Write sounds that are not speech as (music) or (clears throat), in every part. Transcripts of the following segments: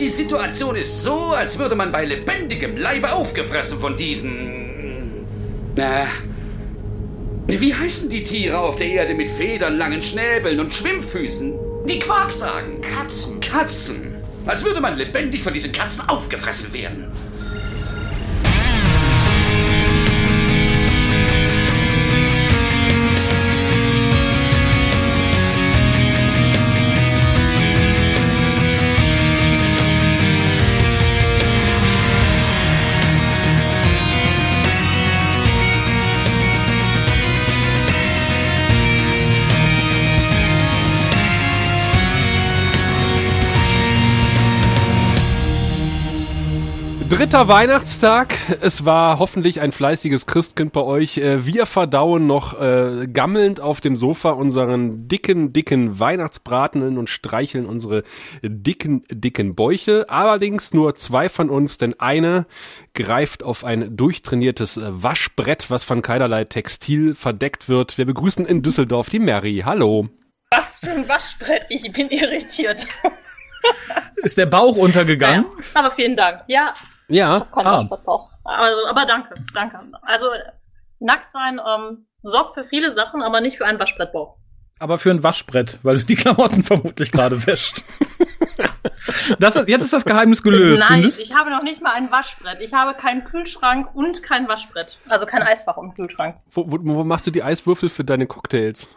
die Situation ist so, als würde man bei lebendigem Leibe aufgefressen von diesen. Na. Wie heißen die Tiere auf der Erde mit Federn, langen Schnäbeln und Schwimmfüßen? Die Quarksagen. Katzen. Katzen. Als würde man lebendig von diesen Katzen aufgefressen werden. Dritter Weihnachtstag. Es war hoffentlich ein fleißiges Christkind bei euch. Äh, wir verdauen noch äh, gammelnd auf dem Sofa unseren dicken, dicken Weihnachtsbraten und streicheln unsere dicken, dicken Bäuche. Allerdings nur zwei von uns, denn eine greift auf ein durchtrainiertes äh, Waschbrett, was von keinerlei Textil verdeckt wird. Wir begrüßen in Düsseldorf die Mary. Hallo. Was für ein Waschbrett. Ich bin irritiert. Ist der Bauch untergegangen? Ja, aber vielen Dank. Ja, Ja. ich habe keinen ah. Waschbrettbauch. Also, aber danke, danke. Also nackt sein ähm, sorgt für viele Sachen, aber nicht für einen Waschbrettbauch. Aber für ein Waschbrett, weil du die Klamotten vermutlich gerade wäscht. (laughs) Das, jetzt ist das Geheimnis gelöst. Nein, ich habe noch nicht mal ein Waschbrett. Ich habe keinen Kühlschrank und kein Waschbrett. Also kein Eisfach und Kühlschrank. Wo, wo, wo machst du die Eiswürfel für deine Cocktails?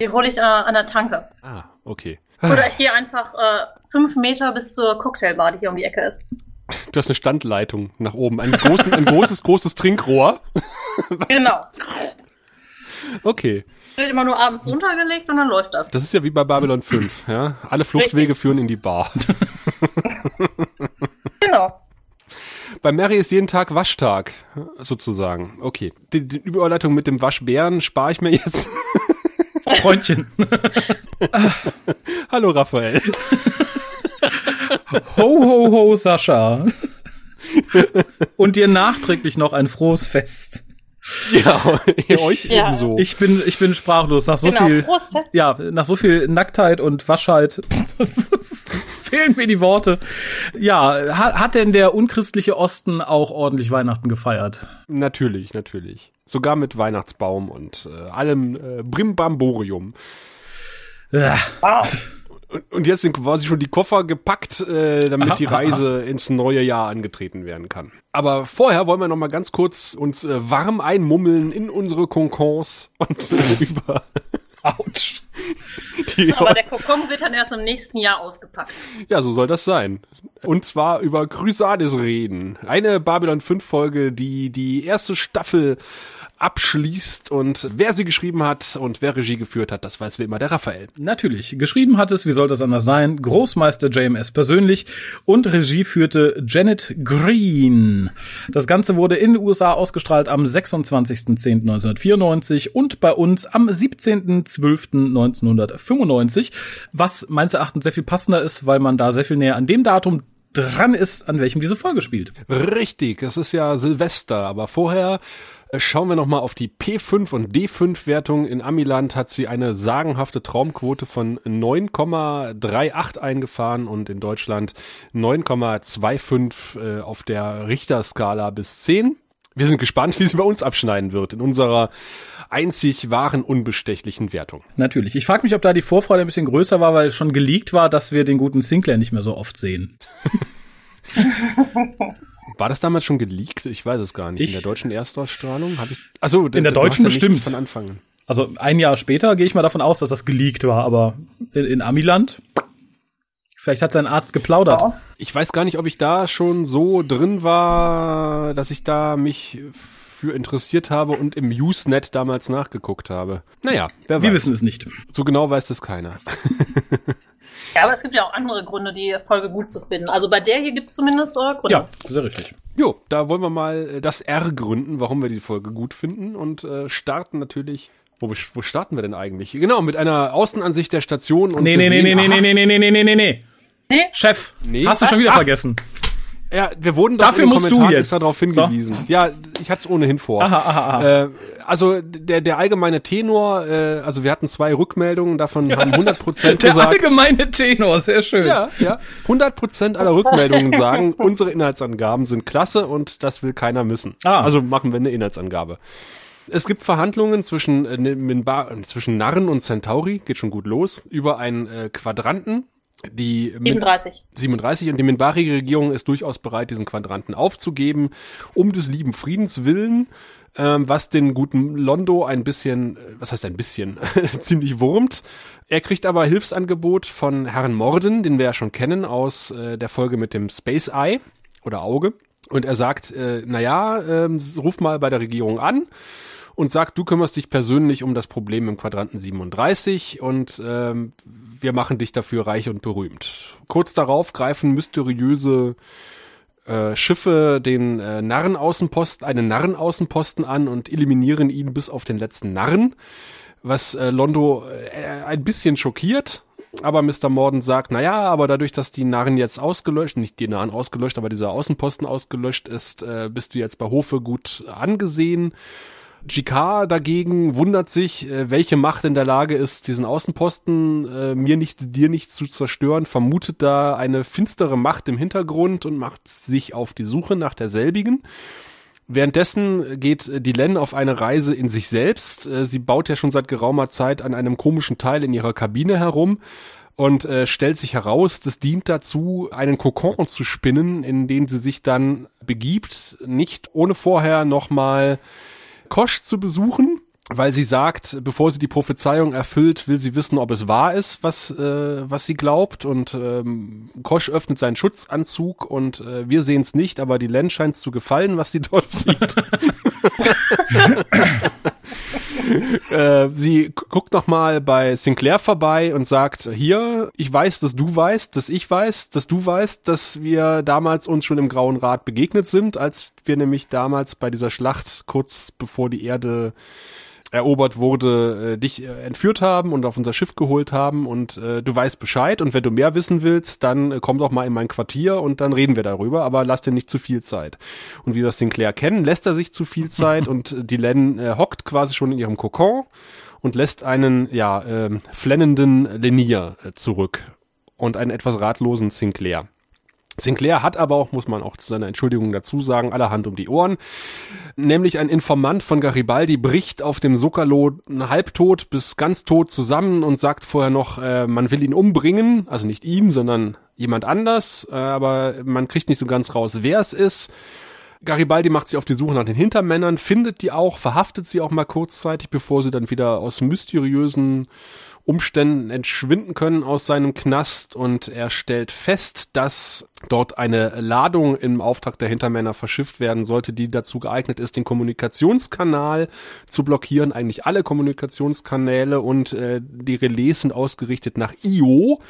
Die hole ich äh, an der Tanke. Ah, okay. Oder ich gehe einfach äh, fünf Meter bis zur Cocktailbar, die hier um die Ecke ist. Du hast eine Standleitung nach oben. Ein, großen, ein großes, großes Trinkrohr. (laughs) Genau. Okay. Wird immer nur abends runtergelegt und dann läuft das. Das ist ja wie bei Babylon 5, ja. Alle Fluchtwege Richtig. führen in die Bar. (laughs) Genau. Bei Mary ist jeden Tag Waschtag, sozusagen. Okay. Die, die Überleitung mit dem Waschbären spare ich mir jetzt. Freundchen. (laughs) Hallo Raphael. Ho, ho, ho, Sascha. Und dir nachträglich noch ein frohes Fest. Ja, (laughs) euch Ja. ebenso. Ich bin, ich bin sprachlos. Nach so genau. viel, Frohes Fest. ja, nach so viel Nacktheit und Waschheit (laughs) fehlen mir die Worte. Ja, hat, hat denn der unchristliche Osten auch ordentlich Weihnachten gefeiert? Natürlich, natürlich. Sogar mit Weihnachtsbaum und äh, allem äh, Brimbamborium. Ja. Wow. Und, und jetzt sind quasi schon die Koffer gepackt, äh, damit Aha, die aha, Reise ins neue Jahr angetreten werden kann. Aber vorher wollen wir noch mal ganz kurz uns äh, warm einmummeln in unsere Konkons und äh, (laughs) über Autsch. die Aber der Kokon wird dann erst im nächsten Jahr ausgepackt. Ja, so soll das sein. Und zwar über Chrysades reden. Eine Babylon 5 Folge, die die erste Staffel abschließt und wer sie geschrieben hat und wer Regie geführt hat, das weiß wie immer der Raphael. Natürlich. Geschrieben hat es, wie soll das anders sein, Großmeister JMS persönlich und Regie führte Janet Green. Das Ganze wurde in den USA ausgestrahlt am 26.10.1994 und bei uns am 17.12.1995, was meines Erachtens sehr viel passender ist, weil man da sehr viel näher an dem Datum dran ist, an welchem diese Folge spielt. Richtig, es ist ja Silvester, aber vorher schauen wir noch mal auf die P5 und D5 Wertung. In Amiland hat sie eine sagenhafte Traumquote von 9,38 eingefahren und in Deutschland 9,25 äh, auf der Richterskala bis 10. Wir sind gespannt, wie sie bei uns abschneiden wird in unserer einzig wahren unbestechlichen Wertung. Natürlich. Ich frage mich, ob da die Vorfreude ein bisschen größer war, weil schon geleakt war, dass wir den guten Sinclair nicht mehr so oft sehen. (laughs) War das damals schon geleakt? Ich weiß es gar nicht. Ich- in der deutschen Erstausstrahlung habe ich. Also der deutschen bestimmt. von Anfang an. Also ein Jahr später gehe ich mal davon aus, dass das geleakt war, aber in, in Amiland, vielleicht hat sein Arzt geplaudert. Ja. Ich weiß gar nicht, ob ich da schon so drin war, dass ich da mich für interessiert habe und im Usenet damals nachgeguckt habe. Naja, wer Wir weiß. wissen es nicht. So genau weiß das keiner. (laughs) Ja, aber es gibt ja auch andere Gründe, die Folge gut zu finden. Also bei der hier gibt es zumindest äh, Gründe. Ja, sehr richtig. Jo, da wollen wir mal äh, das R gründen, warum wir die Folge gut finden und äh, starten natürlich. Wo, wo starten wir denn eigentlich? Genau, mit einer Außenansicht der Station und Nee, nee, nee, sehen, nee, nee, nee, nee, nee, nee, nee, nee. Nee? Chef, Nee. hast du schon wieder Ach. vergessen. Ja, wir wurden doch Dafür musst du jetzt. darauf hingewiesen. Ja, ich hatte es ohnehin vor. Aha, aha, aha. Äh, also der, der allgemeine Tenor, äh, also wir hatten zwei Rückmeldungen, davon haben (laughs) 100 Prozent Der gesagt. allgemeine Tenor, sehr schön. Ja, ja. 100 Prozent aller Rückmeldungen sagen, (laughs) unsere Inhaltsangaben sind klasse und das will keiner missen. Ah. Also machen wir eine Inhaltsangabe. Es gibt Verhandlungen zwischen, äh, äh, zwischen Narren und Centauri, geht schon gut los, über einen äh, Quadranten. Die Min- 37. 37 und die Minbari-Regierung ist durchaus bereit, diesen Quadranten aufzugeben, um des lieben Friedens willen, ähm, was den guten Londo ein bisschen, äh, was heißt ein bisschen, (laughs) ziemlich wurmt. Er kriegt aber Hilfsangebot von Herrn Morden, den wir ja schon kennen aus äh, der Folge mit dem Space Eye oder Auge. Und er sagt, äh, naja, ähm, ruf mal bei der Regierung an und sagt, du kümmerst dich persönlich um das Problem im Quadranten 37 und ähm, wir machen dich dafür reich und berühmt. Kurz darauf greifen mysteriöse äh, Schiffe den äh, Narrenaußenposten, einen Narrenaußenposten an und eliminieren ihn bis auf den letzten Narren, was äh, Londo äh, ein bisschen schockiert. Aber Mr. Morden sagt, na ja, aber dadurch, dass die Narren jetzt ausgelöscht, nicht die Narren ausgelöscht, aber dieser Außenposten ausgelöscht ist, äh, bist du jetzt bei Hofe gut angesehen. GK dagegen wundert sich, äh, welche Macht in der Lage ist, diesen Außenposten äh, mir nicht, dir nicht zu zerstören, vermutet da eine finstere Macht im Hintergrund und macht sich auf die Suche nach derselbigen. Währenddessen geht äh, Dylan auf eine Reise in sich selbst. Äh, Sie baut ja schon seit geraumer Zeit an einem komischen Teil in ihrer Kabine herum und äh, stellt sich heraus, das dient dazu, einen Kokon zu spinnen, in den sie sich dann begibt, nicht ohne vorher nochmal Kosch zu besuchen, weil sie sagt, bevor sie die Prophezeiung erfüllt, will sie wissen, ob es wahr ist, was, äh, was sie glaubt. Und ähm, Kosch öffnet seinen Schutzanzug und äh, wir sehen es nicht, aber die Len scheint zu gefallen, was sie dort sieht. (laughs) (laughs) (laughs) äh, sie gu- guckt noch mal bei Sinclair vorbei und sagt, hier, ich weiß, dass du weißt, dass ich weiß, dass du weißt, dass wir damals uns schon im Grauen Rat begegnet sind, als wir nämlich damals bei dieser Schlacht kurz bevor die Erde erobert wurde, äh, dich äh, entführt haben und auf unser Schiff geholt haben und äh, du weißt Bescheid und wenn du mehr wissen willst, dann äh, komm doch mal in mein Quartier und dann reden wir darüber, aber lass dir nicht zu viel Zeit. Und wie wir Sinclair kennen, lässt er sich zu viel (laughs) Zeit und äh, die Len äh, hockt quasi schon in ihrem Kokon und lässt einen, ja, ähm, flennenden Lenier äh, zurück und einen etwas ratlosen Sinclair. Sinclair hat aber auch, muss man auch zu seiner Entschuldigung dazu sagen, allerhand um die Ohren. Nämlich ein Informant von Garibaldi bricht auf dem Sokalo halbtot bis ganz tot zusammen und sagt vorher noch, äh, man will ihn umbringen. Also nicht ihn, sondern jemand anders. Äh, aber man kriegt nicht so ganz raus, wer es ist. Garibaldi macht sich auf die Suche nach den Hintermännern, findet die auch, verhaftet sie auch mal kurzzeitig, bevor sie dann wieder aus mysteriösen Umständen entschwinden können aus seinem Knast und er stellt fest, dass dort eine Ladung im Auftrag der Hintermänner verschifft werden sollte, die dazu geeignet ist, den Kommunikationskanal zu blockieren, eigentlich alle Kommunikationskanäle und äh, die Relais sind ausgerichtet nach Io,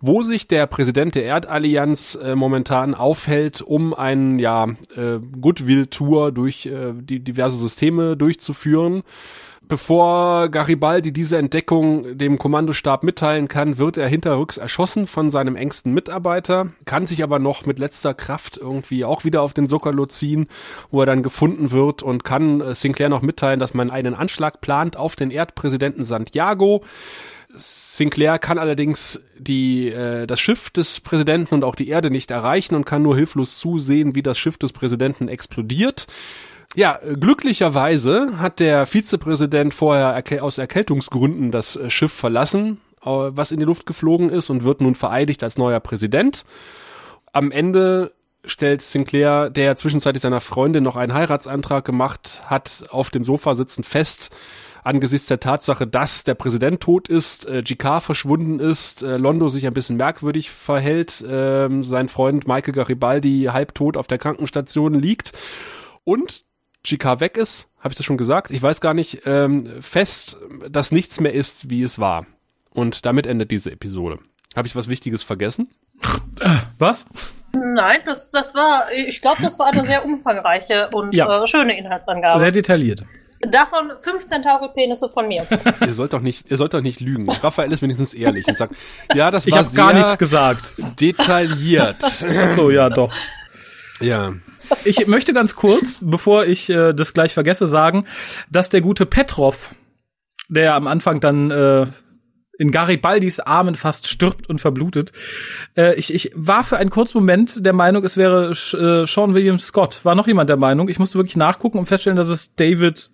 wo sich der Präsident der Erdallianz äh, momentan aufhält, um einen ja äh, Goodwill-Tour durch äh, die diverse Systeme durchzuführen. Bevor Garibaldi diese Entdeckung dem Kommandostab mitteilen kann, wird er hinterrücks erschossen von seinem engsten Mitarbeiter, kann sich aber noch mit letzter Kraft irgendwie auch wieder auf den Sokolo ziehen, wo er dann gefunden wird und kann äh, Sinclair noch mitteilen, dass man einen Anschlag plant auf den Erdpräsidenten Santiago. Sinclair kann allerdings die, äh, das Schiff des Präsidenten und auch die Erde nicht erreichen und kann nur hilflos zusehen, wie das Schiff des Präsidenten explodiert. Ja, äh, glücklicherweise hat der Vizepräsident vorher aus Erkältungsgründen das äh, Schiff verlassen, äh, was in die Luft geflogen ist und wird nun vereidigt als neuer Präsident. Am Ende stellt Sinclair, der zwischenzeitlich seiner Freundin noch einen Heiratsantrag gemacht hat, auf dem Sofa sitzend fest, angesichts der Tatsache, dass der Präsident tot ist, äh, GK verschwunden ist, äh, Londo sich ein bisschen merkwürdig verhält, ähm, sein Freund Michael Garibaldi halbtot auf der Krankenstation liegt und GK weg ist, habe ich das schon gesagt? Ich weiß gar nicht, ähm, fest, dass nichts mehr ist, wie es war. Und damit endet diese Episode. Habe ich was Wichtiges vergessen? Was? Nein, das, das war, ich glaube, das war eine sehr umfangreiche und Ja. äh, schöne Inhaltsangabe. Sehr detailliert. Davon 15 Taugelpenisse von mir. (laughs) Ihr sollt doch nicht, ihr sollt doch nicht lügen. Raphael ist wenigstens ehrlich und sagt, ja, das Ich war habe gar sehr nichts gesagt. detailliert. Ach so, ja, doch. Ja. Ich möchte ganz kurz, bevor ich äh, das gleich vergesse, sagen, dass der gute Petrov, der am Anfang dann äh, in Garibaldis Armen fast stirbt und verblutet. Äh, ich, ich war für einen kurzen Moment der Meinung, es wäre äh, Sean William Scott. War noch jemand der Meinung? Ich musste wirklich nachgucken und feststellen, dass es David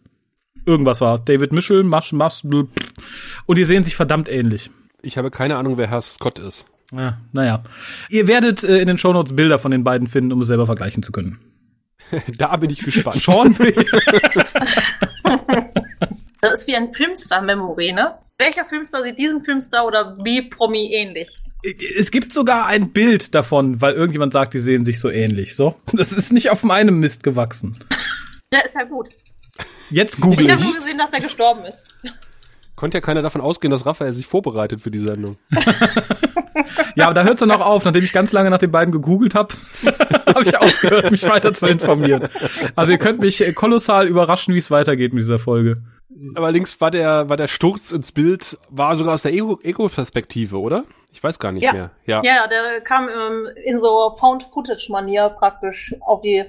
irgendwas war. David Mischel, Masch, Masch, und die sehen sich verdammt ähnlich. Ich habe keine Ahnung, wer Herr Scott ist. Ja, naja. Ihr werdet äh, in den Shownotes Bilder von den beiden finden, um es selber vergleichen zu können. (laughs) da bin ich gespannt. Sean William. (laughs) Das ist wie ein Filmstar-Memory, ne? Welcher Filmstar sieht diesem Filmstar oder wie Promi ähnlich? Es gibt sogar ein Bild davon, weil irgendjemand sagt, die sehen sich so ähnlich. So, das ist nicht auf meinem Mist gewachsen. Ja, ist ja gut. Jetzt google Ich habe ich. nur gesehen, dass er gestorben ist. Konnte ja keiner davon ausgehen, dass Raphael sich vorbereitet für die Sendung. (laughs) Ja, aber da hört's dann auch auf. Nachdem ich ganz lange nach den beiden gegoogelt habe, (laughs) habe ich aufgehört, mich weiter zu informieren. Also ihr könnt mich kolossal überraschen, wie es weitergeht mit dieser Folge. Aber links war der, war der Sturz ins Bild, war sogar aus der Ego- Ego-Perspektive, oder? Ich weiß gar nicht Ja. mehr. Ja. Ja, der kam ähm, in so Found-Footage-Manier praktisch auf die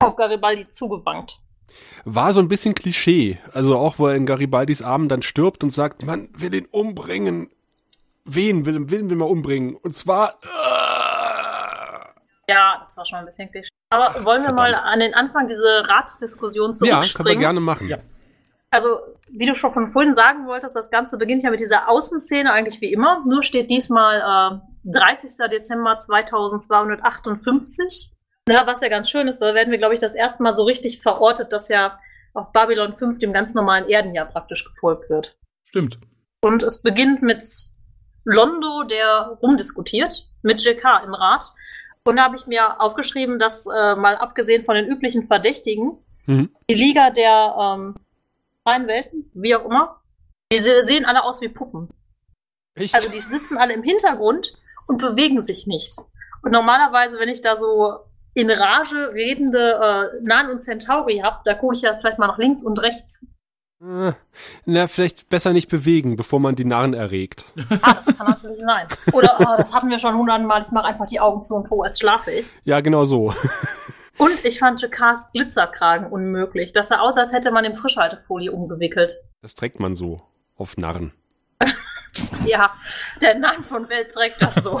auf Garibaldi zugewankt. War so ein bisschen Klischee. Also auch, wo er in Garibaldis Armen dann stirbt und sagt, man will ihn umbringen. Wen will, wen will man umbringen? Und zwar, äh, Ja, das war schon ein bisschen klischee. Aber wollen wir mal an den Anfang diese Ratsdiskussion ja, können wir zurückspringen? gerne machen. Ja. Also, wie du schon von vorhin sagen wolltest, das Ganze beginnt ja mit dieser Außenszene eigentlich wie immer. Nur steht diesmal äh, 30. Dezember 2258. Ja, was ja ganz schön ist, da werden wir, glaube ich, das erste Mal so richtig verortet, dass ja auf Babylon 5 dem ganz normalen Erdenjahr praktisch gefolgt wird. Stimmt. Und es beginnt mit Londo, der rumdiskutiert, mit JK im Rat. Und da habe ich mir aufgeschrieben, dass äh, mal abgesehen von den üblichen Verdächtigen, Mhm. die Liga der ähm, freien Welten, wie auch immer, die se- sehen alle aus wie Puppen. Echt? Also die sitzen alle im Hintergrund und bewegen sich nicht. Und normalerweise, wenn ich da so in Rage redende äh, Nan und Centauri hab, da gucke ich ja vielleicht mal nach links und rechts. Äh, Na, vielleicht besser nicht bewegen, bevor man die Narren erregt. (laughs) Ah, das kann natürlich sein. Oder ah, das hatten wir schon hundertmal, ich mache einfach die Augen zu und tue, als schlafe ich. Ja, genau so. (laughs) Und ich fand Jacars Glitzerkragen unmöglich. Das sah aus, als hätte man in Frischhaltefolie umgewickelt. Das trägt man so auf Narren. (laughs) Ja, der Nan von Welt trägt das so.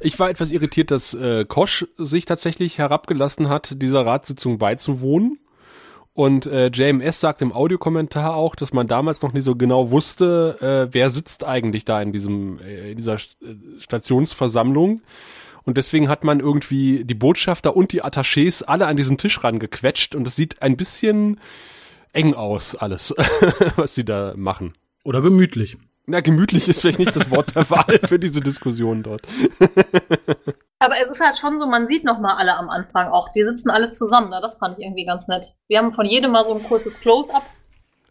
Ich war etwas irritiert, dass äh, Kosch sich tatsächlich herabgelassen hat, dieser Ratssitzung beizuwohnen. Und äh, JMS sagt im Audiokommentar auch, dass man damals noch nicht so genau wusste, äh, wer sitzt eigentlich da in diesem äh, in dieser äh, Stationsversammlung. Und deswegen hat man irgendwie die Botschafter und die Attachés alle an diesen Tisch rangequetscht und es sieht ein bisschen eng aus, alles, (laughs) was sie da machen. Oder gemütlich. Na, gemütlich ist vielleicht nicht das Wort der Wahl für diese Diskussion dort. (laughs) Aber es ist halt schon so, man sieht noch mal alle am Anfang auch. Die sitzen alle zusammen, ne? das fand ich irgendwie ganz nett. Wir haben von jedem mal so ein kurzes Close-up,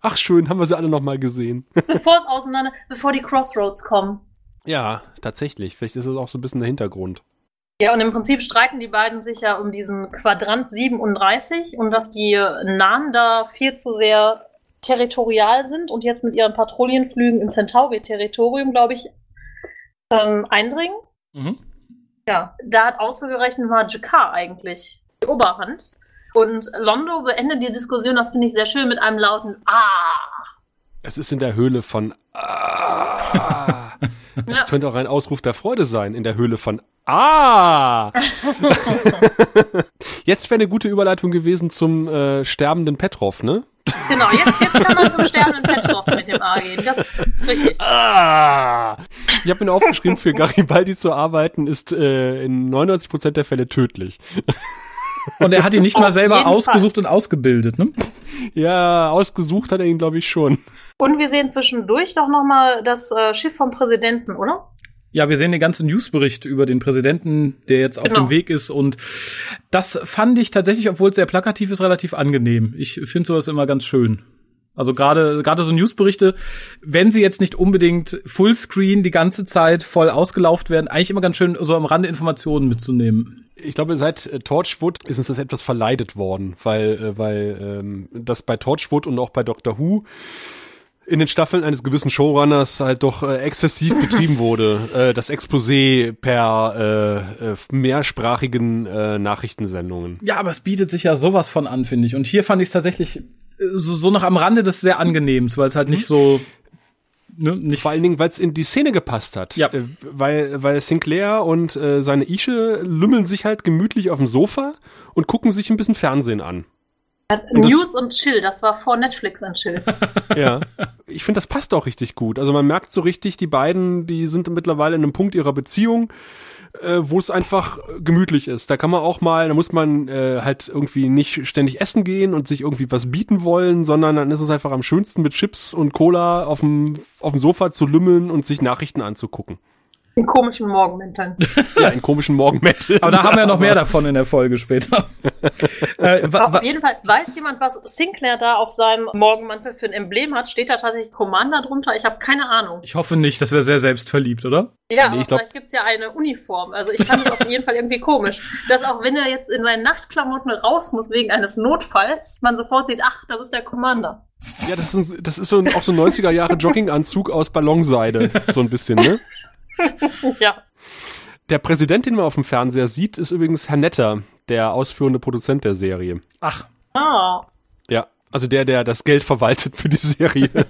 Ach schön, haben wir sie alle noch mal gesehen. (laughs) bevor es auseinander, bevor die Crossroads kommen. Ja, tatsächlich. Vielleicht ist es auch so ein bisschen der Hintergrund. Ja, und im Prinzip streiten die beiden sich ja um diesen Quadrant 37 und dass die Nahen da viel zu sehr territorial sind und jetzt mit ihren Patrouillenflügen in Centauri-Territorium, glaube ich, ähm, eindringen. Mhm. Ja, da hat ausgerechnet mal Jakar eigentlich die Oberhand. Und Londo beendet die Diskussion, das finde ich sehr schön, mit einem lauten Ah. Es ist in der Höhle von Ah. (laughs) (laughs) Es könnte auch ein Ausruf der Freude sein, in der Höhle von Ah. (laughs) Jetzt wäre eine gute Überleitung gewesen zum äh, sterbenden Petrov, ne? Genau, jetzt, jetzt kann man zum (laughs) sterbenden Petrov mit dem A gehen. Das ist richtig. Ah. Ich habe mir aufgeschrieben, für Garibaldi zu arbeiten ist äh, in 99% der Fälle tödlich. Und er hat ihn nicht mal Auf selber jeden ausgesucht und ausgebildet, ne? Ja, ausgesucht hat er ihn, glaube ich, schon. Und wir sehen zwischendurch doch nochmal das äh, Schiff vom Präsidenten, oder? Ja, wir sehen den ganzen Newsbericht über den Präsidenten, der jetzt auf Genau. dem Weg ist. Und das fand ich tatsächlich, obwohl es sehr plakativ ist, relativ angenehm. Ich finde sowas immer ganz schön. Also gerade gerade so Newsberichte, wenn sie jetzt nicht unbedingt Fullscreen die ganze Zeit voll ausgelauft werden, eigentlich immer ganz schön so am Rande Informationen mitzunehmen. Ich glaube, seit äh, Torchwood ist uns das etwas verleidet worden, weil, äh, weil ähm, das bei Torchwood und auch bei Doctor Who in den Staffeln eines gewissen Showrunners halt doch äh, exzessiv (laughs) betrieben wurde. Äh, das Exposé per äh, äh, mehrsprachigen äh, Nachrichtensendungen. Ja, aber es bietet sich ja sowas von an, finde ich. Und hier fand ich es tatsächlich äh, so, so noch am Rande des sehr angenehms, weil es halt nicht so ne, nicht Vor allen Dingen, weil es in die Szene gepasst hat. Ja. Äh, weil, weil Sinclair und äh, seine Ische lümmeln sich halt gemütlich auf dem Sofa und gucken sich ein bisschen Fernsehen an. Und News und Chill, das war vor Netflix und Chill. (laughs) ja. Ich finde, das passt auch richtig gut. Also man merkt so richtig, die beiden, die sind mittlerweile in einem Punkt ihrer Beziehung, äh, wo es einfach gemütlich ist. Da kann man auch mal, da muss man äh, halt irgendwie nicht ständig essen gehen und sich irgendwie was bieten wollen, sondern dann ist es einfach am schönsten mit Chips und Cola auf dem, auf dem Sofa zu lümmeln und sich Nachrichten anzugucken. In komischen Morgenmänteln. (laughs) ja, in komischen Morgenmänteln. Aber da haben wir noch mehr davon in der Folge später. (laughs) äh, auf jeden Fall, weiß jemand, was Sinclair da auf seinem Morgenmantel für ein Emblem hat? Steht da tatsächlich Commander drunter? Ich habe keine Ahnung. Ich hoffe nicht, das wäre sehr selbstverliebt, oder? Ja, nee, aber glaub... vielleicht gibt's ja eine Uniform. Also ich fand es auf jeden Fall irgendwie komisch. Dass auch wenn er jetzt in seinen Nachtklamotten raus muss wegen eines Notfalls, man sofort sieht, ach, das ist der Commander. Ja, das ist, das ist so ein, auch so ein 90er Jahre Jogginganzug aus Ballonseide. (laughs) So ein bisschen, ne? (laughs) ja. Der Präsident, den man auf dem Fernseher sieht, ist übrigens Herr Netter, der ausführende Produzent der Serie. Ach. Ah. Ja, also der, der das Geld verwaltet für die Serie. (laughs)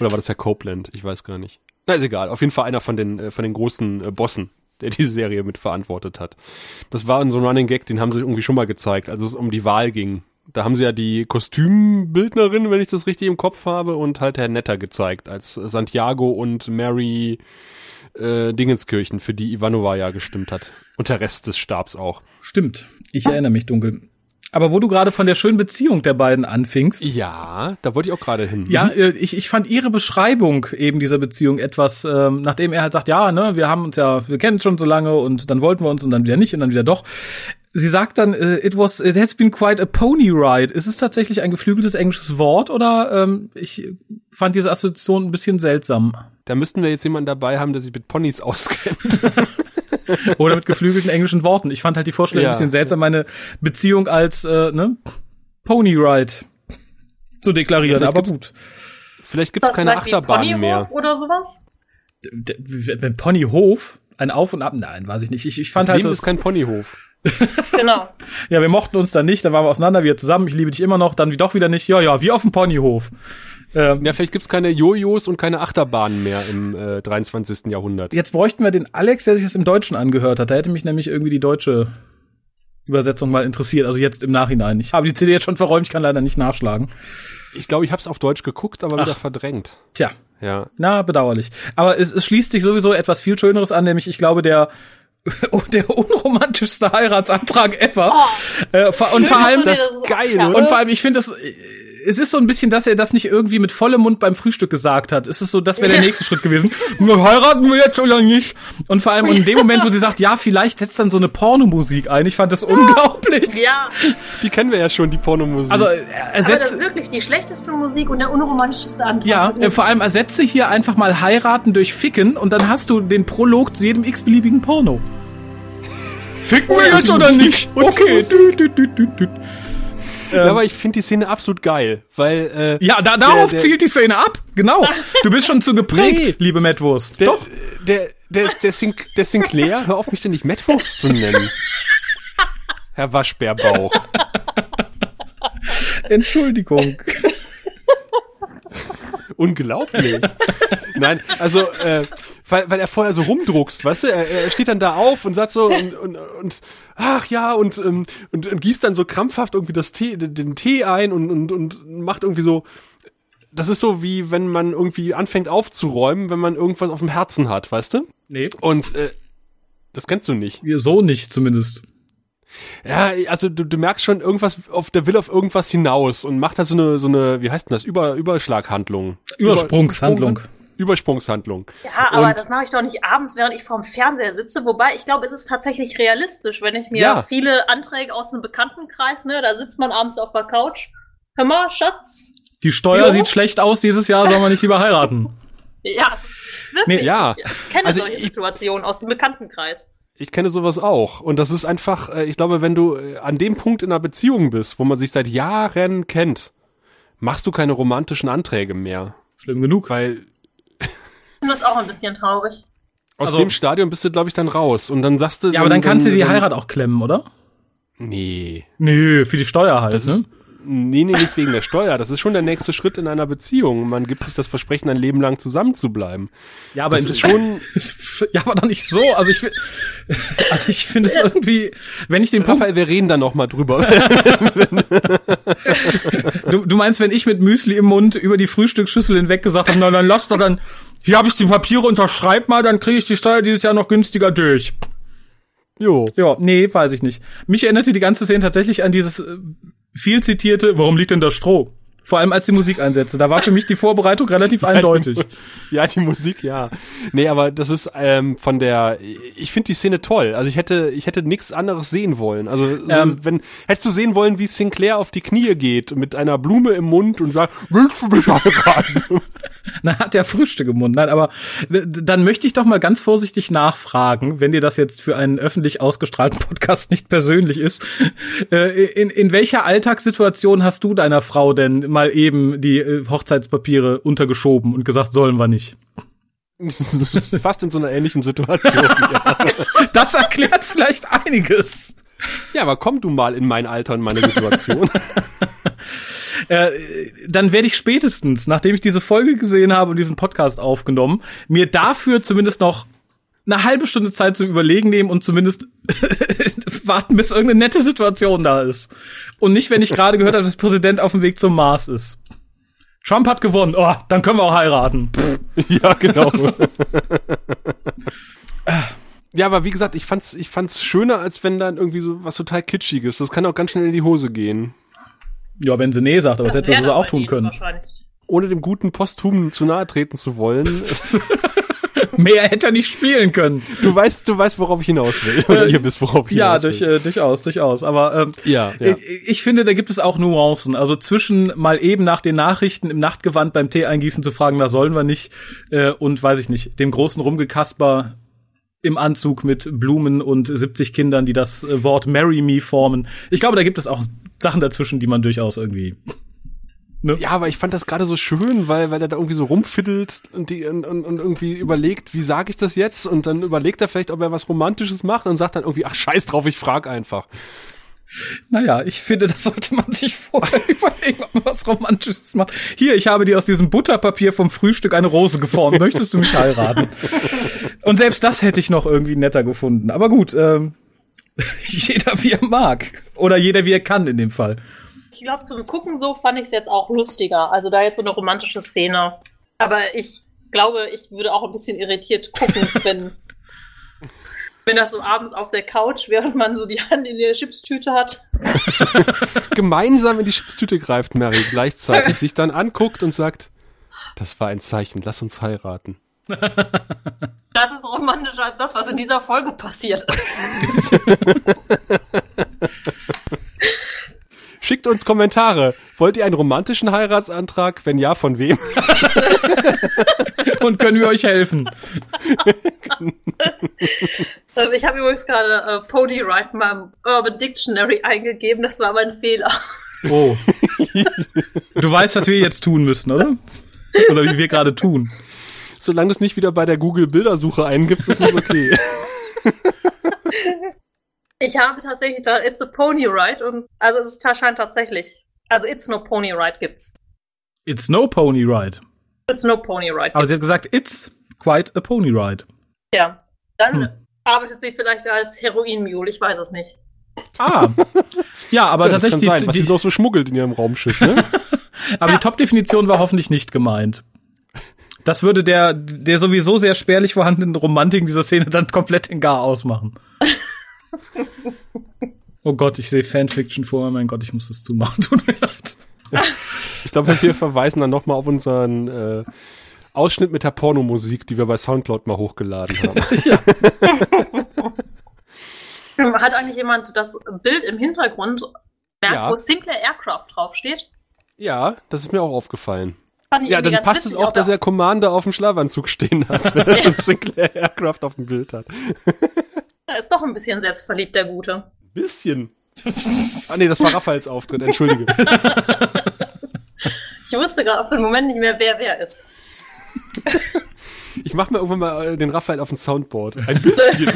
Oder war das Herr Copeland? Ich weiß gar nicht. Na, ist egal. Auf jeden Fall einer von den, äh, von den großen äh, Bossen, der diese Serie mitverantwortet hat. Das war so ein Running Gag, den haben sie irgendwie schon mal gezeigt, als es um die Wahl ging. Da haben sie ja die Kostümbildnerin, wenn ich das richtig im Kopf habe, und halt Herr Netter gezeigt, als Santiago und Mary äh, Dingenskirchen, für die Ivanova ja gestimmt hat. Und der Rest des Stabs auch. Stimmt. Ich erinnere mich dunkel. Aber wo du gerade von der schönen Beziehung der beiden anfingst. Ja, da wollte ich auch gerade hin. Ja, äh, ich, ich fand ihre Beschreibung eben dieser Beziehung etwas, ähm, nachdem er halt sagt, ja, ne, wir haben uns ja, wir kennen uns schon so lange und dann wollten wir uns und dann wieder nicht und dann wieder doch sie sagt dann, uh, it was, it has been quite a pony ride. Ist es tatsächlich ein geflügeltes englisches Wort oder ähm, ich fand diese Assoziation ein bisschen seltsam? Da müssten wir jetzt jemanden dabei haben, der sich mit Ponys (laughs) auskennt. (laughs) oder mit geflügelten englischen Worten. Ich fand halt die Vorstellung ja. ein bisschen seltsam, meine Beziehung als äh, ne, Pony Ride zu deklarieren, aber gut. Vielleicht gibt's keine Achterbahn mehr. Oder sowas? Wenn Ponyhof? Ein Auf und Ab? Nein, weiß ich nicht. Ich, ich fand das halt. Das ist kein Ponyhof. Genau. (laughs) ja, wir mochten uns dann nicht, dann waren wir auseinander, wieder zusammen, ich liebe dich immer noch, dann doch wieder nicht. Ja, ja, wie auf dem Ponyhof. Ähm, ja, vielleicht gibt's keine Jojos und keine Achterbahnen mehr im äh, 23. Jahrhundert. Jetzt bräuchten wir den Alex, der sich das im Deutschen angehört hat. Da hätte mich nämlich irgendwie die deutsche Übersetzung mal interessiert. Also jetzt im Nachhinein. Ich habe die CD jetzt schon verräumt, ich kann leider nicht nachschlagen. Ich glaube, ich habe es auf Deutsch geguckt, aber Ach. wieder verdrängt. Tja. Ja. Na, bedauerlich. Aber es, es schließt sich sowieso etwas viel Schöneres an, nämlich ich glaube, der (laughs) der unromantischste Heiratsantrag ever. Oh, äh, und vor allem das, geil? Und vor allem ich finde das es ist so ein bisschen, dass er das nicht irgendwie mit vollem Mund beim Frühstück gesagt hat. Es ist so, das wäre der nächste Schritt gewesen. Heiraten wir jetzt oder nicht? Und vor allem in dem Moment, wo sie sagt, ja, vielleicht setzt dann so eine Pornomusik ein. Ich fand das unglaublich. Ja. Die kennen wir ja schon, die Pornomusik. Also er ersetzt, Aber das ist wirklich die schlechteste Musik und der unromantischste Antrag. Ja, äh, vor allem ersetze hier einfach mal heiraten durch ficken und dann hast du den Prolog zu jedem x-beliebigen Porno. Ficken wir jetzt oder nicht? Okay. Ja, aber ich finde die Szene absolut geil, weil äh, ja, da, darauf der, der, zielt die Szene ab. Genau. (laughs) Du bist schon zu geprägt, nee, liebe Mattwurst. Der, Doch. Der der der, Sin der Sinclair, hör auf mich ständig Mattwurst zu nennen. Herr Waschbärbauch. (laughs) Entschuldigung. Unglaublich. (laughs) Nein, also, äh, weil, weil er vorher so rumdruckst, weißt du? Er, er steht dann da auf und sagt so und, und, und ach ja, und, ähm, und, und gießt dann so krampfhaft irgendwie das Tee, den Tee ein und, und, und macht irgendwie so. Das ist so wie wenn man irgendwie anfängt aufzuräumen, wenn man irgendwas auf dem Herzen hat, weißt du? Nee. Und äh, das kennst du nicht. So nicht zumindest. Ja, also du, du merkst schon irgendwas auf der will auf irgendwas hinaus und macht da so eine so eine wie heißt denn das Über Überschlaghandlung Übersprungshandlung Übersprungshandlung. Ja, aber und das mache ich doch nicht abends, während ich vorm Fernseher sitze. Wobei, ich glaube, es ist tatsächlich realistisch, wenn ich mir ja. viele Anträge aus dem Bekanntenkreis, ne, da sitzt man abends auf der Couch. Hör mal, Schatz. Die Steuer jo. sieht schlecht aus dieses Jahr, soll man nicht lieber heiraten. (laughs) ja, wirklich. Nee, ja. Ich kenne also solche Situationen aus dem Bekanntenkreis. Ich kenne sowas auch. Und das ist einfach, äh, ich glaube, wenn du äh, an dem Punkt in einer Beziehung bist, wo man sich seit Jahren kennt, machst du keine romantischen Anträge mehr. Schlimm genug. Weil Ich finde das auch ein bisschen traurig. aus Also- dem Stadion bist du, glaube ich, dann raus. Und dann sagst du. Ja, aber dann kannst du die dann- Heirat auch klemmen, oder? Nee. Nö, für die Steuer halt, Das ne? ist, nee, nee, nicht wegen der Steuer. Das ist schon der nächste Schritt in einer Beziehung. Man gibt sich das Versprechen, ein Leben lang zusammen zu bleiben. Ja, aber Das ist schon. (laughs) ja, aber doch nicht so. Also ich, (laughs) also ich finde es irgendwie, wenn ich den Punkt, Raphael, wir reden da noch mal drüber. (laughs) du, du meinst, wenn ich mit Müsli im Mund über die Frühstücksschüssel hinweg gesagt habe, na dann lass doch dann, hier habe ich die Papiere, unterschreib mal, dann kriege ich die Steuer dieses Jahr noch günstiger durch. jo. Ja, nee, weiß ich nicht. Mich erinnerte die ganze Szene tatsächlich an dieses äh, viel zitierte, warum liegt denn da Stroh? Vor allem als die Musik einsetzte. Da war für mich die Vorbereitung relativ (laughs) eindeutig. Ja, die Musik, ja. Nee, aber das ist ähm, von der. Ich finde die Szene toll. Also ich hätte, ich hätte nichts anderes sehen wollen. Also so, Ähm. wenn hättest du sehen wollen, wie Sinclair auf die Knie geht mit einer Blume im Mund und sagt, willst du mich heiraten? (laughs) Na, hat der Frühstück im Mund. Nein, aber äh, dann möchte ich doch mal ganz vorsichtig nachfragen, wenn dir das jetzt für einen öffentlich ausgestrahlten Podcast nicht persönlich ist. Äh, in, in welcher Alltagssituation hast du deiner Frau denn mal eben die äh, Hochzeitspapiere untergeschoben und gesagt, sollen wir nicht? (laughs) Fast in so einer ähnlichen Situation. ja. (laughs) Das erklärt vielleicht einiges. ja, aber komm du mal in mein Alter und meine Situation. (laughs) Äh, dann werde ich spätestens, nachdem ich diese Folge gesehen habe und diesen Podcast aufgenommen, mir dafür zumindest noch eine halbe Stunde Zeit zum Überlegen nehmen und zumindest warten, bis irgendeine nette Situation da ist. Und nicht, wenn ich gerade gehört habe, dass der Präsident auf dem Weg zum Mars ist. Trump hat gewonnen. Oh, dann können wir auch heiraten. (laughs) ja, genau. Ja, aber wie gesagt, ich fand's, ich fand's schöner, als wenn dann irgendwie so was total Kitschiges. Das kann auch ganz schnell in die Hose gehen. Ja, wenn sie nee sagt, aber das, hätte sie auch tun können. Wahrscheinlich. Ohne dem guten Posthum zu nahe treten zu wollen. (laughs) Mehr hätte er nicht spielen können. Du weißt, du weißt, worauf ich hinaus will. Oder ihr wisst, worauf ich Ja, hinaus durch, will. äh, durchaus, durchaus. Aber ähm, Ja, ja. Ich, ich finde, da gibt es auch Nuancen. Also zwischen mal eben nach den Nachrichten im Nachtgewand beim Tee eingießen zu fragen, da sollen wir nicht, äh, und weiß ich nicht, dem großen Rumgekasper im Anzug mit Blumen und 70 Kindern, die das äh, Wort Marry Me formen. Ich glaube, da gibt es auch Sachen dazwischen, die man durchaus irgendwie. Ne? Ja, aber ich fand das gerade so schön, weil, weil er da irgendwie so rumfiddelt und, die, und, und, und irgendwie überlegt, wie sage ich das jetzt? Und dann überlegt er vielleicht, ob er was Romantisches macht und sagt dann irgendwie, ach scheiß drauf, ich frag einfach. Naja, ich finde, das sollte man sich (laughs) vorher überlegen, ob man was Romantisches macht. Hier, ich habe dir aus diesem Butterpapier vom Frühstück eine Rose geformt. Möchtest du mich heiraten? (laughs) Und selbst das hätte ich noch irgendwie netter gefunden. Aber gut, ähm, (laughs) jeder wie er mag. Oder jeder wie er kann in dem Fall. Ich glaube, zum Gucken so fand ich es jetzt auch lustiger. Also da jetzt so eine romantische Szene. Aber ich glaube, ich würde auch ein bisschen irritiert gucken, (laughs) wenn, wenn das so abends auf der Couch, während man so die Hand in der Chipstüte hat. (laughs) Gemeinsam in die Chipstüte greift Mary gleichzeitig, sich dann anguckt und sagt, das war ein Zeichen, lass uns heiraten. (laughs) Das ist romantischer als das, was in dieser Folge passiert ist. Schickt uns Kommentare. Wollt ihr einen romantischen Heiratsantrag? Wenn ja, von wem? (laughs) Und können wir euch helfen? Also ich habe übrigens gerade äh, Pony Ride mal im Urban Dictionary eingegeben. Das war mein Fehler. Oh. (laughs) Du weißt, was wir jetzt tun müssen, oder? Oder wie wir gerade tun. Solange du es nicht wieder bei der Google-Bildersuche eingibst, ist es okay. (laughs) Ich habe tatsächlich da It's a Pony Ride und also es ist, scheint tatsächlich. Also It's no Pony Ride gibt's. It's no pony ride. It's no Pony Ride. Aber sie hat gibt's. gesagt, it's quite a pony ride. Ja. Dann Hm. arbeitet sie vielleicht als Heroinmule, ich weiß es nicht. Ah. Ja, aber (laughs) Ja, das kann tatsächlich, sein, die, was die, sie doch so schmuggelt in ihrem Raumschiff, ne? (laughs) aber Ja. die Top-Definition war hoffentlich nicht gemeint. Das würde der, der sowieso sehr spärlich vorhandenen Romantik in dieser Szene dann komplett in Gar ausmachen. Oh Gott, ich sehe Fanfiction vor mir. Mein Gott, ich muss das zumachen. (laughs) Tut mir leid. Ich glaube, wir verweisen dann nochmal auf unseren äh, Ausschnitt mit der Pornomusik, die wir bei Soundcloud mal hochgeladen haben. (laughs) (laughs) Hat eigentlich jemand das Bild im Hintergrund merkt, Ja. wo Sinclair Aircraft draufsteht? ja, das ist mir auch aufgefallen. Ja, dann passt es auch, dass er Commander auf dem Schlafanzug stehen hat, wenn er so Sinclair Aircraft auf dem Bild hat. Er ist doch ein bisschen selbstverliebt, der Gute. Bisschen. (laughs) Ah nee, das war Raphaels Auftritt, entschuldige. (laughs) Ich wusste gerade für den Moment nicht mehr, wer wer ist. Ich mach mir irgendwann mal äh, den Raphael auf ein Soundboard. Ein bisschen.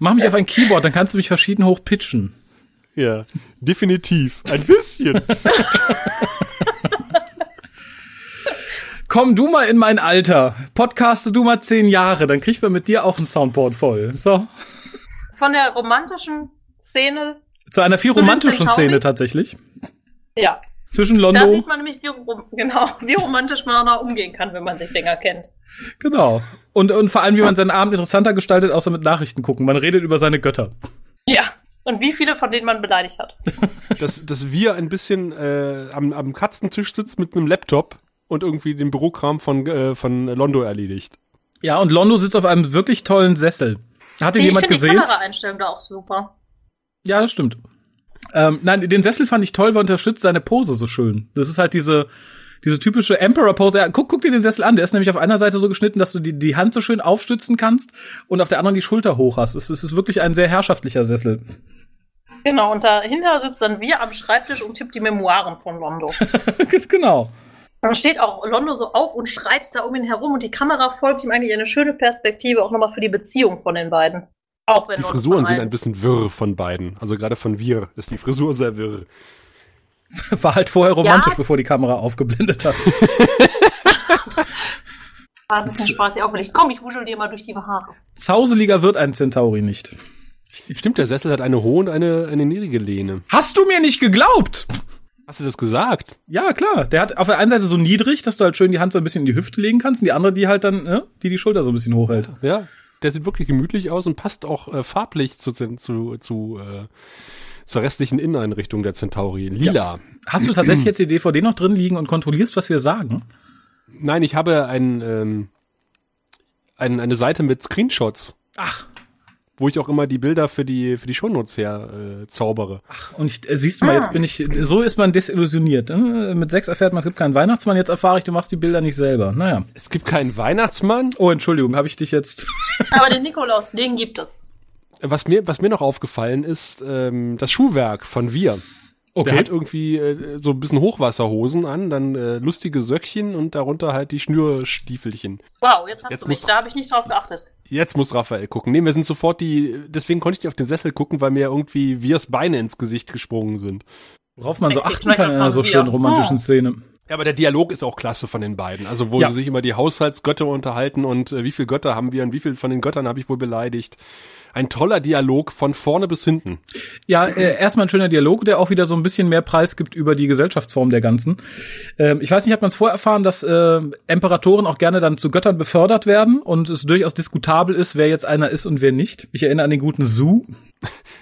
Mach mich auf ein Keyboard, dann kannst du mich verschieden hoch pitchen. ja, definitiv. Ein bisschen. (laughs) Komm du mal in mein Alter. Podcaste du mal zehn Jahre, dann kriegt man mit dir auch ein Soundboard voll. So. Von der romantischen Szene, Zu einer viel romantischen? Szene tatsächlich. ja. Zwischen Da Londo. sieht man nämlich, wie, (laughs) genau, wie romantisch man auch noch umgehen kann, wenn man sich länger kennt. Genau. Und, und vor allem, wie man seinen Abend interessanter gestaltet, außer mit Nachrichten gucken. Man redet über seine Götter. Ja. Und wie viele von denen man beleidigt hat. dass, dass wir ein bisschen äh, am, am Katzentisch sitzt mit einem Laptop und irgendwie den Bürokram von, äh, von Londo erledigt. Ja, und Londo sitzt auf einem wirklich tollen Sessel. Hat ihn ich jemand finde die gesehen? Kameraeinstellung da auch super. Ja, das stimmt. Ähm, nein, den Sessel fand ich toll, weil er unterstützt seine Pose so schön. Das ist halt diese, diese typische Emperor-Pose. Ja, guck, guck dir den Sessel an. Der ist nämlich auf einer Seite so geschnitten, dass du die, die Hand so schön aufstützen kannst und auf der anderen die Schulter hoch hast. Es, es ist wirklich ein sehr herrschaftlicher Sessel. Genau, und dahinter sitzt dann wir am Schreibtisch und tippt die Memoiren von Londo. (laughs) genau. Dann steht auch Londo so auf und schreit da um ihn herum und die Kamera folgt ihm eigentlich eine schöne Perspektive auch nochmal für die Beziehung von den beiden. Auch wenn Die Londo Frisuren sind ein bisschen wirr von beiden. Also gerade von wir ist die Frisur sehr wirr. (laughs) War halt vorher romantisch, Ja. bevor die Kamera aufgeblendet hat. (laughs) War ein bisschen spaßig auch ich Komm, ich wuschel dir mal durch die Haare. Zauseliger wird ein Centauri nicht. Stimmt, der Sessel hat eine hohe und eine, eine niedrige Lehne. Hast du mir nicht geglaubt? Hast du das gesagt? Ja, klar. Der hat auf der einen Seite so niedrig, dass du halt schön die Hand so ein bisschen in die Hüfte legen kannst, und die andere, die halt dann, ne, die die Schulter so ein bisschen hochhält. Ja. Der sieht wirklich gemütlich aus und passt auch äh, farblich zu, zu, zu äh, zur restlichen Inneneinrichtung der Centauri. Lila. Hast du tatsächlich jetzt die DVD noch drin liegen und kontrollierst, was wir sagen? Nein, ich habe ein, ähm, ein, eine Seite mit Screenshots, Ach, wo ich auch immer die Bilder für die, für die Shownotes her äh, zaubere. und ich, äh, siehst du mal, Ah. jetzt bin ich, so ist man desillusioniert. ne? Mit sechs erfährt man, es gibt keinen Weihnachtsmann, jetzt erfahre ich, du machst die Bilder nicht selber. Naja. Es gibt keinen Weihnachtsmann. Oh, Entschuldigung, habe ich dich jetzt. (laughs) Aber den Nikolaus, den gibt es. Was mir, was mir noch aufgefallen ist, ähm, das Schuhwerk von Wir. Der hat irgendwie äh, so ein bisschen Hochwasserhosen an, dann äh, lustige Söckchen und darunter halt die Schnürstiefelchen. Wow, jetzt hast Jetzt du mich. Da habe ich nicht drauf geachtet. Jetzt muss Raphael gucken. Nee, wir sind sofort die, deswegen konnte ich nicht auf den Sessel gucken, weil mir irgendwie Wirs Beine ins Gesicht gesprungen sind. Worauf man so Exit achten kann in einer so schönen romantischen Oh. Szene. Ja, aber der Dialog ist auch klasse von den beiden. Also wo Ja. sie sich immer die Haushaltsgötter unterhalten und äh, wie viele Götter haben wir und wie viel von den Göttern habe ich wohl beleidigt. Ein toller Dialog von vorne bis hinten. Ja, äh, erstmal ein schöner Dialog, der auch wieder so ein bisschen mehr Preis gibt über die Gesellschaftsform der ganzen. Ähm, ich weiß nicht, hat man es vorher erfahren, dass äh, Imperatoren auch gerne dann zu Göttern befördert werden und es durchaus diskutabel ist, wer jetzt einer ist und wer nicht. Ich erinnere an den guten Su.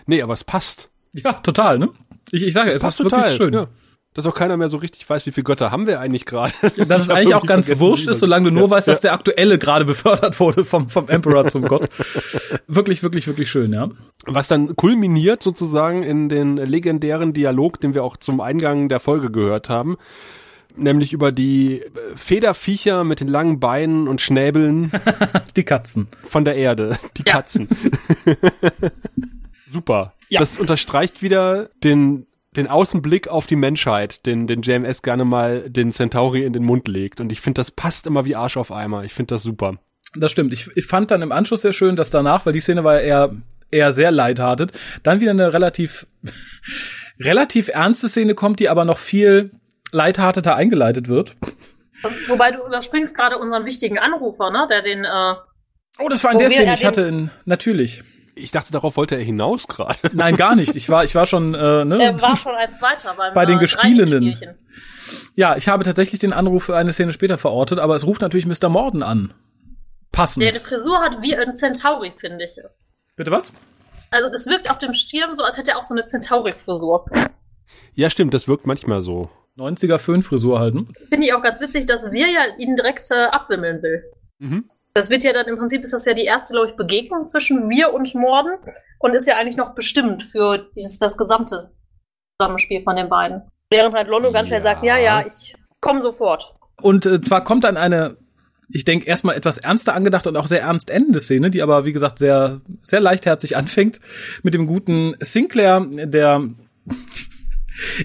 Nee, aber es passt. Ja, total, ne? Ich, ich sage, es passt ist wirklich schön. Ja. Dass auch keiner mehr so richtig weiß, wie viele Götter haben wir eigentlich gerade. (laughs) Dass es eigentlich auch ganz wurscht ist, solange du nur weißt, dass der aktuelle gerade (laughs) befördert wurde vom, vom Emperor zum Gott. (laughs) Wirklich, wirklich, wirklich schön, ja. Was dann kulminiert sozusagen in den legendären Dialog, den wir auch zum Eingang der Folge gehört haben. Nämlich über die äh, Federviecher mit den langen Beinen und Schnäbeln Die Katzen. von der Erde. Die Ja. Katzen. Super. Ja. Das unterstreicht wieder den, den Außenblick auf die Menschheit, den, den JMS gerne mal den Centauri in den Mund legt. Und ich finde, das passt immer wie Arsch auf Eimer. Ich finde das super. Das stimmt. Ich, ich fand dann im Anschluss sehr schön, dass danach, weil die Szene war ja eher, eher sehr lighthearted, dann wieder eine relativ, (laughs) relativ ernste Szene kommt, die aber noch viel lighthearteter eingeleitet wird. Wobei du überspringst gerade unseren wichtigen Anrufer, ne? Der den, äh, Oh, das war in der Szene. Ich hatte in, natürlich. Ich dachte, darauf wollte er hinaus gerade. (laughs) Nein, gar nicht. Ich war, ich war schon, äh, ne? er war schon eins weiter beim Bei den äh, Gespielenden. Ja, ich habe tatsächlich den Anruf für eine Szene später verortet, aber es ruft natürlich Mr. Morden an. Passend. Der die Frisur hat wie ein Centauri, finde ich. Bitte was? Also das wirkt auf dem Schirm so, als hätte er auch so eine Centauri-Frisur. Ja, stimmt, das wirkt manchmal so. 90er Föhnfrisur halten. Finde ich auch ganz witzig, dass wir ja ihn direkt äh, abwimmeln will. Mhm. Das wird ja dann im Prinzip ist das ja die erste, glaube ich, Begegnung zwischen wir und Morden und ist ja eigentlich noch bestimmt für dieses, das gesamte Zusammenspiel von den beiden. Während halt Lollo ganz schnell Ja. sagt, ja, ja, ich komme sofort. Und äh, zwar kommt dann eine, ich denke, erstmal etwas ernster angedacht und auch sehr ernst endende Szene, die aber, wie gesagt, sehr, sehr leichtherzig anfängt mit dem guten Sinclair, der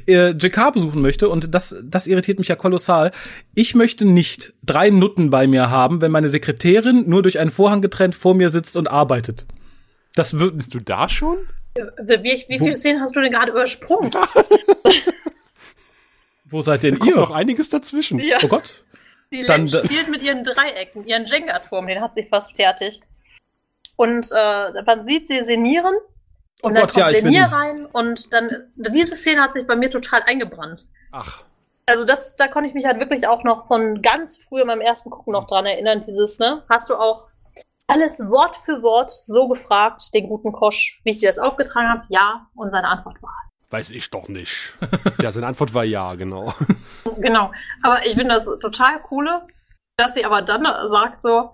äh, JK besuchen möchte, und das, das irritiert mich ja kolossal, ich möchte nicht drei Nutten bei mir haben, wenn meine Sekretärin nur durch einen Vorhang getrennt vor mir sitzt und arbeitet. Das wird. Bist du da schon? Wie, wie viele Szenen hast du denn gerade übersprungen? (laughs) Wo seid denn Da kommt ihr? noch einiges dazwischen. Ja. Oh Gott. Die Dann- Len spielt mit ihren Dreiecken, ihren Jenga-Turm, den hat sie fast fertig. Und äh, man sieht sie senieren Oh und dann Gott, ja, kommt bin- Lenier rein und dann diese Szene hat sich bei mir total eingebrannt. Ach, Also das, da konnte ich mich halt wirklich auch noch von ganz früher beim ersten Gucken noch dran erinnern, dieses, ne? Hast du auch alles Wort für Wort so gefragt, den guten Kosch, wie ich dir das aufgetragen habe? Ja. Und seine Antwort war weiß ich doch nicht. (laughs) ja, seine Antwort war ja, genau. Genau. Aber ich finde das total coole, dass sie aber dann sagt so,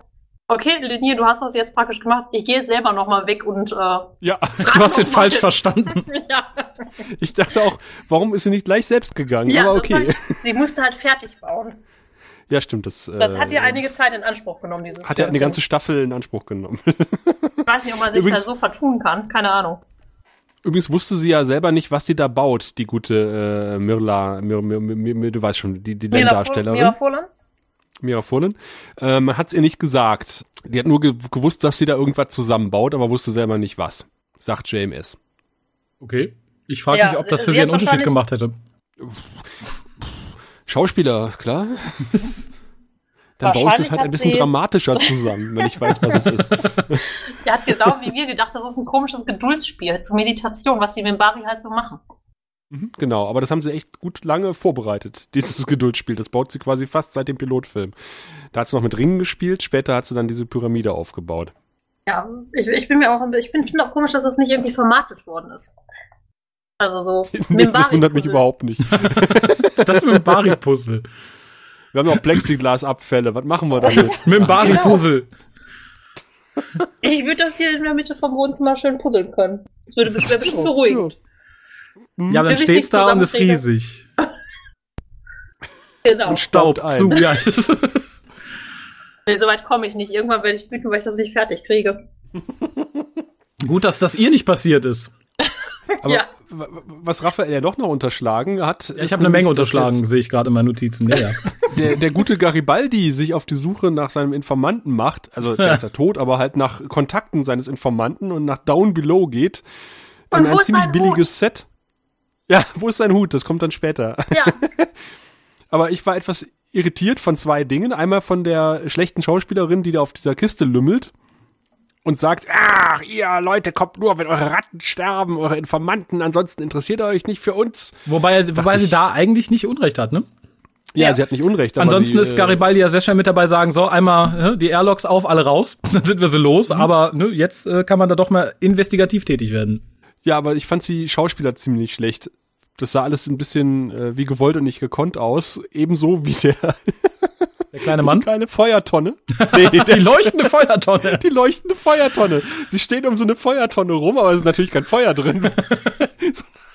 okay, Linier, du hast das jetzt praktisch gemacht, ich gehe jetzt selber nochmal weg und äh, Ja, (laughs) Du hast mal. falsch verstanden. (laughs) ja. ich dachte auch, warum ist sie nicht gleich selbst gegangen? ja, Aber okay. ich, sie musste halt fertig bauen. Ja, stimmt. Das, Das äh, hat ihr einige Zeit in Anspruch genommen, dieses Hat ja eine ganze Staffel in Anspruch genommen. Ich weiß nicht, ob man sich Übrigens- da so vertun kann, keine Ahnung. Übrigens wusste sie ja selber nicht, was sie da baut, die gute äh, Mirla, Mir, Mir, Mir, Mir, du weißt schon, die, die Mira Lerndarstellerin. Furlan? Mira Furlan. Äh, man hat es ihr nicht gesagt. Die hat nur ge gewusst, dass sie da irgendwas zusammenbaut, aber wusste selber nicht was. Sagt JMS. Okay. Ich frage Ja, mich, ob das für sie einen Unterschied gemacht hätte. Schauspieler, klar. (laughs) Dann baue ich das halt ein bisschen dramatischer zusammen, wenn ich weiß, was es ist. (laughs) Der hat genau wie wir gedacht, das ist ein komisches Geduldsspiel zur Meditation, was die Mimbari halt so machen. Mhm, Genau, aber das haben sie echt gut lange vorbereitet, (laughs) dieses Geduldsspiel. Das baut sie quasi fast seit dem Pilotfilm. Da hat sie noch mit Ringen gespielt, später hat sie dann diese Pyramide aufgebaut. Ja, ich, ich bin mir auch, ich bin finde auch komisch, dass das nicht irgendwie vermarktet worden ist. Also so. (laughs) Nee, das wundert mich überhaupt nicht. (laughs) Das mit dem Bari-Puzzle. Wir haben noch Plexiglasabfälle. Was machen wir damit? Mit dem Bari-Puzzle. Ich würde das hier in der Mitte vom Wohnzimmer schön puzzeln können. Das würde das wäre bestimmt beruhigend. Ja, aber dann Bis ich steht's nicht da und ist riesig. (laughs) Genau. Und staubt Staub ein. zu. Ja. (laughs) Nee, so weit komme ich nicht. Irgendwann werde ich wütend, weil ich das nicht fertig kriege. (laughs) Gut, dass das ihr nicht passiert ist. Aber Ja. was Raphael ja doch noch unterschlagen hat, Ja, ich habe eine Menge unterschlagen, sehe ich gerade in meinen Notizen. Ja, ja. Der, der gute Garibaldi sich auf die Suche nach seinem Informanten macht, also der ist ja tot, aber halt nach Kontakten seines Informanten und nach Down Below geht. Und in wo ein ist ziemlich billiges Set. Ja, wo ist sein Hut? Das kommt dann später. Ja. (laughs) Aber ich war etwas irritiert von zwei Dingen. Einmal von der schlechten Schauspielerin, die da auf dieser Kiste lümmelt und sagt, ach, ihr Leute, kommt nur, wenn eure Ratten sterben, eure Informanten, ansonsten interessiert ihr euch nicht für uns. Wobei, wobei sie ich- da eigentlich nicht Unrecht hat, ne? Ja, Ja. sie hat nicht Unrecht. aber Ansonsten sie, ist äh, Garibaldi ja sehr schnell mit dabei sagen, so, einmal die Airlocks auf, alle raus, (laughs) dann sind wir sie los, aber ne, jetzt äh, kann man da doch mal investigativ tätig werden. Ja, aber ich fand sie Schauspieler ziemlich schlecht. Das sah alles ein bisschen äh, wie gewollt und nicht gekonnt aus. Ebenso wie der Der kleine (laughs) Mann. kleine Feuertonne. (laughs) Nee, Die der, leuchtende Feuertonne. (laughs) die leuchtende Feuertonne. Sie steht um so eine Feuertonne rum, aber es ist natürlich kein Feuer drin.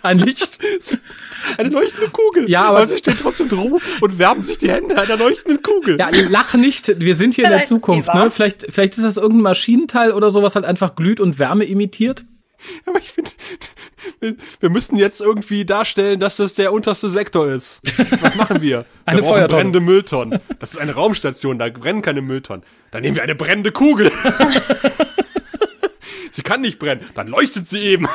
Ein Licht. Eine leuchtende Kugel. Ja, aber- sie steht trotzdem drum und wärmen sich die Hände an der leuchtenden Kugel. Ja, lach nicht. Wir sind hier in der Vielleicht ist die Zukunft, ne? Vielleicht, vielleicht ist das irgendein Maschinenteil oder so, was halt einfach glüht und Wärme imitiert. (laughs) Aber ich finde, wir, müssen jetzt irgendwie darstellen, dass das der unterste Sektor ist. Was machen wir? (laughs) Eine wir Feuertonne. brennende Mülltonnen. Das ist eine Raumstation, da brennen keine Mülltonnen. Dann nehmen wir eine brennende Kugel. (laughs) sie kann nicht brennen, dann leuchtet sie eben.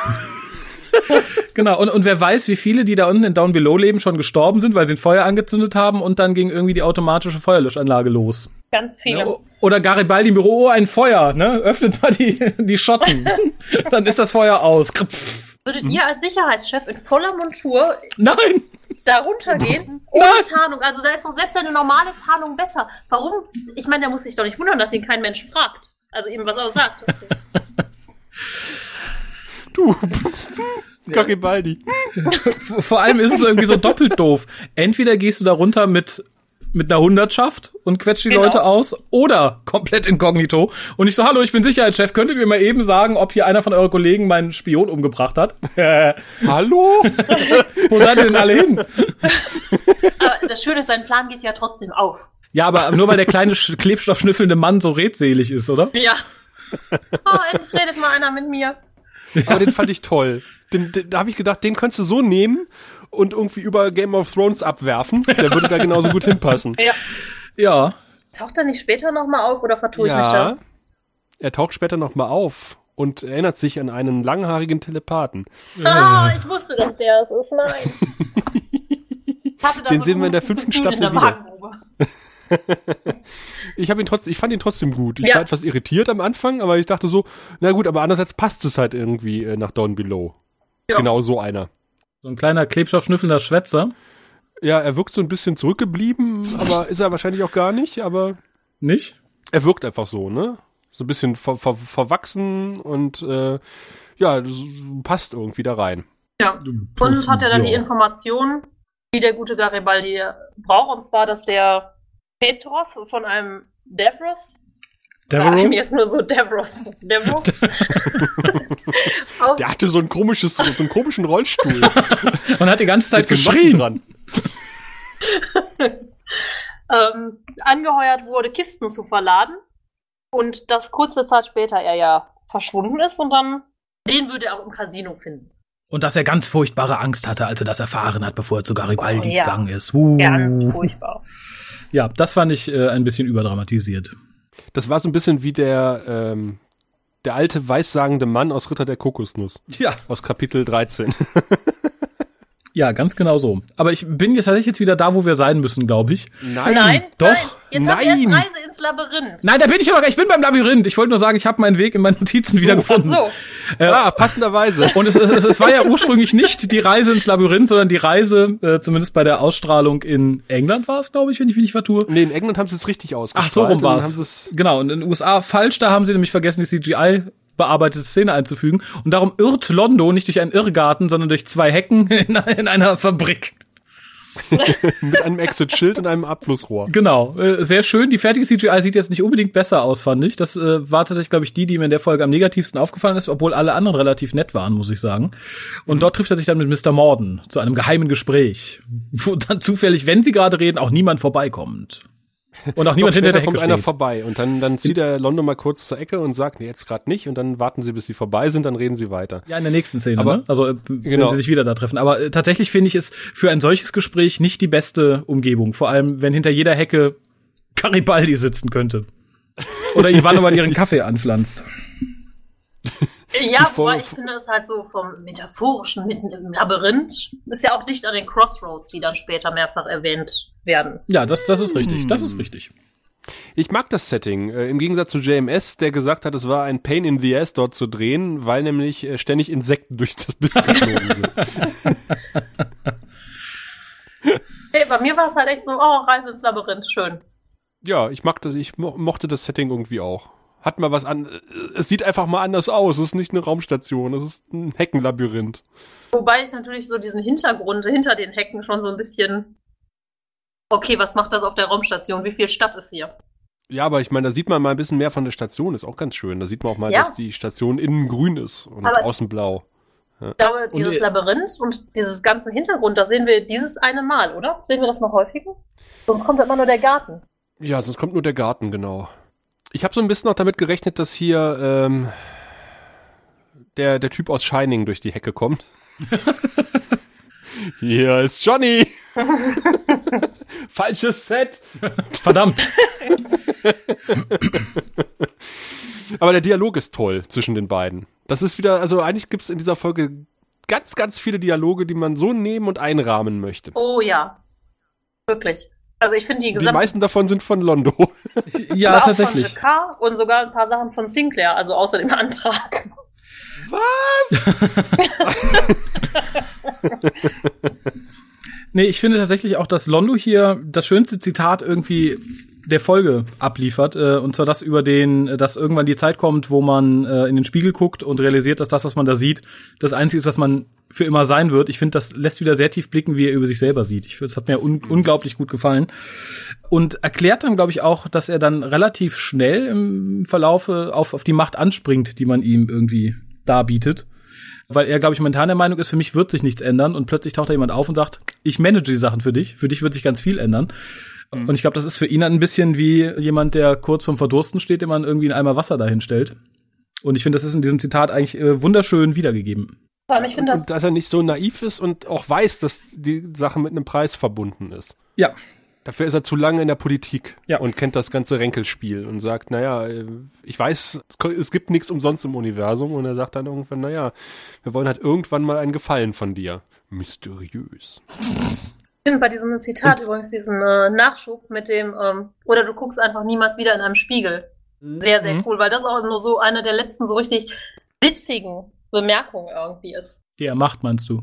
Genau, und, und wer weiß, wie viele, die da unten in Down Below leben, schon gestorben sind, weil sie ein Feuer angezündet haben und dann ging irgendwie die automatische Feuerlöschanlage los. Ganz viele. Ne? Oder Garibaldi im Büro, oh, ein Feuer, ne? Öffnet mal die, (laughs) die Schotten. (laughs) dann ist das Feuer aus. Krpf. Würdet ihr als Sicherheitschef in voller Montur Nein! da runtergehen? Ohne Tarnung. Also da ist doch selbst eine normale Tarnung besser. Warum? Ich meine, der muss sich doch nicht wundern, dass ihn kein Mensch fragt. Also eben, was er sagt. (laughs) Du, Garibaldi. Vor allem ist es irgendwie so doppelt doof. Entweder gehst du da runter mit, mit einer Hundertschaft und quetscht die Genau. Leute aus, oder komplett inkognito. Und ich so, hallo, ich bin Sicherheitschef, könntet ihr mir mal eben sagen, ob hier einer von euren Kollegen meinen Spion umgebracht hat? (laughs) Hallo? Wo seid ihr denn alle hin? Aber das Schöne ist, sein Plan geht ja trotzdem auf. Ja, aber nur weil der kleine sch- klebstoffschnüffelnde Mann so redselig ist, oder? Ja. Oh, endlich redet mal einer mit mir. Aber den fand ich toll. Den, den, da habe ich gedacht, den könntest du so nehmen und irgendwie über Game of Thrones abwerfen. Der würde da genauso gut (laughs) hinpassen. Ja. Ja. Taucht er nicht später nochmal auf oder vertue ich mich da? Ja. Er taucht später nochmal auf und erinnert sich an einen langhaarigen Telepathen. Ah, ich wusste, dass der es ist. Nein. (laughs) Den so sehen wir in der fünften Staffel in der wieder. (laughs) Ich habe ihn trotzdem, ich fand ihn trotzdem gut. Ich Ja. war etwas irritiert am Anfang, aber ich dachte so, na gut, aber andererseits passt es halt irgendwie äh, nach Down Below. Ja. Genau so einer. So ein kleiner klebstoffschnüffelnder Schwätzer. Ja, er wirkt so ein bisschen zurückgeblieben, aber ist er wahrscheinlich auch gar nicht, aber Nicht? er wirkt einfach so, ne? So ein bisschen ver ver verwachsen und äh, ja, passt irgendwie da rein. Ja. Und hat er dann die Ja. Information, die der gute Garibaldi braucht, und zwar, dass der Petrov von einem Devros, Devereaux? mir ist nur so Devros, Devro, (laughs) auf, Der hatte so ein komisches, so einen komischen Rollstuhl. (laughs) Und hat die ganze Zeit geschrien. dran. (laughs) ähm, angeheuert wurde, Kisten zu verladen und dass kurze Zeit später er ja verschwunden ist und dann den würde er auch im Casino finden. Und dass er ganz furchtbare Angst hatte, als er das erfahren hat, bevor er zu Garibaldi Oh, ja. gegangen ist. Uh. Ganz furchtbar. Ja, das fand ich äh, ein bisschen überdramatisiert. Das war so ein bisschen wie der, ähm, der alte weissagende Mann aus Ritter der Kokosnuss. Ja. Aus Kapitel 13. (laughs) Ja, ganz genau so. Aber ich bin jetzt tatsächlich jetzt wieder da, wo wir sein müssen, glaube ich. Nein, nein, doch, nein. Jetzt haben wir erst nein. Reise ins Labyrinth. Nein, da bin ich ja noch. Ich bin beim Labyrinth. Ich wollte nur sagen, ich habe meinen Weg in meinen Notizen wieder Ach gefunden. so. Ah, passenderweise. Und es, es, es, es war ja ursprünglich nicht die Reise ins Labyrinth, sondern die Reise, äh, zumindest bei der Ausstrahlung in England war es, glaube ich, wenn ich mich nicht vertue. Nee, in England haben sie es richtig ausgestrahlt. Ach, so rum war es. Genau, und in den USA falsch, da haben sie nämlich vergessen, die CGI bearbeitete Szene einzufügen. Und darum irrt Londo nicht durch einen Irrgarten, sondern durch zwei Hecken (laughs) in, in einer Fabrik. (laughs) mit einem Exit-Schild und einem Abflussrohr. Genau, äh, sehr schön. Die fertige CGI sieht jetzt nicht unbedingt besser aus, fand ich. Das äh, war tatsächlich, glaube ich, die, die mir in der Folge am negativsten aufgefallen ist, obwohl alle anderen relativ nett waren, muss ich sagen. Und dort trifft er sich dann mit Mr. Morden zu einem geheimen Gespräch, wo dann zufällig, wenn sie gerade reden, auch niemand vorbeikommt. Und auch niemand hinter der Hecke kommt einer steht. vorbei und dann, dann zieht er London mal kurz zur Ecke und sagt, nee, jetzt gerade nicht und dann warten sie, bis sie vorbei sind, dann reden sie weiter. Ja, in der nächsten Szene, Aber- ne? Also äh, wenn genau. sie sich wieder da treffen. Aber äh, tatsächlich finde ich es für ein solches Gespräch nicht die beste Umgebung. Vor allem, wenn hinter jeder Hecke Garibaldi sitzen könnte. Oder Ivano mal ihren (laughs) Kaffee anpflanzt. (laughs) Ja, wobei ich finde es halt so vom metaphorischen mitten im Labyrinth ist ja auch dicht an den Crossroads, die dann später mehrfach erwähnt werden. Ja, das, das ist richtig. Das Hm. ist richtig. Ich mag das Setting. Äh, Im Gegensatz zu JMS, der gesagt hat, es war ein Pain in the Ass dort zu drehen, weil nämlich äh, ständig Insekten (laughs) durch das Bild geflogen sind. (laughs) Hey, bei mir war es halt echt so, oh, Reise ins Labyrinth, schön. ja, ich mag das, ich mo mochte das Setting irgendwie auch. Hat mal was an, es sieht einfach mal anders aus. Es ist nicht eine Raumstation, es ist ein Heckenlabyrinth. Wobei ich natürlich so diesen Hintergrund hinter den Hecken schon so ein bisschen. Okay, was macht das auf der Raumstation? Wie viel Stadt ist hier? Ja, aber ich meine, da sieht man mal ein bisschen mehr von der Station, ist auch ganz schön. Da sieht man auch mal, Ja. dass die Station innen grün ist und Aber- außen blau. Ich glaube, dieses Labyrinth und dieses ganze Hintergrund, da sehen wir dieses eine Mal, oder? Sehen wir das noch häufiger? Sonst kommt immer nur der Garten. Ja, sonst kommt nur der Garten, genau. Ich habe so ein bisschen noch damit gerechnet, dass hier ähm, der, der Typ aus Shining durch die Hecke kommt. (laughs) hier ist Johnny! (laughs) Falsches Set! Verdammt. Aber der Dialog ist toll zwischen den beiden. Das ist wieder, also eigentlich gibt es in dieser Folge ganz, ganz viele Dialoge, die man so nehmen und einrahmen möchte. Oh ja. Wirklich. Also ich finde die Die gesamte meisten davon sind von Londo. (laughs) Ja, tatsächlich. von Jacquard und sogar ein paar Sachen von Sinclair, also außer dem Antrag. (laughs) Nee, ich finde tatsächlich auch, dass Londo hier das schönste Zitat irgendwie der Folge abliefert. Äh, und zwar das über den, dass irgendwann die Zeit kommt, wo man äh, in den Spiegel guckt und realisiert, dass das, was man da sieht, das Einzige ist, was man für immer sein wird. Ich finde, das lässt wieder sehr tief blicken, wie er über sich selber sieht. Ich finde, das hat mir un unglaublich gut gefallen. Und erklärt dann, glaube ich, auch, dass er dann relativ schnell im Verlaufe auf, auf die Macht anspringt, die man ihm irgendwie darbietet weil er, glaube ich, momentan der Meinung ist, für mich wird sich nichts ändern und plötzlich taucht da jemand auf und sagt, ich manage die Sachen für dich, für dich wird sich ganz viel ändern. Mhm. Und ich glaube, das ist für ihn ein bisschen wie jemand, der kurz vorm Verdursten steht, dem man irgendwie einen Eimer Wasser dahin stellt. Und ich finde, das ist in diesem Zitat eigentlich äh, wunderschön wiedergegeben. Vor allem, ich finde das. Und dass er nicht so naiv ist und auch weiß, dass die Sache mit einem Preis verbunden ist. Ja. Dafür ist er zu lange in der Politik Ja. und kennt das ganze Ränkelspiel und sagt, naja, äh, ich weiß, es gibt nichts umsonst im Universum und er sagt dann irgendwann, naja, wir wollen halt irgendwann mal einen Gefallen von dir. Mysteriös. Ich finde bei diesem Zitat übrigens diesen äh, Nachschub mit dem, ähm, oder du guckst einfach niemals wieder in einem Spiegel. Sehr, sehr Mhm. cool, weil das auch nur so eine der letzten so richtig witzigen Bemerkungen irgendwie ist. Die er macht, meinst du?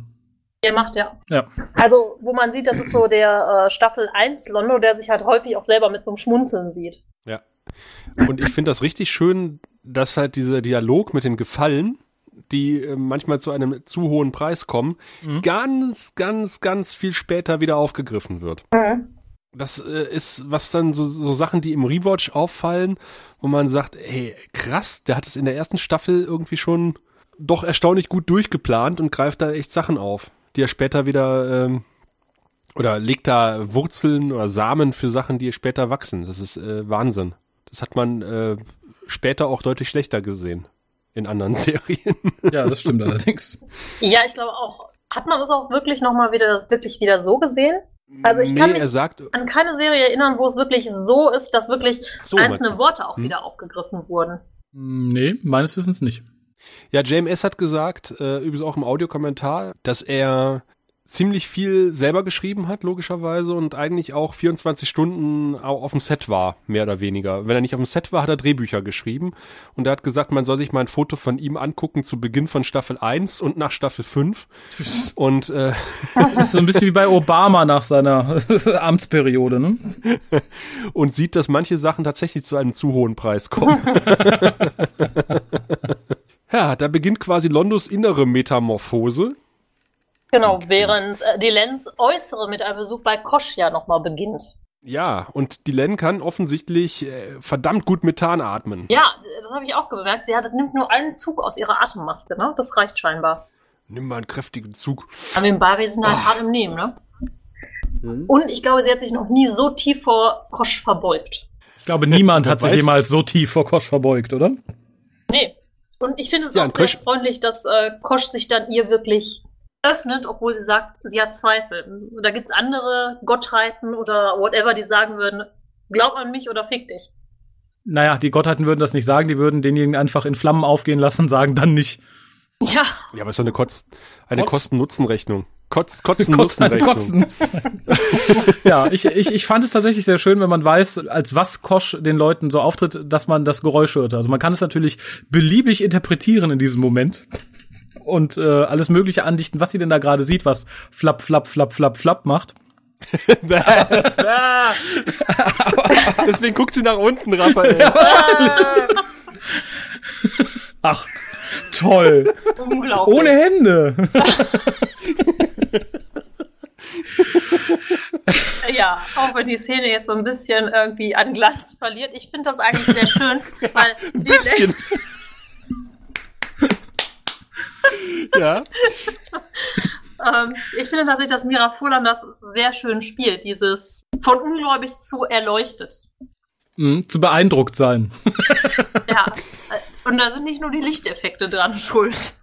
Der macht ja. Ja. Also, wo man sieht, das ist so der äh, Staffel 1 Londo, der sich halt häufig auch selber mit so einem Schmunzeln sieht. Ja. Und ich finde das richtig schön, dass halt dieser Dialog mit den Gefallen, die äh, manchmal zu einem zu hohen Preis kommen, Mhm. ganz, ganz, ganz viel später wieder aufgegriffen wird. Das äh, ist, was dann so, so Sachen, die im Rewatch auffallen, wo man sagt, ey, krass, der hat es in der ersten Staffel irgendwie schon doch erstaunlich gut durchgeplant und greift da echt Sachen auf, die er später wieder ähm, oder legt da Wurzeln oder Samen für Sachen, die später wachsen. Das ist äh, Wahnsinn. Das hat man äh, später auch deutlich schlechter gesehen in anderen (laughs) Serien. Ja, das stimmt allerdings. Ja, ich glaube auch. Hat man das auch wirklich nochmal wieder, wirklich wieder so gesehen? Also ich kann mich- er sagt, An keine Serie erinnern, wo es wirklich so ist, dass wirklich so, einzelne? Worte auch Hm. wieder aufgegriffen wurden. Nee, meines Wissens nicht. Ja, JMS hat gesagt, äh, übrigens auch im Audiokommentar, dass er ziemlich viel selber geschrieben hat, logischerweise, und eigentlich auch 24 Stunden au- auf dem Set war, mehr oder weniger. Wenn er nicht auf dem Set war, hat er Drehbücher geschrieben. Und er hat gesagt, man soll sich mal ein Foto von ihm angucken zu Beginn von Staffel 1 und nach Staffel 5. (laughs) Und äh, Das ist so ein bisschen wie bei Obama nach seiner (laughs) Amtsperiode, ne? (laughs) und sieht, dass manche Sachen tatsächlich zu einem zu hohen Preis kommen. Ja, da beginnt quasi Londos innere Metamorphose. Genau, während äh, die Lenz äußere mit einem Besuch bei Kosch ja nochmal beginnt. Ja, und die Len kann offensichtlich äh, verdammt gut Methan atmen. Ja, das habe ich auch bemerkt. Sie hat, nimmt nur einen Zug aus ihrer Atemmaske, ne? Das reicht scheinbar. Nimm mal einen kräftigen Zug. Aber im Bari sind halt hart im Nehmen, ne? Und ich glaube, sie hat sich noch nie so tief vor Kosch verbeugt. Ich glaube, niemand hat sich jemals so tief vor Kosch verbeugt, oder? Nee. Und ich finde es Ja, auch und sehr Kosch- freundlich, dass äh, Kosch sich dann ihr wirklich öffnet, obwohl sie sagt, sie hat Zweifel. Da gibt's andere Gottheiten oder whatever, die sagen würden, glaub an mich oder fick dich. Naja, die Gottheiten würden das nicht sagen, die würden denjenigen einfach in Flammen aufgehen lassen, sagen dann nicht. Ja, Ja, aber ist doch eine, Kotz eine Kosten-Nutzen-Rechnung. Kotz Kotzen, Kotzen-Nutzen-Rechnung. kotzen. ja, ich, ich, ich fand es tatsächlich sehr schön, wenn man weiß, als was Kosch den Leuten so auftritt, dass man das Geräusch hört. Also man kann es natürlich beliebig interpretieren in diesem Moment und äh, alles Mögliche andichten, was sie denn da gerade sieht, was flapp, flapp, flapp, flapp, flapp macht. (laughs) Deswegen guckt sie nach unten, Raphael. (laughs) Ach, toll. unglaublich. Ohne Hände. (laughs) (laughs) Ja, auch wenn die Szene jetzt so ein bisschen irgendwie an Glanz verliert. Ich finde das eigentlich sehr schön, (laughs) weil Ein bisschen. ja. (laughs) Ähm, ich finde tatsächlich, dass Mira Furlan das sehr schön spielt, dieses von ungläubig zu erleuchtet. Hm, zu beeindruckt sein. Ja, äh, und da sind nicht nur die Lichteffekte dran schuld.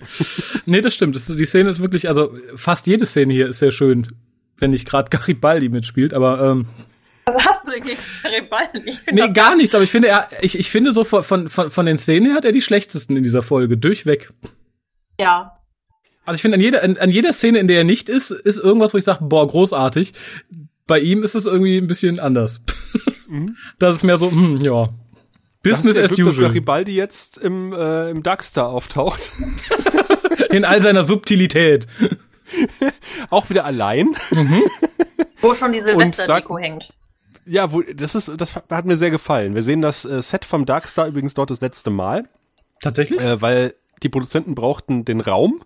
(laughs) Nee, das stimmt. Das, die Szene ist wirklich, also fast jede Szene hier ist sehr schön, wenn nicht gerade Garibaldi mitspielt, aber ähm, Was hast du denn gegen Garibaldi? Ich finde nee, das gar nicht, aber ich finde, er, ich, ich finde so von, von, von den Szenen her hat er die schlechtesten in dieser Folge, durchweg. Ja, Also ich finde, an jeder, an, an jeder Szene, in der er nicht ist, ist irgendwas, wo ich sage, boah, großartig. Bei ihm ist es irgendwie ein bisschen anders. Mhm. (laughs) Das ist mehr so, hm, ja. Business as Glück, dass usual. Garibaldi jetzt im, äh, im Darkstar auftaucht. (laughs) In all seiner Subtilität. (laughs) Auch wieder allein. (laughs) wo schon die Silvesterdeko hängt. Ja, wo, das ist, das hat mir sehr gefallen. Wir sehen das äh, Set vom Darkstar übrigens dort das letzte Mal. Tatsächlich? äh, weil die Produzenten brauchten den Raum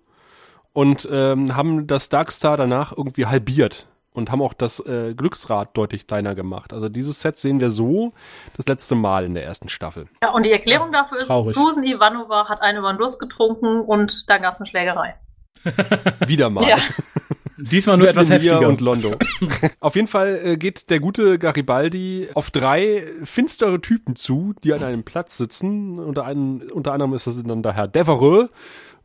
und ähm, haben das Darkstar danach irgendwie halbiert und haben auch das äh, Glücksrad deutlich kleiner gemacht. Also dieses Set sehen wir so das letzte Mal in der ersten Staffel. Ja, und die Erklärung dafür ist, traurig. Susan Ivanova hat eine Durst getrunken und dann gab es eine Schlägerei. (laughs) Wieder mal. Ja. (laughs) Diesmal nur Mit etwas Lemire heftiger. und Londo. (laughs) auf jeden Fall äh, geht der gute Garibaldi auf drei finstere Typen zu, die an einem Platz sitzen. Unter, einem, unter anderem ist das dann der Herr Devereux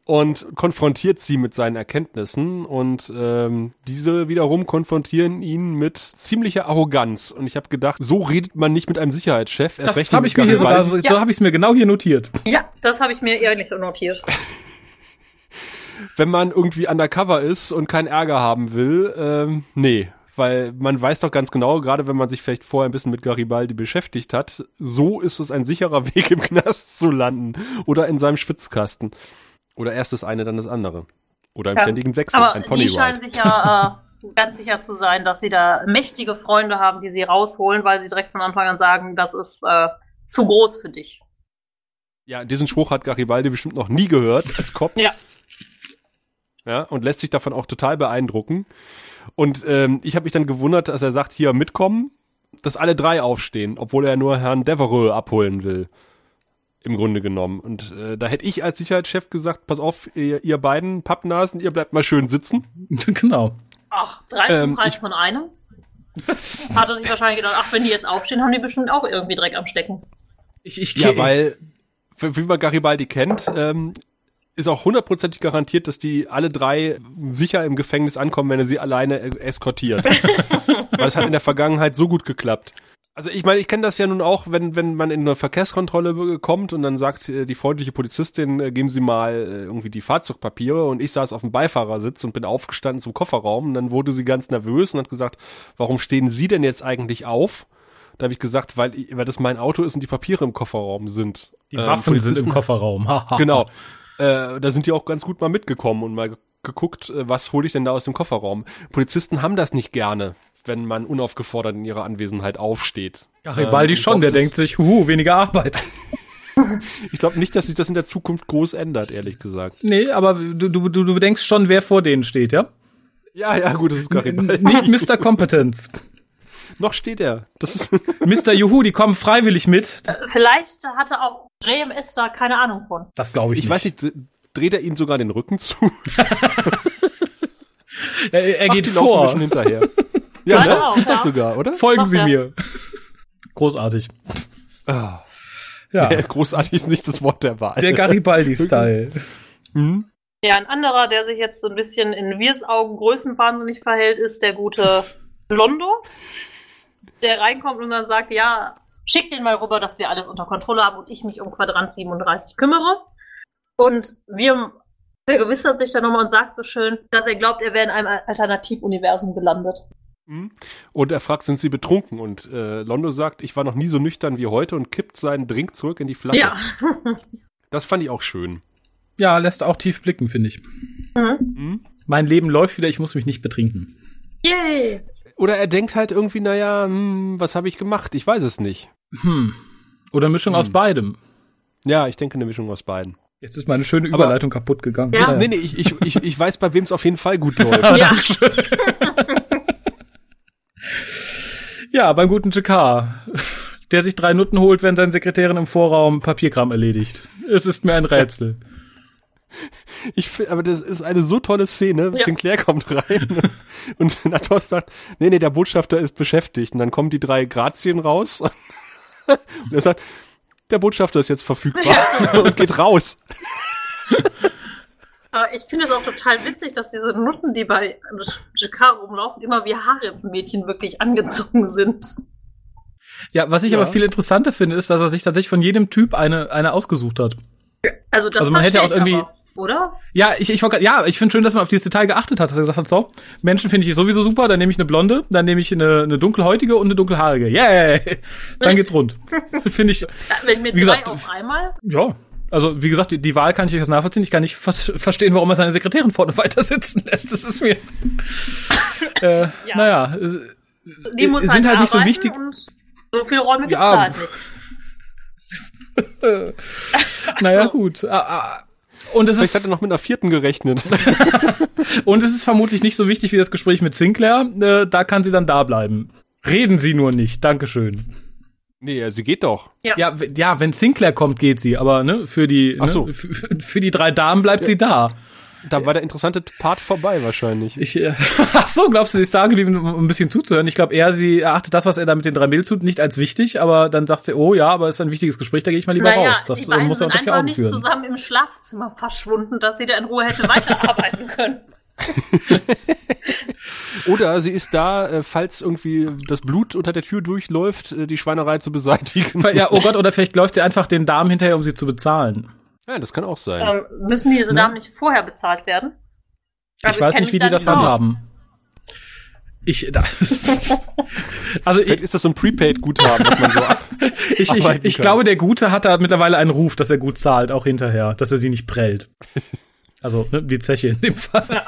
und konfrontiert sie mit seinen Erkenntnissen und ähm, diese wiederum konfrontieren ihn mit ziemlicher Arroganz und ich habe gedacht, so redet man nicht mit einem Sicherheitschef. Erst Das habe ich mir hier sogar, Garibaldi. so habe ich es mir genau hier notiert. Ja, das habe ich mir ehrlich notiert. (laughs) wenn man irgendwie undercover ist und keinen Ärger haben will, ähm, nee. Weil man weiß doch ganz genau, gerade wenn man sich vielleicht vorher ein bisschen mit Garibaldi beschäftigt hat, so ist es ein sicherer (laughs) Weg im Knast zu landen oder in seinem Schwitzkasten. Oder erst das eine, dann das andere. Oder im Ja, ständigen Wechsel, Aber ein die Pony scheinen sich ja äh, (laughs) ganz sicher zu sein, dass sie da mächtige Freunde haben, die sie rausholen, weil sie direkt von Anfang an sagen, das ist äh, zu groß für dich. Ja, diesen Spruch hat Garibaldi bestimmt noch nie gehört als Cop. Ja. Ja, und lässt sich davon auch total beeindrucken. Und ähm, ich habe mich dann gewundert, dass er sagt, hier mitkommen, dass alle drei aufstehen, obwohl er nur Herrn Devereux abholen will. Im Grunde genommen. Und äh, da hätte ich als Sicherheitschef gesagt, pass auf, ihr, ihr beiden Pappnasen, ihr bleibt mal schön sitzen. (laughs) genau. Ach, drei zum Ähm, Preis ich- von einem? (laughs) Hat er sich wahrscheinlich gedacht, ach, wenn die jetzt aufstehen, haben die bestimmt auch irgendwie Dreck am Stecken. Ich, ich, Ja, weil, wie man Garibaldi kennt, ähm, ist auch hundertprozentig garantiert, dass die alle drei sicher im Gefängnis ankommen, wenn er sie alleine eskortiert. (laughs) Weil es hat in der Vergangenheit so gut geklappt. Also ich meine, ich kenne das ja nun auch, wenn, wenn man in eine Verkehrskontrolle kommt und dann sagt äh, die freundliche Polizistin, äh, geben Sie mal äh, irgendwie die Fahrzeugpapiere und ich saß auf dem Beifahrersitz und bin aufgestanden zum Kofferraum und dann wurde sie ganz nervös und hat gesagt, warum stehen Sie denn jetzt eigentlich auf? Da habe ich gesagt, weil, weil das mein Auto ist und die Papiere im Kofferraum sind. die Ähm, Waffen sind im Kofferraum. Haha. Genau. Äh, da sind die auch ganz gut mal mitgekommen und mal ge- geguckt, äh, was hole ich denn da aus dem Kofferraum. Polizisten haben das nicht gerne, wenn man unaufgefordert in ihrer Anwesenheit aufsteht. Garibaldi Ähm, ich schon, glaub, der denkt sich, huhu, weniger Arbeit. (laughs) Ich glaube nicht, dass sich das in der Zukunft groß ändert, ehrlich gesagt. Nee, aber du, du, du, bedenkst schon, wer vor denen steht, ja? Ja, ja, gut, das ist Garibaldi. Nicht Mr. Competence. (laughs) Noch steht er. Das ist (laughs) Mr. Juhu, die kommen freiwillig mit. Äh, Vielleicht hatte auch JMS da keine Ahnung von. Das glaube ich, ich weiß nicht, dreht er ihm sogar den Rücken zu? Er, er Ach, geht vor. bisschen hinterher. Ja, ne? Genau, Ist das ja. sogar, oder? Folgen Doch, Sie ja. mir. Großartig. Ah, Ja, der, großartig ist nicht das Wort der Wahl. der Garibaldi-Style. (laughs) Hm? Ja, ein anderer, der sich jetzt so ein bisschen in Wirs Augen größenwahnsinnig verhält, ist der gute (laughs) Londo, der reinkommt und dann sagt, ja, schick den mal rüber, dass wir alles unter Kontrolle haben und ich mich um Quadrant 37 kümmere. Und wir vergewissert sich dann nochmal und sagt so schön, dass er glaubt, er wäre in einem Alternativuniversum gelandet. Hm? Und er fragt, sind Sie betrunken? Und äh, Londo sagt, ich war noch nie so nüchtern wie heute und kippt seinen Drink zurück in die Flasche. Ja. (laughs) Das fand ich auch schön. Ja, lässt auch tief blicken, finde ich. Mhm. Hm? Mein Leben läuft wieder, ich muss mich nicht betrinken. Yay. Oder er denkt halt irgendwie, naja, hm, was habe ich gemacht? Ich weiß es nicht. Hm. Oder Mischung Hm. aus beidem. Ja, ich denke eine Mischung aus beiden. Jetzt ist meine schöne Aber- Überleitung kaputt gegangen. Ja. Nee, nee, ich, ich, ich, ich weiß, bei wem es auf jeden Fall gut (laughs) läuft. Ja. (laughs) Ja, beim guten JK. Der sich drei Nutten holt, wenn seine Sekretärin im Vorraum Papierkram erledigt. Es ist mir ein Rätsel. (laughs) Ich find, aber das ist eine so tolle Szene. Ja. Sinclair kommt rein (laughs) und (laughs) Natos sagt, nee, nee, der Botschafter ist beschäftigt. Und dann kommen die drei Grazien raus und er sagt, der Botschafter ist jetzt verfügbar und geht raus. Aber ich finde es auch total witzig, dass diese Nutten, die bei JK rumlaufen, immer wie Haremsmädchen wirklich angezogen sind. Ja, was ich Ja. aber viel interessanter finde, ist, dass er sich tatsächlich von jedem Typ eine, eine ausgesucht hat. Also das Also man hätte auch irgendwie- aber, oder? Ja, ich, ich, ja, ich finde schön, dass man auf dieses Detail geachtet hat, dass er gesagt hat, so, Menschen finde ich sowieso super, dann nehme ich eine blonde, dann nehme ich eine, eine dunkelhäutige und eine dunkelhaarige. Yay! Dann (laughs) geht's rund. finde ich, Ja, wenn mit Wie drei gesagt, auf einmal. ja. Also, wie gesagt, die, die Wahl kann ich durchaus nachvollziehen. Ich kann nicht vers verstehen, warum er seine Sekretärin vorne (laughs) weiter sitzen lässt. Das ist mir. (laughs) äh, Ja. Naja, äh, Die muss sind halt nicht so wichtig. Und so viele Räume gibt's Ja. halt nicht. (laughs) naja, gut. Ah, ah. Und es Vielleicht hat ist, er noch mit einer vierten gerechnet. und es ist vermutlich nicht so wichtig wie das Gespräch mit Sinclair. Äh, da kann sie dann da bleiben. Reden Sie nur nicht. Dankeschön. Nee, sie geht doch. Ja, w- ja, wenn Sinclair kommt, geht sie, aber ne, für die, Ach so. ne, für, für die drei Damen bleibt sie da. Da war der interessante Part vorbei wahrscheinlich. Ich, äh, (laughs) ach so, glaubst du, sie ist da geblieben, um ein bisschen zuzuhören? Ich glaube eher, sie erachtet das, was er da mit den drei Mädels tut, nicht als wichtig, aber dann sagt sie, oh ja, aber es ist ein wichtiges Gespräch, da gehe ich mal lieber naja, raus. Das die äh, beiden muss er sind einfach Augen nicht führen. zusammen im Schlafzimmer verschwunden, dass sie da in Ruhe hätte weiterarbeiten (laughs) können. (laughs) Oder sie ist da, äh, falls irgendwie das Blut unter der Tür durchläuft, äh, die Schweinerei zu beseitigen. Ja, oh Gott, oder vielleicht läuft sie einfach den Damen hinterher, um sie zu bezahlen. Ja, das kann auch sein. Ähm, müssen diese Ne? Damen nicht vorher bezahlt werden? Also ich weiß nicht, wie da die das handhaben. Ich, da, (laughs) also ich, ist das so ein Prepaid-Guthaben, dass man so ab. (laughs) ich, ich, ich glaube, der Gute hat da mittlerweile einen Ruf, dass er gut zahlt, auch hinterher, dass er sie nicht prellt. Also ne, die Zeche in dem Fall. (laughs)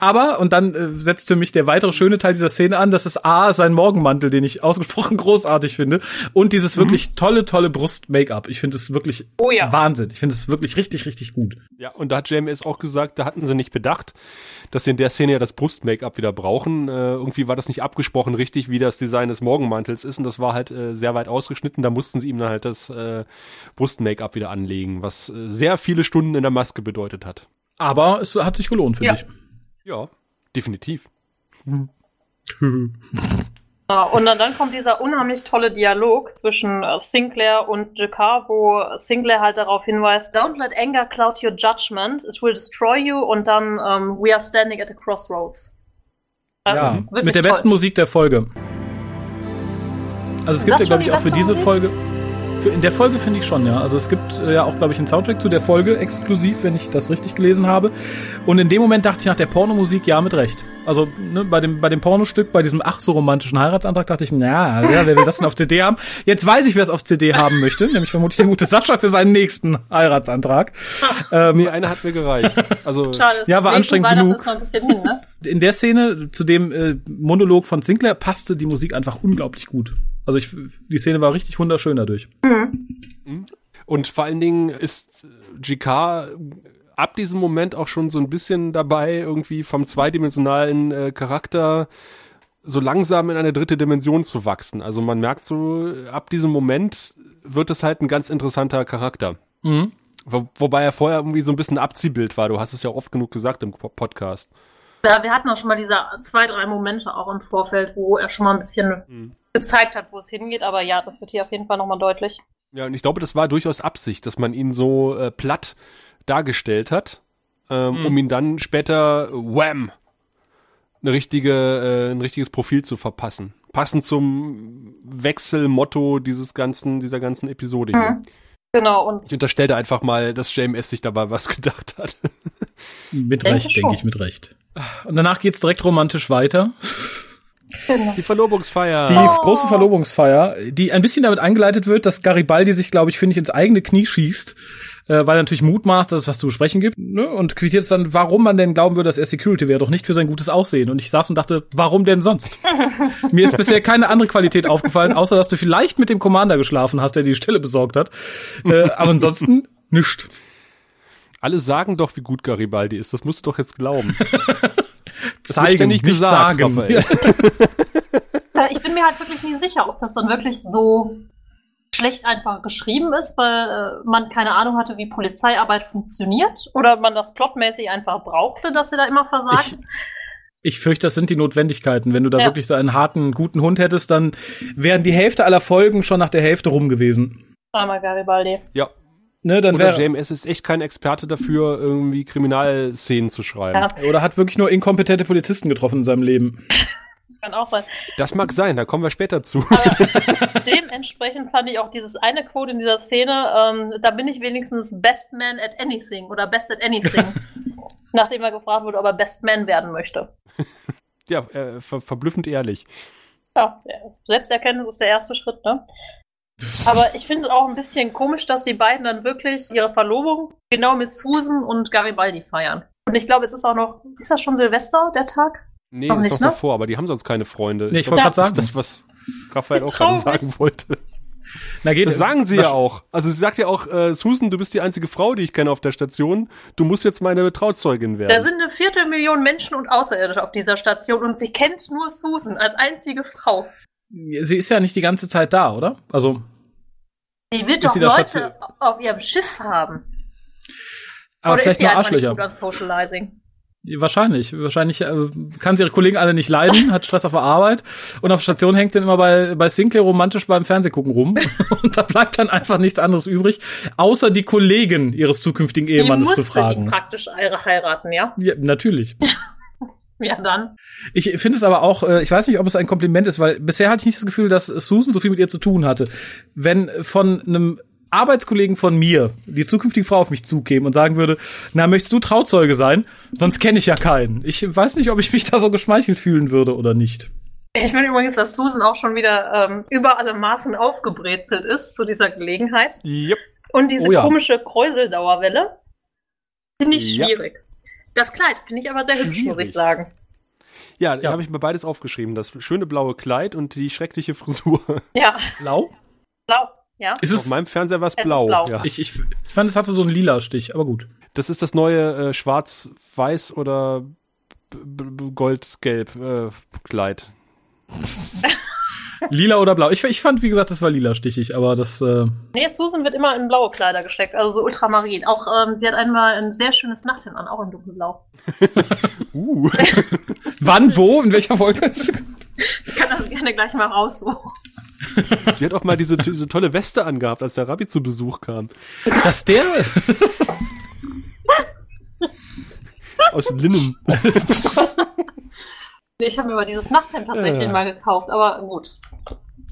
Aber, und dann äh, setzt für mich der weitere schöne Teil dieser Szene an, das ist A, sein Morgenmantel, den ich ausgesprochen (laughs) großartig finde, und dieses wirklich tolle, tolle Brust-Make-up. Ich finde es wirklich Oh ja. Wahnsinn. Ich finde es wirklich richtig, richtig gut. Ja, und da hat JMS auch gesagt, da hatten sie nicht bedacht, dass sie in der Szene ja das Brust-Make-up wieder brauchen. Äh, irgendwie war das nicht abgesprochen richtig, wie das Design des Morgenmantels ist. Und das war halt äh, sehr weit ausgeschnitten. Da mussten sie ihm dann halt das äh, Brust-Make-up wieder anlegen, was äh, sehr viele Stunden in der Maske bedeutet hat. Aber es hat sich gelohnt, finde Ja. ich. Ja, definitiv. (laughs) Ja, und dann, dann kommt dieser unheimlich tolle Dialog zwischen äh, Sinclair und Jakar, wo Sinclair halt darauf hinweist, Don't let anger cloud your judgment, it will destroy you und dann ähm, We are standing at a crossroads. Ja, wirklich mit der toll. besten Musik der Folge. Also es gibt das ja, glaube ich, auch für diese Musik? Folge. In der Folge finde ich schon, ja. Also es gibt äh, ja auch, glaube ich, einen Soundtrack zu der Folge exklusiv, wenn ich das richtig gelesen habe. Und in dem Moment dachte ich nach der Pornomusik, ja, mit Recht. Also ne, bei dem bei dem Pornostück, bei diesem ach so romantischen Heiratsantrag dachte ich, na, ja, wer will das denn auf CD haben? Jetzt weiß ich, wer es auf CD haben möchte, nämlich vermutlich der gute Sascha für seinen nächsten Heiratsantrag. (laughs) ähm, Nee, einer hat mir gereicht. Also, (laughs) Schade, das Ja, war anstrengend genug. Hin, ne? in der Szene zu dem äh, Monolog von Sinclair passte die Musik einfach unglaublich gut. Also ich, die Szene war richtig wunderschön dadurch. Und vor allen Dingen ist GK ab diesem Moment auch schon so ein bisschen dabei, irgendwie vom zweidimensionalen äh, Charakter so langsam in eine dritte Dimension zu wachsen. Also man merkt so, ab diesem Moment wird es halt ein ganz interessanter Charakter. Mhm. Wo, wobei er vorher irgendwie so ein bisschen Abziehbild war. Du hast es ja oft genug gesagt im Po- Podcast. Ja, wir hatten auch schon mal diese zwei, drei Momente auch im Vorfeld, wo er schon mal ein bisschen Mhm. Gezeigt hat, wo es hingeht. Aber ja, das wird hier auf jeden Fall nochmal deutlich. Ja, und ich glaube, das war durchaus Absicht, dass man ihn so äh, platt dargestellt hat, ähm, Mhm. um ihn dann später, wham, eine richtige, äh, ein richtiges Profil zu verpassen. Passend zum Wechselmotto dieses ganzen, dieser ganzen Episode hier. Mhm. Genau, und Ich unterstelle einfach mal, dass JMS sich dabei was (laughs) gedacht hat. Mit Denke Recht, denke ich, mit Recht. Und danach geht's direkt romantisch weiter. Genau. Die Verlobungsfeier. Die Oh. große Verlobungsfeier, die ein bisschen damit eingeleitet wird, dass Garibaldi sich, glaube ich, finde ich, ins eigene Knie schießt, äh, weil er natürlich mutmaßt, dass es was zu besprechen gibt, ne? und quittiert es dann, warum man denn glauben würde, dass er Security wäre, doch nicht für sein gutes Aussehen. Und ich saß und dachte, warum denn sonst? (laughs) Mir ist bisher keine andere Qualität aufgefallen, außer dass du vielleicht mit dem Commander geschlafen hast, der die Stelle besorgt hat. Äh, aber ansonsten (laughs) nischt. Alle sagen doch, wie gut Garibaldi ist. Das musst du doch jetzt glauben. (laughs) Zeigen, ständig nicht gesagt, sagen. (laughs) Äh, Ich bin mir halt wirklich nie sicher, ob das dann wirklich so schlecht einfach geschrieben ist, weil äh, man keine Ahnung hatte, wie Polizeiarbeit funktioniert oder man das plotmäßig einfach brauchte, dass sie da immer versagt. Ich fürchte, das sind die Notwendigkeiten. Wenn du da Ja. wirklich so einen harten, guten Hund hättest, dann wären die Hälfte aller Folgen schon nach der Hälfte rum gewesen. Armer Garibaldi. Ja. Ne, dann Oder JMS ist echt kein Experte dafür, irgendwie Kriminalszenen zu schreiben. Ja, oder hat wirklich nur inkompetente Polizisten getroffen in seinem Leben. (laughs) kann auch sein. Das mag sein, da kommen wir später zu. Aber (laughs) dementsprechend fand ich auch dieses eine Quote in dieser Szene, ähm, da bin ich wenigstens Best Man at Anything oder Best at Anything. (laughs) Nachdem er gefragt wurde, ob er Best Man werden möchte. Ja, äh, ver verblüffend ehrlich. Ja, Selbsterkenntnis ist der erste Schritt, ne? Aber (laughs) ich finde es auch ein bisschen komisch, dass die beiden dann wirklich ihre Verlobung genau mit Susan und Garibaldi feiern. Und ich glaube, es ist auch noch, ist das schon Silvester, der Tag? Nee, Noch das ist nicht, noch ne? davor, aber die haben sonst keine Freunde. Nee, ich wollte das grad ist sagen. das, was Raphael auch gerade sagen wollte. Na geht. Das sagen sie ja auch. Also sie sagt ja auch, äh, Susan, du bist die einzige Frau, die ich kenne auf der Station. Du musst jetzt meine Trauzeugin werden. Da sind eine Viertelmillion Menschen und Außerirdische auf dieser Station und sie kennt nur Susan als einzige Frau. Sie ist ja nicht die ganze Zeit da, oder? Also, Sie wird Ist doch sie Leute auf ihrem Schiff haben. Aber Oder ist vielleicht sie nur einfach nicht gut an Socializing? Wahrscheinlich. Wahrscheinlich äh, kann sie ihre Kollegen alle nicht leiden, (laughs) hat Stress auf der Arbeit und auf Station hängt sie dann immer bei, bei Sinclair romantisch beim Fernsehgucken rum. (laughs) und da bleibt dann einfach nichts anderes übrig, außer die Kollegen ihres zukünftigen Die Ehemannes zu musste ihn fragen. praktisch heiraten, ja? Ja, natürlich. (laughs) (laughs) Ja, dann. Ich finde es aber auch, äh, ich weiß nicht, ob es ein Kompliment ist, weil bisher hatte ich nicht das Gefühl, dass Susan so viel mit ihr zu tun hatte. Wenn von einem Arbeitskollegen von mir die zukünftige Frau auf mich zukäme und sagen würde, na, möchtest du Trauzeuge sein? Sonst kenne ich ja keinen. Ich weiß nicht, ob ich mich da so geschmeichelt fühlen würde oder nicht. Ich finde übrigens, dass Susan auch schon wieder ähm, über alle Maßen aufgebrezelt ist zu dieser Gelegenheit. Yep. Und diese Oh ja. komische Kräuseldauerwelle finde ich Ja. schwierig. Das Kleid finde ich aber sehr hübsch, muss Schwierig. ich sagen. Ja, Ja. da habe ich mir beides aufgeschrieben. Das schöne blaue Kleid und die schreckliche Frisur. (laughs) Ja, Blau? blau, ja. Ist Auf es? meinem Fernseher war es blau. blau. Ja. Ich, ich, ich fand, es hatte so einen lila Stich, aber gut. Das ist das neue äh, schwarz-weiß oder gold-gelb äh, Kleid. (laughs) Lila oder blau? Ich, ich fand, wie gesagt, das war lila stichig, aber das, äh, Nee, Susan wird immer in blaue Kleider gesteckt, also so ultramarin. Auch ähm, sie hat einmal ein sehr schönes Nachthemd an, auch in dunkelblau. (laughs) Uh. (laughs) wann, wo, in welcher Folge? (laughs) Ich kann das gerne gleich mal raussuchen. Sie hat auch mal diese, diese tolle Weste angehabt, als der Rabbi zu Besuch kam. Dass der, Aus Linnen. Ich habe mir mal dieses Nachthemd tatsächlich Ja. mal gekauft, aber gut.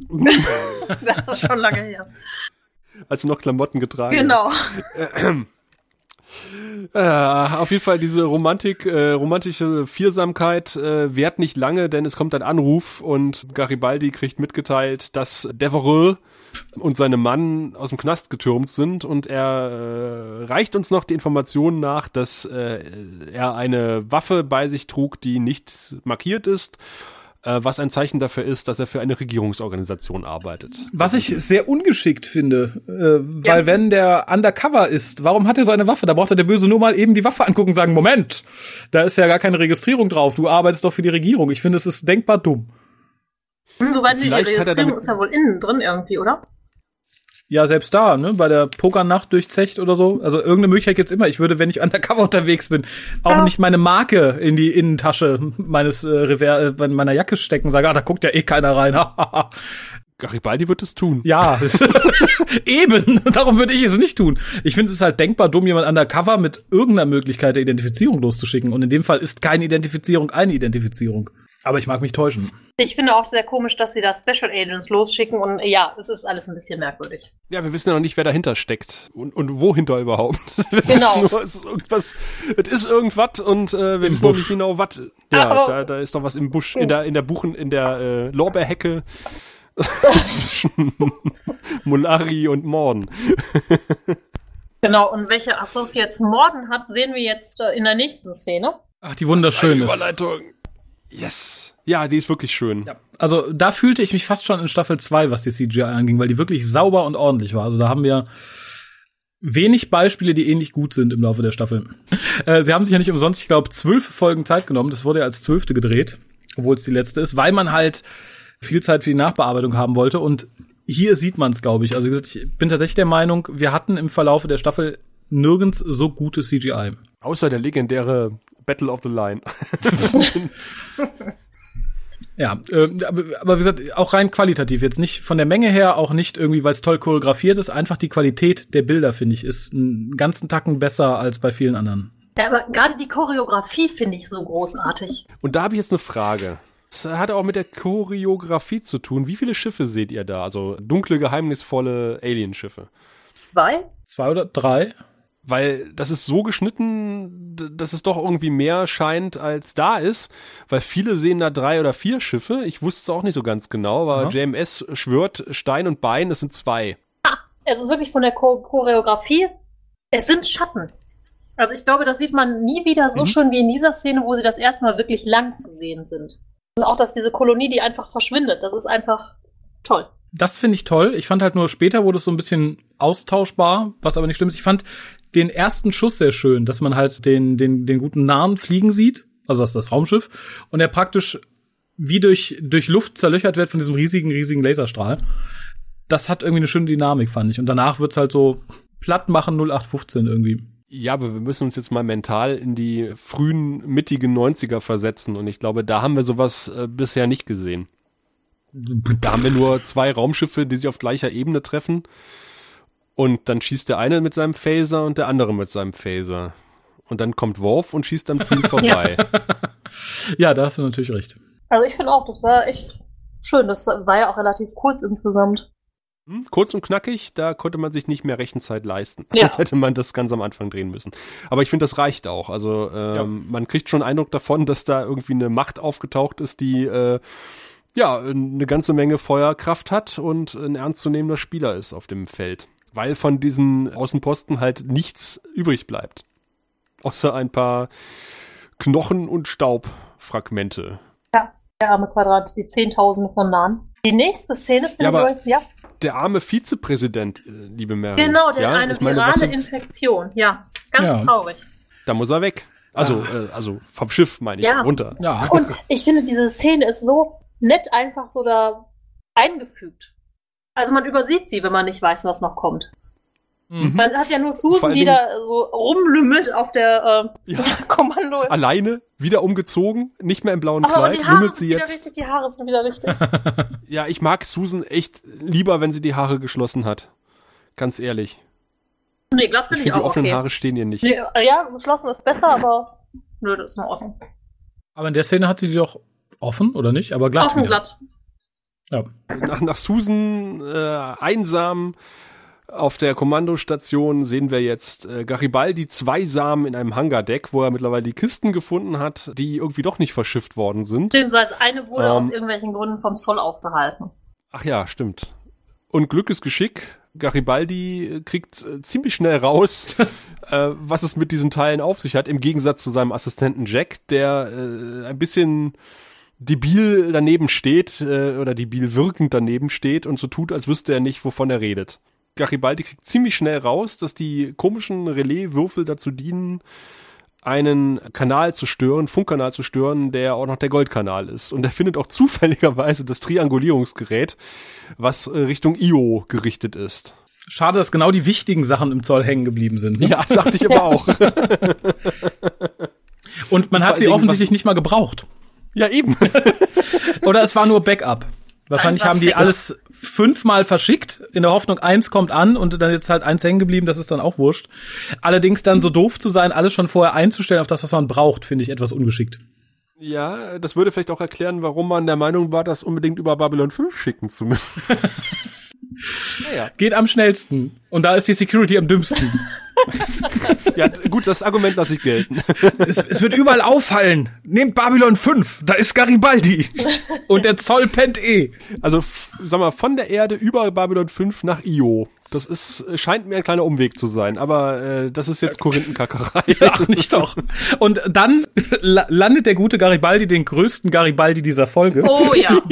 (laughs) das ist schon lange her. als sie noch Klamotten getragen Genau. (clears throat) Äh, auf jeden Fall diese Romantik, äh, romantische Viersamkeit äh, währt nicht lange, denn es kommt ein Anruf und Garibaldi kriegt mitgeteilt, dass Devereux und seine Mann aus dem Knast getürmt sind und er äh, reicht uns noch die Information nach, dass äh, er eine Waffe bei sich trug, die nicht markiert ist, äh, was ein Zeichen dafür ist, dass er für eine Regierungsorganisation arbeitet. was ich sehr ungeschickt finde, äh, Ja. weil wenn der undercover ist, warum hat er so eine Waffe? Da braucht er der Böse nur mal eben die Waffe angucken und sagen, Moment, da ist ja gar keine Registrierung drauf, du arbeitest doch für die Regierung. Ich finde, es ist denkbar dumm. Hm, Wobei die Vielleicht hat er Registrierung damit- ist ja wohl innen drin irgendwie, oder? Ja, selbst da, ne, bei der Pokernacht durch Zecht oder so. Also irgendeine Möglichkeit gibt's immer. Ich würde, wenn ich undercover unterwegs bin, auch Ja. nicht meine Marke in die Innentasche meines äh, Rever äh, meiner Jacke stecken und sage, ah, da guckt ja eh keiner rein. (laughs) Garibaldi wird es tun. ja, (laughs) eben. Darum würde ich es nicht tun. Ich finde es halt denkbar dumm, jemand undercover mit irgendeiner Möglichkeit der Identifizierung loszuschicken. Und in dem Fall ist keine Identifizierung eine Identifizierung. Aber ich mag mich täuschen. Ich finde auch sehr komisch, dass sie da Special Agents losschicken und ja, es ist alles ein bisschen merkwürdig. Ja, wir wissen ja noch nicht, wer dahinter steckt und, und wohinter überhaupt. (laughs) Genau. Nur, es ist irgendwas, es ist irgendwas und äh, wir Im wissen noch Busch. nicht genau, was. Ja, Aber- da, da ist noch was im Busch, in der, in der Buchen, in der äh, Lorbeerhecke. (laughs) Mulari und Morden. Genau, und welche Associates Morden hat, sehen wir jetzt äh, in der nächsten Szene. Ach, die wunderschön Eine ist. Überleitung. Yes. Ja, die ist wirklich schön. Ja, also da fühlte ich mich fast schon in Staffel 2, was die CGI anging, weil die wirklich sauber und ordentlich war. Also da haben wir wenig Beispiele, die ähnlich gut sind im Laufe der Staffel. (laughs) Äh, sie haben sich ja nicht umsonst, ich glaube, zwölf Folgen Zeit genommen. Das wurde ja als zwölfte gedreht, obwohl es die letzte ist, weil man halt viel Zeit für die Nachbearbeitung haben wollte. Und hier sieht man es, glaube ich. Also wie gesagt, ich bin tatsächlich der Meinung, wir hatten im Verlaufe der Staffel nirgends so gute CGI. Außer der legendäre Battle of the Line. (laughs) Ja, äh, aber, aber wie gesagt, auch rein qualitativ jetzt nicht von der Menge her, auch nicht irgendwie, weil es toll choreografiert ist, einfach die Qualität der Bilder, finde ich, ist einen ganzen Tacken besser als bei vielen anderen. Ja, aber gerade die Choreografie finde ich so großartig. Und da habe ich jetzt eine Frage. Das hat auch mit der Choreografie zu tun. Wie viele Schiffe seht ihr da? Also dunkle, geheimnisvolle Alienschiffe. Zwei? Zwei oder drei? Weil das ist so geschnitten, dass es doch irgendwie mehr scheint, als da ist. Weil viele sehen da drei oder vier Schiffe. Ich wusste es auch nicht so ganz genau, aber Aha. JMS schwört Stein und Bein, es sind zwei. Es ist wirklich von der Cho Choreografie. Es sind Schatten. Also ich glaube, das sieht man nie wieder so Mhm. schön wie in dieser Szene, wo sie das erste Mal wirklich lang zu sehen sind. Und auch, dass diese Kolonie, die einfach verschwindet, das ist einfach toll. Das finde ich toll. Ich fand halt nur später wurde es so ein bisschen austauschbar, was aber nicht schlimm ist. Ich fand den ersten Schuss sehr schön, dass man halt den, den, den guten Narren fliegen sieht, also das das Raumschiff, und er praktisch wie durch, durch Luft zerlöchert wird von diesem riesigen, riesigen Laserstrahl. Das hat irgendwie eine schöne Dynamik, fand ich. Und danach wird's halt so platt machen 0815 irgendwie. Ja, aber wir müssen uns jetzt mal mental in die frühen, mittigen 90er versetzen und ich glaube, da haben wir sowas äh, bisher nicht gesehen. Da haben wir nur zwei Raumschiffe, die sich auf gleicher Ebene treffen und dann schießt der eine mit seinem Phaser und der andere mit seinem Phaser. Und dann kommt Worf und schießt am Ziel (laughs) vorbei. Ja, da hast du natürlich recht. Also ich finde auch, das war echt schön. Das war ja auch relativ kurz insgesamt. Hm, Kurz und knackig, da konnte man sich nicht mehr Rechenzeit leisten. Ja. (laughs) Das hätte man das ganz am Anfang drehen müssen. Aber ich finde, das reicht auch. Also ähm, man kriegt schon Eindruck davon, dass da irgendwie eine Macht aufgetaucht ist, die äh, ja eine ganze Menge Feuerkraft hat und ein ernstzunehmender Spieler ist auf dem Feld. Weil von diesen Außenposten halt nichts übrig bleibt. Außer ein paar Knochen- und Staubfragmente. Der arme Quadrat, die Zehntausende von Nahen. Die nächste Szene Ja, finden aber- wir jetzt, ja. Der arme Vizepräsident, äh, liebe Mary. Genau, der ja, hat eine meine, virale sind- Infektion. Ja, ganz Ja. traurig. Da muss er weg. Also, äh, also vom Schiff meine ich, Ja. runter. Ja. Und ich finde, diese Szene ist so nett einfach so da eingefügt. Also man übersieht sie, wenn man nicht weiß, was noch kommt. Mhm. Man hat ja nur Susan, die Dingen- da so rumlümmelt auf der äh, Ja. (laughs) Kommando. Alleine, wieder umgezogen, nicht mehr im blauen Aber und Kleid, die Haare lümmelt sind sie wieder jetzt. richtig, die Haare sind wieder richtig. (laughs) (laughs) Ja, ich mag Susan echt lieber, wenn sie die Haare geschlossen hat. Ganz ehrlich. nee, glatt Ich finde ich, finde, die auch offenen okay. Haare stehen ihr nicht. Nee, ja, geschlossen ist besser, aber nö, das ist in Ordnung. Aber in der Szene hat sie die doch offen, oder nicht? Aber glatt. Offen wieder. glatt. Ja. Nach, nach Susan äh, einsam auf der Kommandostation sehen wir jetzt äh, Garibaldi zwei Samen in einem Hangardeck, wo er mittlerweile die Kisten gefunden hat, die irgendwie doch nicht verschifft worden sind. Beziehungsweise eine wurde Ähm. aus irgendwelchen Gründen vom Zoll aufgehalten. Ach ja, stimmt. Und Glück ist Geschick. Garibaldi kriegt äh, ziemlich schnell raus, (laughs) äh, was es mit diesen Teilen auf sich hat, im Gegensatz zu seinem Assistenten Jack, der äh, ein bisschen debil daneben steht äh, oder debil wirkend daneben steht und so tut, als wüsste er nicht, wovon er redet. Garibaldi kriegt ziemlich schnell raus, dass die komischen Relaiswürfel dazu dienen, einen Kanal zu stören, Funkkanal zu stören, der auch noch der Goldkanal ist. Und er findet auch zufälligerweise das Triangulierungsgerät, was äh, Richtung Io gerichtet ist. Schade, dass genau die wichtigen Sachen im Zoll hängen geblieben sind. Ne? Ja, dachte ich aber auch. (laughs) Und man hat sie offensichtlich nicht mal gebraucht. Ja, eben. (laughs) Oder es war nur Backup. Wahrscheinlich haben die alles fünfmal verschickt, in der Hoffnung, eins kommt an und dann ist halt eins hängen geblieben, das ist dann auch wurscht. Allerdings dann so doof zu sein, alles schon vorher einzustellen auf das, was man braucht, finde ich etwas ungeschickt. Ja, das würde vielleicht auch erklären, warum man der Meinung war, das unbedingt über Babylon 5 schicken zu müssen. (laughs) naja. Geht am schnellsten. Und da ist die Security am dümmsten. (laughs) Ja, gut, das Argument lasse ich gelten. es, es wird überall auffallen. Nehmt Babylon 5, da ist Garibaldi. Und der Zoll pennt eh. Also, sag mal, von der Erde über Babylon 5 nach Io. Das ist, scheint mir ein kleiner Umweg zu sein, aber äh, das ist jetzt Korinthenkackerei. (laughs) Ach, nicht doch. Und dann la landet der gute Garibaldi den größten Garibaldi dieser Folge. Oh ja. (laughs)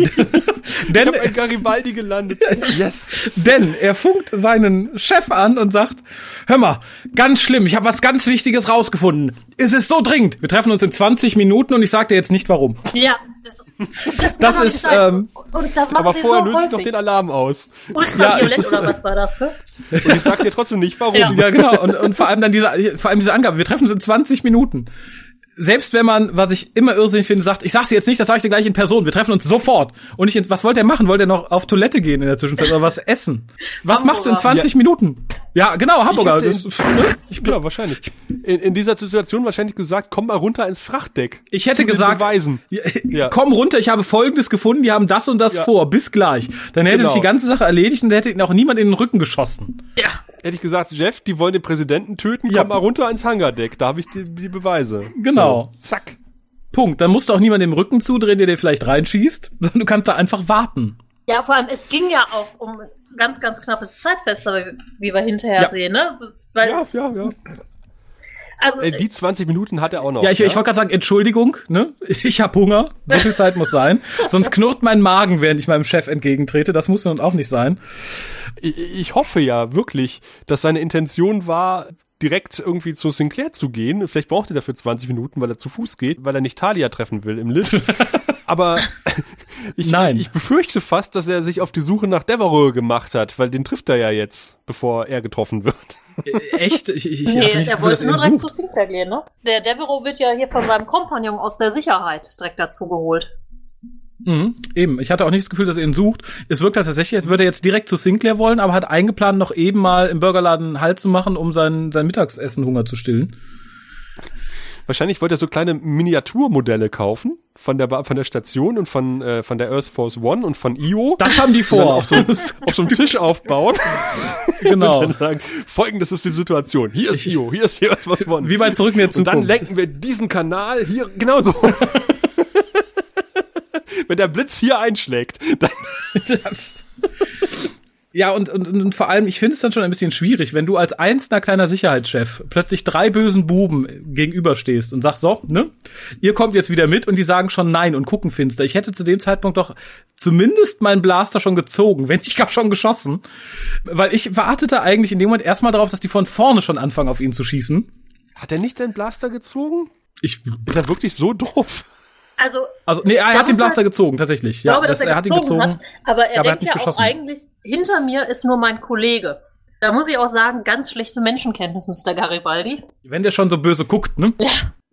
Ich Denn, habe ein Garibaldi gelandet. (laughs) Yes. denn er funkt seinen Chef an und sagt, hör mal, ganz schlimm, ich habe was ganz Wichtiges rausgefunden. Es ist so dringend. Wir treffen uns in 20 Minuten und ich sag dir jetzt nicht warum. Ja, das, das, kann Das ist, sein. ähm, und das Aber vorher so löse ich häufig. noch den Alarm aus. Ultraviolett Ja, oder äh, was war das, ne? Und ich sag dir trotzdem nicht, warum. Ja. Ja, genau. Und, und vor allem dann diese, vor allem diese Angabe. Wir treffen uns in 20 Minuten. Selbst wenn man, was ich immer irrsinnig finde, sagt, ich sag's dir jetzt nicht, das sage ich dir gleich in Person. Wir treffen uns sofort. Und ich, was wollte er machen? Wollte er noch auf Toilette gehen in der Zwischenzeit oder was essen? Was Hamburger. machst du in 20 Minuten? Ja, genau, Hamburger. hätte- Das, ne? (laughs) Ich bin ja wahrscheinlich. In, in dieser Situation wahrscheinlich gesagt, komm mal runter ins Frachtdeck. Ich hätte den gesagt, Beweisen. (laughs) Ja, komm runter, ich habe Folgendes gefunden, die haben das und das Ja. vor, bis gleich. Dann hätte Genau. sich die ganze Sache erledigt und hätte ihn auch niemand in den Rücken geschossen. Ja. Hätte ich gesagt, Jeff, die wollen den Präsidenten töten, komm mal runter ins Hangardeck. Da habe ich die, die Beweise. Genau. So, zack. Punkt. Dann musst du auch niemand im Rücken zudrehen, der dir vielleicht reinschießt, sondern (laughs) du kannst da einfach warten. Ja, vor allem, es ging ja auch um ganz, ganz knappes Zeitfenster, wie wir hinterher Ja. sehen, ne? Weil, Ja, ja, ja. also, Äh, die 20 Minuten hat er auch noch. Ja, ich, ich wollte gerade sagen, Entschuldigung, ne? (laughs) Ich hab Hunger. So viel Zeit muss sein. Sonst knurrt mein Magen, während ich meinem Chef entgegentrete. Das muss nun auch nicht sein. ich, ich hoffe ja wirklich, dass seine Intention war, direkt irgendwie zu Sinclair zu gehen. Vielleicht braucht er dafür 20 Minuten, weil er zu Fuß geht, weil er nicht Talia treffen will im Lift. (laughs) Aber (laughs) ich, Nein. ich befürchte fast, dass er sich auf die Suche nach Devereux gemacht hat, weil den trifft er ja jetzt, bevor er getroffen wird. Äh, Echt? Ich, ich, ich Nee, hatte nicht er wollte nur direkt zu. Sinclair gehen, ne? Der Devereaux wird ja hier von seinem Kompagnon aus der Sicherheit direkt dazu geholt. Mhm, eben. Ich hatte auch nicht das Gefühl, dass er ihn sucht. Es wirkt halt tatsächlich, als würde er jetzt direkt zu Sinclair wollen, aber hat eingeplant, noch eben mal im Burgerladen Halt zu machen, um sein, sein Mittagessen Hunger zu stillen. Wahrscheinlich wollte er so kleine Miniaturmodelle kaufen von der Ba- von der Station und von äh, von der Earth Force One und von Io. Das haben die vor. auf so, auf so einem Tisch (laughs) aufbauen genau. und dann sagen, folgendes ist die Situation. Hier ist Io, hier ist hier Earth Force One. Wie bei Zurück in die und dann Zukunft. lenken wir diesen Kanal hier genauso. (laughs) Wenn der Blitz hier einschlägt, dann Das- (laughs) Ja, und, und, und vor allem, ich finde es dann schon ein bisschen schwierig, wenn du als einzelner kleiner Sicherheitschef plötzlich drei bösen Buben gegenüberstehst und sagst, so, ne, ihr kommt jetzt wieder mit und die sagen schon nein und gucken finster. Ich hätte zu dem Zeitpunkt doch zumindest meinen Blaster schon gezogen, wenn nicht gar schon geschossen. Weil ich wartete eigentlich in dem Moment erstmal darauf, dass die von vorne schon anfangen, auf ihn zu schießen. hat er nicht seinen Blaster gezogen? Ich, Ist er wirklich so doof? Also, also, nee, er hat den Blaster gezogen, tatsächlich. ich glaube, das- dass er, hat ihn gezogen, hat, aber er aber er hat denkt nicht ja auch geschossen. eigentlich, hinter mir ist nur mein Kollege. Da muss ich auch sagen, ganz schlechte Menschenkenntnis, Mr. Garibaldi. Wenn der schon so böse guckt, ne?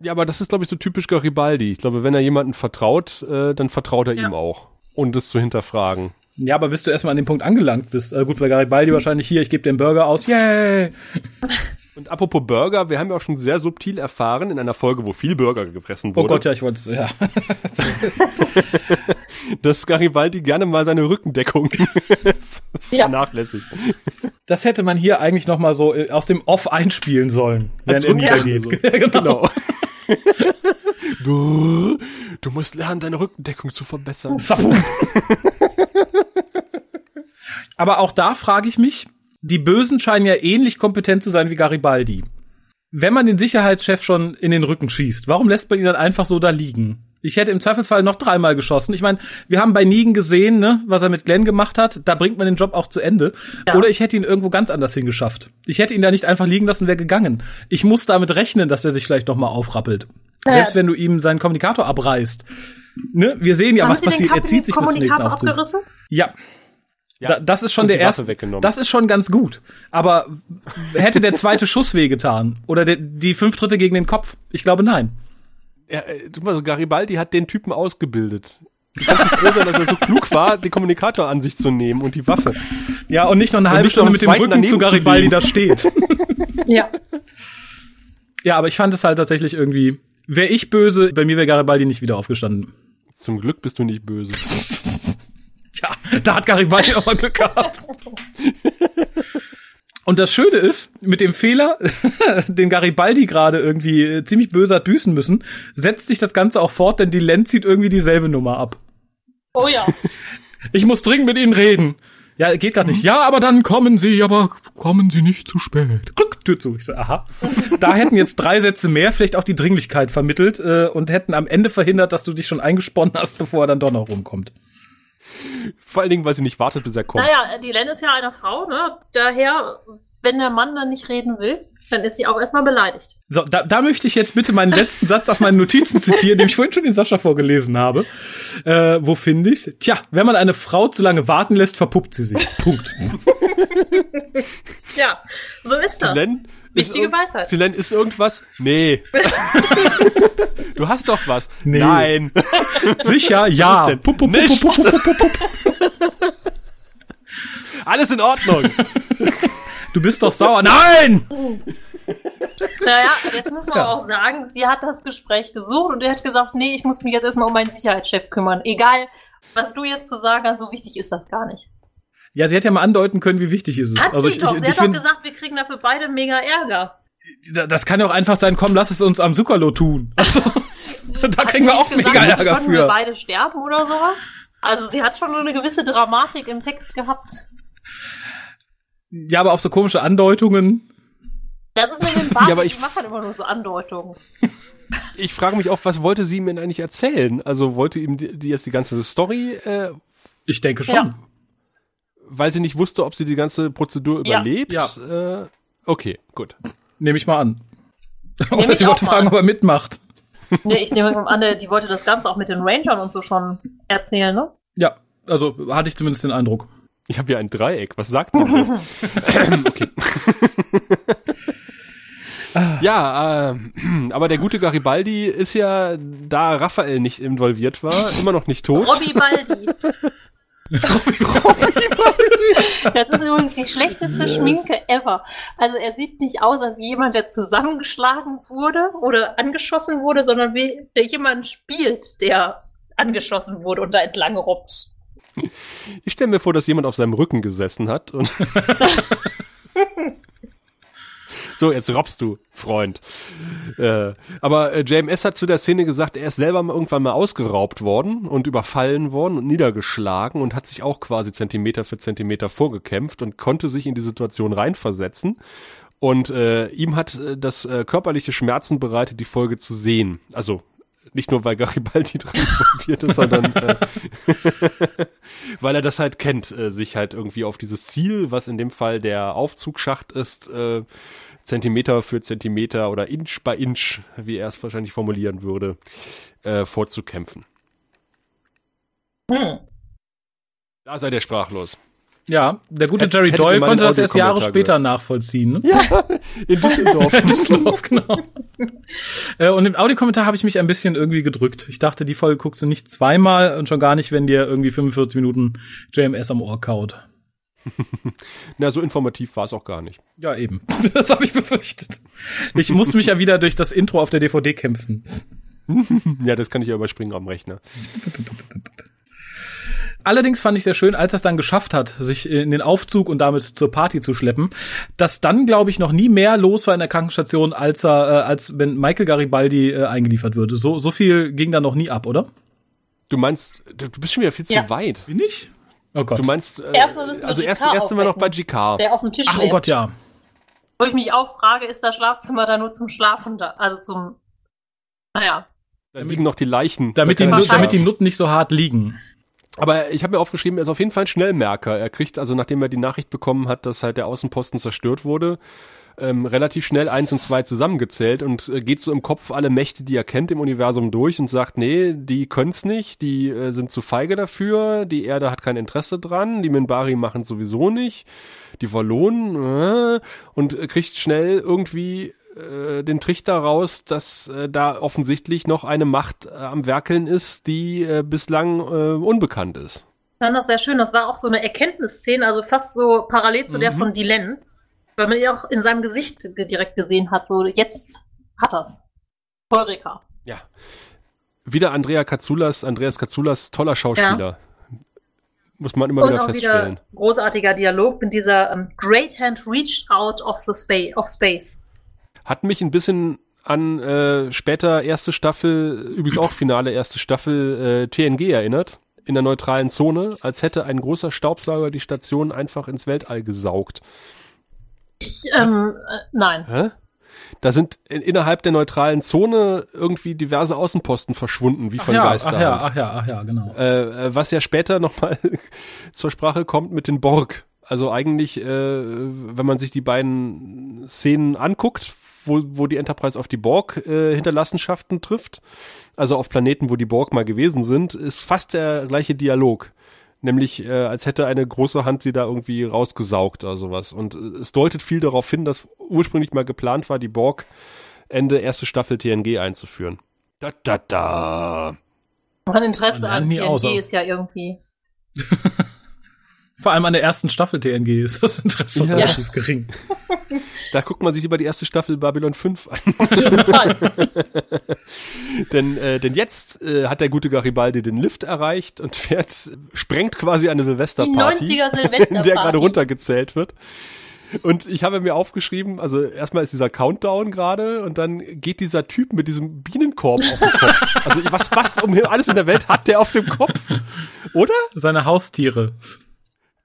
Ja, aber das ist, glaube ich, so typisch Garibaldi. Ich glaube, wenn er jemanden vertraut, äh, dann vertraut er Ja. ihm auch. Und das zu hinterfragen. Ja, aber bis du erstmal an dem Punkt angelangt bist. Äh, gut, bei Garibaldi wahrscheinlich hier, ich gebe den Burger aus. Yay! (laughs) Und apropos Burger, wir haben ja auch schon sehr subtil erfahren in einer Folge, wo viel Burger gefressen Oh wurde, Gott, ja, ich wollte es, ja. (laughs) dass Garibaldi gerne mal seine Rückendeckung (laughs) Ja. vernachlässigt. Das hätte man hier eigentlich noch mal so äh, aus dem Off einspielen sollen, Als er niedergeht. Rückendeckung (laughs) genau. Du, du musst lernen, deine Rückendeckung zu verbessern. Aber auch da frage ich mich, die Bösen scheinen ja ähnlich kompetent zu sein wie Garibaldi. Wenn man den Sicherheitschef schon in den Rücken schießt, warum lässt man ihn dann einfach so da liegen? Ich hätte im Zweifelsfall noch dreimal geschossen. Ich meine, wir haben bei Negan gesehen, ne, was er mit Glenn gemacht hat. Da bringt man den Job auch zu Ende. Ja. Oder ich hätte ihn irgendwo ganz anders hingeschafft. Ich hätte ihn da nicht einfach liegen lassen, wäre gegangen. Ich muss damit rechnen, dass er sich vielleicht noch mal aufrappelt. Ja. Selbst wenn du ihm seinen Kommunikator abreißt. Ne? Wir sehen ja, Haben was Sie passiert. Er zieht sich bis zum nächsten Kommunikator Aufzug. abgerissen? Ja, Ja. da, das ist schon Und der erste. weggenommen. Das ist schon ganz gut. Aber hätte der zweite Schuss wehgetan? Oder der, die fünf Dritte gegen den Kopf? Ich glaube nein. Ja, äh, du mal so, Garibaldi hat den Typen ausgebildet. Kannst nicht froh sein, dass er so klug war, den Kommunikator an sich zu nehmen und die Waffe. Ja, und nicht noch eine halbe Stunde mit dem Rücken zu zu Garibaldi legen. da steht. (laughs) Ja. ja, aber ich fand es halt tatsächlich irgendwie. Wäre ich böse, bei mir wäre Garibaldi nicht wieder aufgestanden. Zum Glück bist du nicht böse. (laughs) Tja, da hat Garibaldi auch mal Glück gehabt. Und das Schöne ist, mit dem Fehler, (laughs) den Garibaldi gerade irgendwie äh, ziemlich böse hat büßen müssen, setzt sich das Ganze auch fort, denn die Len zieht irgendwie dieselbe Nummer ab. Oh ja. Ich muss dringend mit Ihnen reden. Ja, geht gerade nicht. Ja, aber dann kommen Sie, aber kommen Sie nicht zu spät. Glück, Tür zu. Ich so, aha. Da hätten jetzt drei Sätze mehr vielleicht auch die Dringlichkeit vermittelt äh, und hätten am Ende verhindert, dass du dich schon eingesponnen hast, bevor er dann doch noch rumkommt. Vor allen Dingen, weil sie nicht wartet, bis er kommt. Naja, die Len ist ja eine Frau, ne? Daher, wenn der Mann dann nicht reden will, dann ist sie auch erstmal beleidigt. So, da, da möchte ich jetzt bitte meinen letzten Satz auf meinen Notizen zitieren, den ich vorhin schon den Sascha vorgelesen habe. Äh, wo finde ich's? Tja, wenn man eine Frau zu lange warten lässt, verpuppt sie sich. Punkt. (laughs) Ja, so ist das. Len Wichtige Weisheit. Len, ist irgendwas? Nee. (laughs) du hast doch was. Nee. Nein. Sicher, ja. Pup, pup, Nicht. pup. Alles in Ordnung. Du bist doch sauer. Nein! Naja, jetzt muss man Ja. auch sagen, sie hat das Gespräch gesucht und er hat gesagt, nee, ich muss mich jetzt erstmal um meinen Sicherheitschef kümmern. Egal, was du jetzt zu sagen hast, so wichtig ist das gar nicht. Ja, sie hätte ja mal andeuten können, wie wichtig ist es. Hat also sie ich, doch. ich, sie ich hat doch find, gesagt, wir kriegen dafür beide mega Ärger. da- das kann ja auch einfach sein, komm, lass es uns am Zuckerlo tun. (laughs) Also, da kriegen wir auch nicht mega gesagt, Ärger können wir für. beide sterben oder sowas? Also sie hat schon so eine gewisse Dramatik im Text gehabt. Ja, aber auf so komische Andeutungen. Das ist nämlich (laughs) ein Bart, Ja, aber ich ich- mache halt immer nur so Andeutungen. (laughs) Ich frage mich auch, was wollte sie ihm denn eigentlich erzählen? Also wollte ihm die, die jetzt die ganze Story, äh, Ich denke schon. Ja. Weil sie nicht wusste, ob sie die ganze Prozedur Ja. überlebt? Ja. Äh, okay, gut. Nehme ich mal an. Nehm Oder ich sie wollte fragen, an. ob er mitmacht. Nee, ich nehme an, die wollte das Ganze auch mit den Rangern und so schon erzählen, ne? Ja, also hatte ich zumindest den Eindruck. Ich habe hier ein Dreieck. Was sagt denn das? (laughs) okay. (laughs) ja, äh, aber der gute Garibaldi ist ja, da Raphael nicht involviert war, immer noch nicht tot. Robbie Baldi. (laughs) Das ist übrigens die schlechteste Schminke ever. Also er sieht nicht aus als jemand, der zusammengeschlagen wurde oder angeschossen wurde, sondern wie der jemand spielt, der angeschossen wurde und da entlang robbt. Ich stelle mir vor, dass jemand auf seinem Rücken gesessen hat und (laughs) So, jetzt robbst du, Freund. Äh, aber äh, JMS hat zu der Szene gesagt, er ist selber mal irgendwann mal ausgeraubt worden und überfallen worden und niedergeschlagen und hat sich auch quasi Zentimeter für Zentimeter vorgekämpft und konnte sich in die Situation reinversetzen. Und äh, ihm hat äh, das äh, körperliche Schmerzen bereitet, die Folge zu sehen. Also nicht nur, weil Garibaldi (laughs) dran involviert ist, sondern äh, (laughs) weil er das halt kennt, äh, sich halt irgendwie auf dieses Ziel, was in dem Fall der Aufzugsschacht ist, äh, Zentimeter für Zentimeter oder Inch bei Inch, wie er es wahrscheinlich formulieren würde, äh, vorzukämpfen. Hm. Da seid ihr sprachlos. Ja, der gute Hätt- Jerry ihr Doyle konnte das erst Jahre später nachvollziehen. Ne? Ja, in (laughs) Düsseldorf. In Düsseldorf, genau. (laughs) Äh, und im Audiokommentar habe ich mich ein bisschen irgendwie gedrückt. Ich dachte, die Folge guckst du nicht zweimal und schon gar nicht, wenn dir irgendwie 45 Minuten JMS am Ohr kaut. (laughs) Na, so informativ war es auch gar nicht. Ja, eben. Das habe ich befürchtet. Ich musste mich ja wieder durch das Intro auf der DVD kämpfen. Ja, das kann ich ja überspringen am Rechner. Allerdings fand ich sehr schön, als er es dann geschafft hat, sich in den Aufzug und damit zur Party zu schleppen, dass dann, glaube ich, noch nie mehr los war in der Krankenstation, als er, äh, als wenn Michael Garibaldi äh, eingeliefert würde. So, so viel ging da noch nie ab, oder? Du meinst, du, du bist schon wieder viel Ja. zu weit. Wie nicht? Oh Gott. Du meinst, äh, Erstmal müssen wir also GK erst, erst sind wir noch bei. GK. Der auf dem Tisch Ach, oh. Gott, ja. Wo ich mich auch frage, ist das Schlafzimmer da nur zum Schlafen da? Also zum. Naja. Da liegen noch die Leichen. Damit Da die, damit die Nutten nicht so hart liegen. Aber ich habe mir aufgeschrieben, er ist auf jeden Fall ein Schnellmerker. Er kriegt also, nachdem er die Nachricht bekommen hat, dass halt der Außenposten zerstört wurde, ähm, relativ schnell eins und zwei zusammengezählt und äh, geht so im Kopf alle Mächte, die er kennt im Universum durch und sagt, nee, die können's nicht, die äh, sind zu feige dafür, die Erde hat kein Interesse dran, die Minbari machen sowieso nicht, die Wallonen äh, und äh, kriegt schnell irgendwie äh, den Trichter raus, dass äh, da offensichtlich noch eine Macht äh, am Werkeln ist, die äh, bislang äh, unbekannt ist. Ich fand das sehr schön. Das war auch so eine Erkenntnisszene, also fast so parallel zu der Mhm. von Dylan. Weil man ja auch in seinem Gesicht ge- direkt gesehen hat, so jetzt hat er's. Heureka. Ja. Wieder Andrea Katsoulas, Andreas Katsoulas, toller Schauspieler. Muss man immer Und wieder auch feststellen. wieder großartiger Dialog mit dieser ähm, Great Hand reached out of the space of space. Hat mich ein bisschen an äh, später erste Staffel, übrigens auch Finale erste Staffel äh, TNG erinnert. In der neutralen Zone, als hätte ein großer Staubsauger die Station einfach ins Weltall gesaugt. Ich, ähm, äh, nein. Hä? Da sind in, innerhalb der neutralen Zone irgendwie diverse Außenposten verschwunden, wie Ach von ja, ach Geisterhand. ja, ach ja, ach ja, genau. äh, äh, was ja später nochmal (laughs) zur Sprache kommt mit den Borg. Also eigentlich, äh, wenn man sich die beiden Szenen anguckt, wo, wo die Enterprise auf die Borg-Hinterlassenschaften trifft, also auf Planeten, wo die Borg mal gewesen sind, ist fast der gleiche Dialog. Nämlich, äh, als hätte eine große Hand sie da irgendwie rausgesaugt oder sowas. Und äh, es deutet viel darauf hin, dass ursprünglich mal geplant war, die Borg Ende erste Staffel TNG einzuführen. Da, da, da. Mein Interesse Man an TNG außer. ist ja irgendwie. (laughs) Vor allem an der ersten Staffel TNG ist das Interesse Ja. relativ gering. (laughs) Da guckt man sich lieber die erste Staffel Babylon 5 an. Auf jeden (laughs) Fall. denn, äh, denn jetzt äh, hat der gute Garibaldi den Lift erreicht und fährt, sprengt quasi eine Die Silvesterparty, 90er (laughs) in der Silvesterparty. gerade runtergezählt wird. Und ich habe mir aufgeschrieben, also erstmal ist dieser Countdown gerade und dann geht dieser Typ mit diesem Bienenkorb auf den Kopf. Also was, was um alles in der Welt hat der auf dem Kopf? Oder? Seine Haustiere.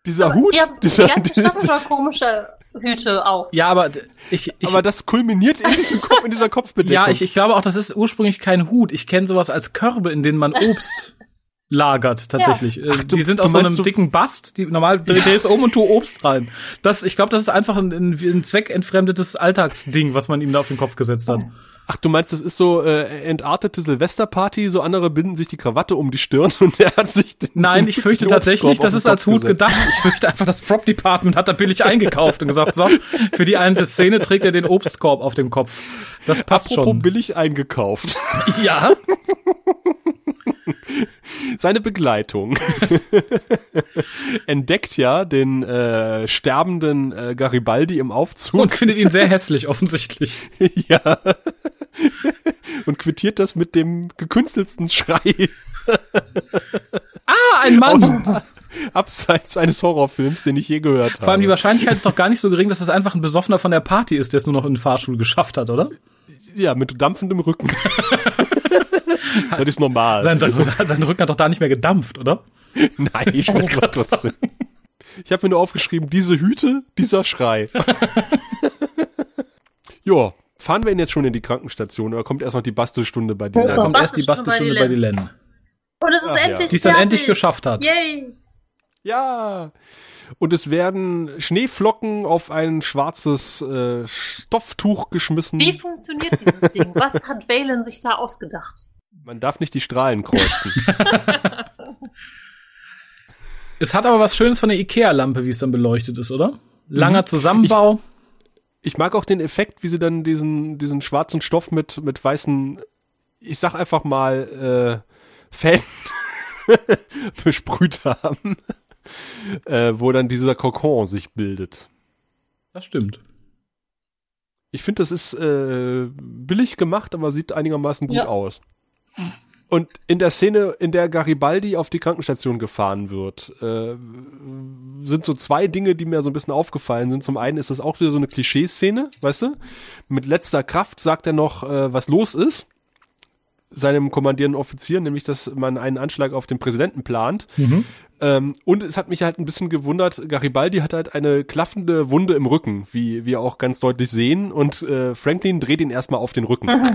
Dieser Hut? Die haben die dieser, ganze (laughs) Stadt voll komische Hüte auf. Ja, aber ich, ich aber das kulminiert in diesem Kopf, in dieser Kopfbedeckung. (laughs) ja, ich, ich glaube auch, das ist ursprünglich kein Hut. Ich kenne sowas als Körbe, in denen man Obst (laughs) lagert tatsächlich. Äh, Ach, du- die sind aus so einem dicken Bast, die normal drehst du um und tu Obst rein. Das, ich glaube, das ist einfach ein, ein, ein zweckentfremdetes Alltagsding, was man ihm da auf den Kopf gesetzt hat. Ach, du meinst, das ist so äh, entartete Silvesterparty, so andere binden sich die Krawatte um die Stirn und der hat sich den, Nein, den- ich fürchte tatsächlich, das ist als Hut gesetzt. gedacht. Ich fürchte einfach, das Prop Department hat da billig eingekauft und gesagt, so, für die eine Szene trägt er den Obstkorb auf dem Kopf. Das passt Apropos schon. billig eingekauft. (laughs) Ja. Seine Begleitung (laughs) entdeckt ja den äh, sterbenden äh, Garibaldi im Aufzug Und findet ihn sehr hässlich, offensichtlich. (laughs) ja. (laughs) und quittiert das mit dem gekünstelsten Schrei Ah, ein Mann! abseits eines Horrorfilms, den ich je gehört habe. Vor allem die Wahrscheinlichkeit ist doch gar nicht so gering, dass es einfach ein Besoffener von der Party ist, der es nur noch in den Fahrstuhl geschafft hat, oder? ja, mit dampfendem Rücken. (laughs) das ist normal. Sein, sein Rücken hat doch da nicht mehr gedampft, oder? Nein, ich wollte wollte grad trotzdem. Ich habe mir nur aufgeschrieben, diese Hüte, dieser Schrei. (laughs) jo, fahren wir ihn jetzt schon in die Krankenstation oder kommt erst noch die Bastelstunde bei Da doch kommt erst die Bastelstunde bei Len. Und es ist Ach ja. endlich Die es dann endlich geschafft hat. Yay. Ja. Und es werden Schneeflocken auf ein schwarzes äh, Stofftuch geschmissen. Wie funktioniert dieses Ding? Was hat Valen sich da ausgedacht? Man darf nicht die Strahlen kreuzen. (laughs) (laughs) Es hat aber was Schönes von der Ikea-Lampe, wie es dann beleuchtet ist, oder? Langer Mhm. Zusammenbau. Ich mag auch den Effekt, wie sie dann diesen, diesen schwarzen Stoff mit, mit weißen, ich sag einfach mal, äh, Fäden (laughs) besprüht haben, äh, wo dann dieser Kokon sich bildet. das stimmt. Ich finde, das ist äh, billig gemacht, aber sieht einigermaßen gut Ja. aus. Und in der Szene, in der Garibaldi auf die Krankenstation gefahren wird, äh, sind so zwei Dinge, die mir so ein bisschen aufgefallen sind. Zum einen ist das auch wieder so eine Klischeeszene, weißt du? Mit letzter Kraft sagt er noch, äh, was los ist. Seinem kommandierenden Offizier, nämlich, dass man einen Anschlag auf den Präsidenten plant. Mhm. Ähm, und es hat mich halt ein bisschen gewundert, Garibaldi hat halt eine klaffende Wunde im Rücken, wie wir auch ganz deutlich sehen. Und äh, Franklin dreht ihn erstmal auf den Rücken. (laughs)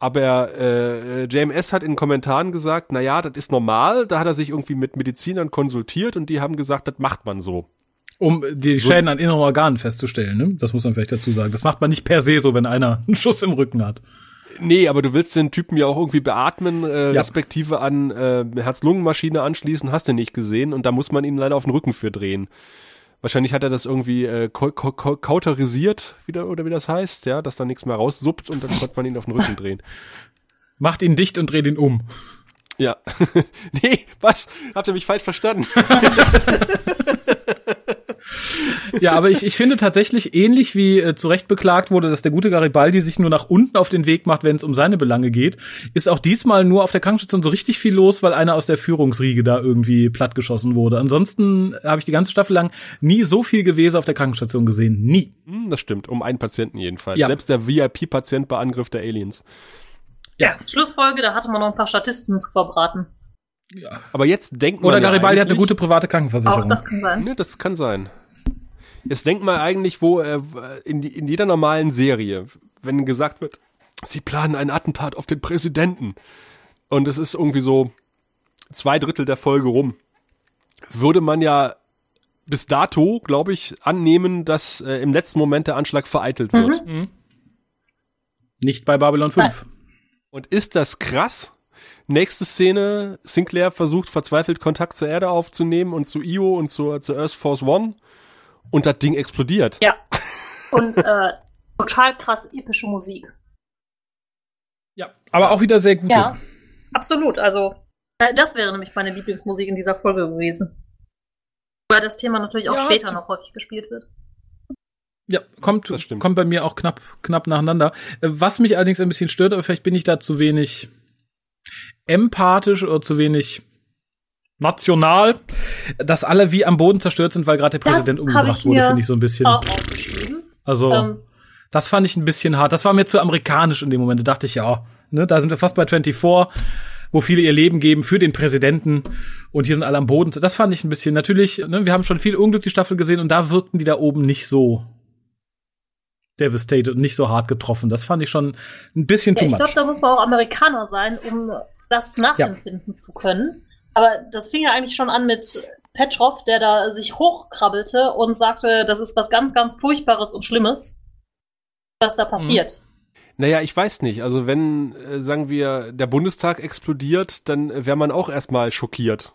Aber äh, JMS hat in Kommentaren gesagt, na ja, das ist normal. Da hat er sich irgendwie mit Medizinern konsultiert und die haben gesagt, das macht man so. Um die So- Schäden an inneren Organen festzustellen, ne? Das muss man vielleicht dazu sagen. Das macht man nicht per se so, wenn einer einen Schuss im Rücken hat. Nee, aber du willst den Typen ja auch irgendwie beatmen, äh, Ja. respektive an äh, Herz-Lungen-Maschine anschließen, hast du nicht gesehen und da muss man ihn leider auf den Rücken für drehen. Wahrscheinlich hat er das irgendwie äh, kau- kau- kau- kauterisiert, wieder, oder wie das heißt, ja, dass da nichts mehr raussuppt und dann konnte man ihn auf den Rücken drehen. (laughs) Macht ihn dicht und dreht ihn um. Ja. (laughs) nee, was? Habt ihr mich falsch verstanden? (laughs) Ja, aber ich, ich finde tatsächlich ähnlich wie äh, zu Recht beklagt wurde, dass der gute Garibaldi sich nur nach unten auf den Weg macht, wenn es um seine Belange geht, ist auch diesmal nur auf der Krankenstation so richtig viel los, weil einer aus der Führungsriege da irgendwie plattgeschossen wurde. Ansonsten habe ich die ganze Staffel lang nie so viel Gewesen auf der Krankenstation gesehen. Nie. Hm, das stimmt, um einen Patienten jedenfalls. Ja. Selbst der VIP-Patient bei Angriff der Aliens. Ja, Schlussfolge, da hatte man noch ein paar Statisten zu verbraten. Ja. Aber jetzt denkt man Oder ja Garibaldi hat eine gute private Auch Krankenversicherung. das kann sein. Ne, das kann sein. Jetzt denkt mal eigentlich, wo äh, in, die, in jeder normalen Serie, wenn gesagt wird, sie planen ein Attentat auf den Präsidenten und es ist irgendwie so zwei Drittel der Folge rum, würde man ja bis dato, glaube ich, annehmen, dass äh, im letzten Moment der Anschlag vereitelt wird. Mhm. Nicht bei Babylon 5. Und ist das krass? Nächste Szene, Sinclair versucht verzweifelt Kontakt zur Erde aufzunehmen und zu Io und zur, zur Earth Force One und das Ding explodiert. Ja. Und äh, total krass epische Musik. Ja, aber auch wieder sehr gute. Ja, absolut. Also, äh, das wäre nämlich meine Lieblingsmusik in dieser Folge gewesen. Weil das Thema natürlich auch Ja, später noch häufig gespielt wird. Ja, kommt, Das stimmt. kommt bei mir auch knapp, knapp nacheinander. Äh, Was mich allerdings ein bisschen stört, aber vielleicht bin ich da zu wenig empathisch oder zu wenig national, dass alle wie am Boden zerstört sind, weil gerade der Das Präsident umgebracht ich wurde, finde ich so ein bisschen. Auch aufgeschrieben. Also, Ähm, das fand ich ein bisschen hart. Das war mir zu amerikanisch in dem Moment. Da dachte ich, ja, ne, da sind wir fast bei 24, wo viele ihr Leben geben für den Präsidenten und hier sind alle am Boden. Das fand ich ein bisschen. Natürlich, ne, wir haben schon viel Unglück die Staffel gesehen und da wirkten die da oben nicht so devastated und nicht so hart getroffen. Das fand ich schon ein bisschen ja, too ich much. glaube, da muss man auch Amerikaner sein, um das nachempfinden zu können. Aber das fing ja eigentlich schon an mit Petrov, der da sich hochkrabbelte und sagte, das ist was ganz, ganz Furchtbares und Schlimmes, was da passiert. Naja, ich weiß nicht. Also wenn, äh, sagen wir, der Bundestag explodiert, dann wäre man auch erstmal schockiert,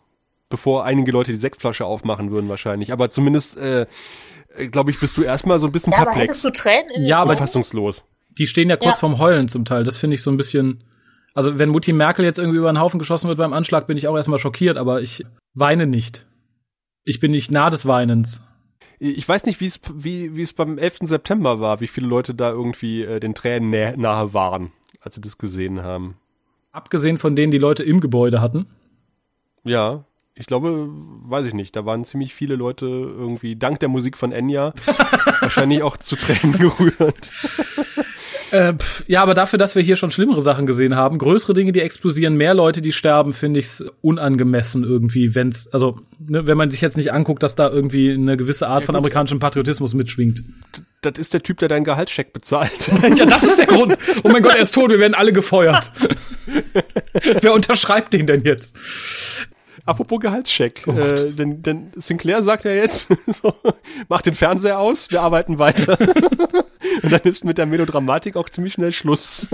bevor einige Leute die Sektflasche aufmachen würden wahrscheinlich. Aber zumindest, äh, glaube ich, bist du erstmal so ein bisschen Ja, aber perplex. hättest du Tränen Ja, aber fassungslos. Die stehen ja kurz Ja. vorm Heulen zum Teil. Das finde ich so ein bisschen. Also wenn Mutti Merkel jetzt irgendwie über den Haufen geschossen wird beim Anschlag, bin ich auch erstmal schockiert, aber ich weine nicht. Ich bin nicht nah des Weinens. Ich weiß nicht, wie es wie wie es beim 11. September war, wie viele Leute da irgendwie äh, den Tränen nä nahe waren, als sie das gesehen haben. Abgesehen von denen, die Leute im Gebäude hatten. Ja, ich glaube, weiß ich nicht, da waren ziemlich viele Leute irgendwie dank der Musik von Enya (laughs) wahrscheinlich auch zu Tränen gerührt. (laughs) Äh, pf, ja, aber dafür, dass wir hier schon schlimmere Sachen gesehen haben, größere Dinge, die explosieren, mehr Leute, die sterben, finde ich's unangemessen irgendwie, wenn's, also, ne, wenn man sich jetzt nicht anguckt, dass da irgendwie eine gewisse Art Ja, von amerikanischem Patriotismus mitschwingt. Das ist der Typ, der deinen Gehaltscheck bezahlt. (laughs) ja, das ist der Grund. Oh mein Gott, er ist tot, wir werden alle gefeuert. (laughs) Wer unterschreibt den denn jetzt? Apropos Gehaltscheck, Oh äh, denn, denn Sinclair sagt ja jetzt, (laughs) so, mach den Fernseher aus, wir arbeiten weiter. (laughs) Und dann ist mit der Melodramatik auch ziemlich schnell Schluss.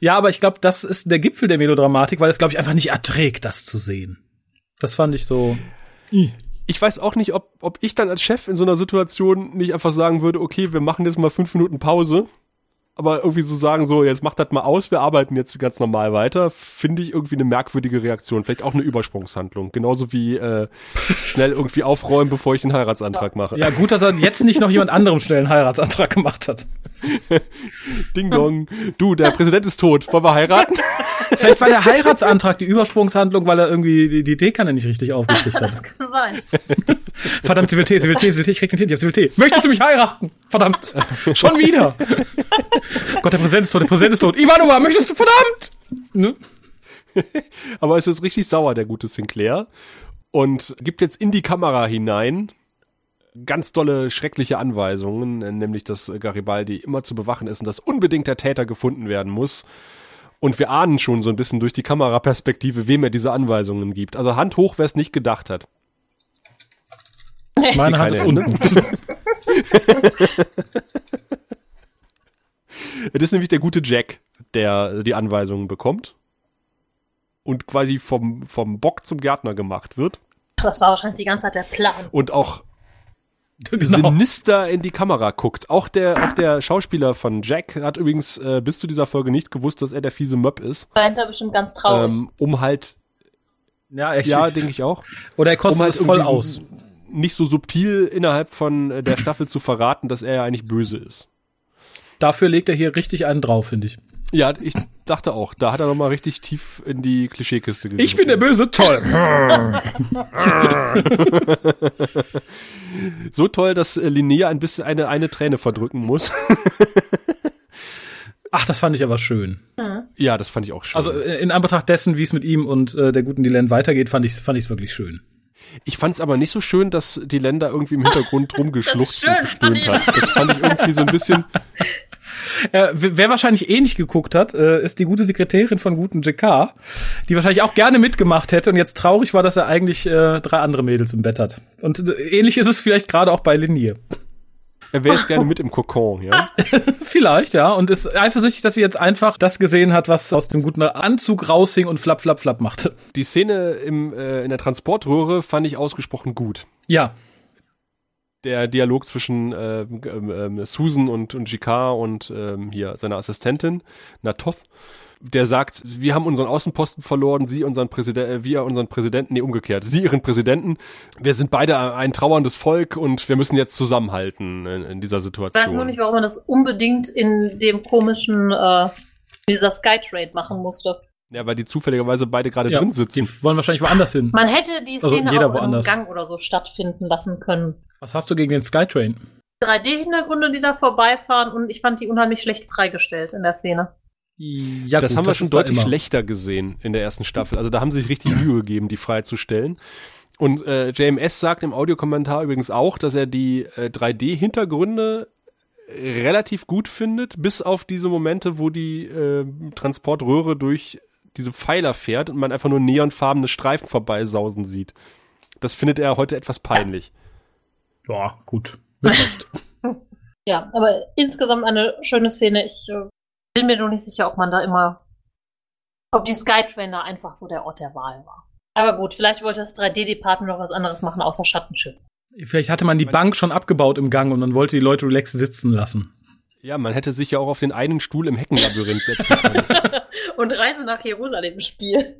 Ja, aber ich glaube, das ist der Gipfel der Melodramatik, weil es, glaube ich, einfach nicht erträgt, das zu sehen. Das fand ich so. Ich weiß auch nicht, ob, ob ich dann als Chef in so einer Situation nicht einfach sagen würde, okay, wir machen jetzt mal fünf Minuten Pause. Aber irgendwie so sagen, so, jetzt macht das mal aus, wir arbeiten jetzt ganz normal weiter, finde ich irgendwie eine merkwürdige Reaktion. Vielleicht auch eine Übersprungshandlung. Genauso wie äh, (laughs) schnell irgendwie aufräumen, bevor ich den Heiratsantrag mache. Ja, gut, dass er jetzt nicht noch jemand anderem schnell einen Heiratsantrag gemacht hat. (laughs) Ding dong. Du, der Präsident ist tot. Wollen wir heiraten? (laughs) Vielleicht war der Heiratsantrag die Übersprungshandlung, weil er irgendwie die, die Teekanne nicht richtig aufgekriegt hat. (laughs) Das kann sein. (laughs) Verdammt, sie will Tee, sie will Tee, sie will Tee, ich krieg den Tee, nicht auf, sie will Tee. Möchtest du mich heiraten? Verdammt. Schon wieder. (laughs) Gott, der Präsident ist tot, der Präsident ist tot. Ivanova, möchtest du, verdammt? Ne? Aber es ist richtig sauer, der gute Sinclair. Und gibt jetzt in die Kamera hinein ganz dolle, schreckliche Anweisungen, nämlich, dass Garibaldi immer zu bewachen ist und dass unbedingt der Täter gefunden werden muss. Und wir ahnen schon so ein bisschen durch die Kameraperspektive, wem er diese Anweisungen gibt. Also Hand hoch, wer es nicht gedacht hat. Meine Hand ist unten. Das (laughs) ist nämlich der gute Jack, der die Anweisungen bekommt und quasi vom, vom Bock zum Gärtner gemacht wird Das war wahrscheinlich die ganze Zeit der Plan. und auch (laughs) Genau. sinister in die Kamera guckt. Auch der, auch der Schauspieler von Jack hat übrigens äh, bis zu dieser Folge nicht gewusst, dass er der fiese Möb ist. Dahinter bestimmt ganz traurig. Ähm, um halt, Ja, echt. ja, denke ich auch. Oder er Um kostet halt es voll aus. Nicht so subtil innerhalb von äh, der Staffel zu verraten, dass er ja eigentlich böse ist. Dafür legt er hier richtig einen drauf, finde ich. Ja, ich dachte auch, da hat er nochmal richtig tief in die Klischeekiste gegriffen. Ich bin der Böse, toll. (laughs) So toll, dass äh, Linnea ein bisschen eine, eine Träne verdrücken muss. (laughs) Ach, das fand ich aber schön. ja, das fand ich auch schön. Also äh, in Anbetracht dessen, wie es mit ihm und äh, der guten Dylan weitergeht, fand ich es fand ich's wirklich schön. Ich fand es aber nicht so schön, dass die Länder irgendwie im Hintergrund (laughs) rumgeschluchzt und gestöhnt hat. Das fand ich irgendwie so ein bisschen. Äh, wer wahrscheinlich eh nicht geguckt hat, äh, ist die gute Sekretärin von guten JK, die wahrscheinlich auch gerne mitgemacht hätte und jetzt traurig war, dass er eigentlich äh, drei andere Mädels im Bett hat. Und äh, ähnlich ist es vielleicht gerade auch bei Linie. Er wäre jetzt gerne mit im Kokon, ja. (laughs) Vielleicht, ja. Und ist eifersüchtig, dass sie jetzt einfach das gesehen hat, was aus dem guten Anzug raushing und flapp, flapp, flapp machte. Die Szene im, äh, in der Transportröhre fand ich ausgesprochen gut. Ja, Der Dialog zwischen ähm, ähm, Susan und, und JK und ähm, hier seiner Assistentin, Natoth, der sagt, wir haben unseren Außenposten verloren, sie unseren Präsidenten, äh, wir unseren Präsidenten, nee, umgekehrt, sie ihren Präsidenten. Wir sind beide ein trauerndes Volk und wir müssen jetzt zusammenhalten in, in dieser ich Situation. weiß nur nicht, warum man das unbedingt in dem komischen, äh, dieser Skytrade machen musste. Ja, weil die zufälligerweise beide gerade ja drin sitzen. die wollen wahrscheinlich woanders hin. Man hätte die Also Szene jeder auch woanders. im Gang oder so stattfinden lassen können. Was hast du gegen den Skytrain? 3D-Hintergründe, die da vorbeifahren und ich fand die unheimlich schlecht freigestellt in der Szene. Ja, das gut, haben wir schon ist da deutlich schlechter gesehen in der ersten Staffel. Also da haben sie sich richtig Mühe gegeben, die freizustellen. Und äh, JMS sagt im Audiokommentar übrigens auch, dass er die äh, 3D-Hintergründe relativ gut findet, bis auf diese Momente, wo die äh, Transportröhre durch diese Pfeiler fährt und man einfach nur neonfarbene Streifen vorbeisausen sieht. Das findet er heute etwas peinlich. Ja, gut. (laughs) Ja, aber insgesamt eine schöne Szene. Ich äh, bin mir noch nicht sicher, ob man da immer, ob die Skytrain da einfach so der Ort der Wahl war. Aber gut, vielleicht wollte das 3D-Department noch was anderes machen, außer Schattenschiff. Vielleicht hatte man die Bank schon abgebaut im Gang und man wollte die Leute relax sitzen lassen. Ja, man hätte sich ja auch auf den einen Stuhl im Heckenlabyrinth setzen können. (laughs) Und Reise nach Jerusalem Spiel.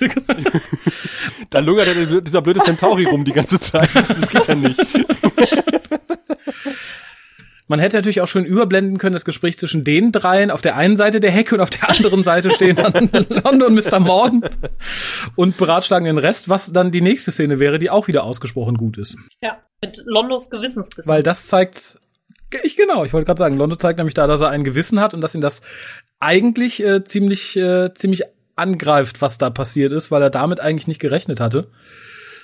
(laughs) da lungert ja dieser blöde Centauri rum die ganze Zeit. Das geht ja nicht. (laughs) Man hätte natürlich auch schön überblenden können, das Gespräch zwischen den dreien. Auf der einen Seite der Hecke und auf der anderen Seite stehen dann London und Mr. Morden und beratschlagen den Rest, was dann die nächste Szene wäre, die auch wieder ausgesprochen gut ist. Ja, mit Londos Gewissensbissen. Weil das zeigt, ich genau, ich wollte gerade sagen, Londo zeigt nämlich da, dass er ein Gewissen hat und dass ihn das eigentlich äh, ziemlich, äh, ziemlich angreift, was da passiert ist, weil er damit eigentlich nicht gerechnet hatte.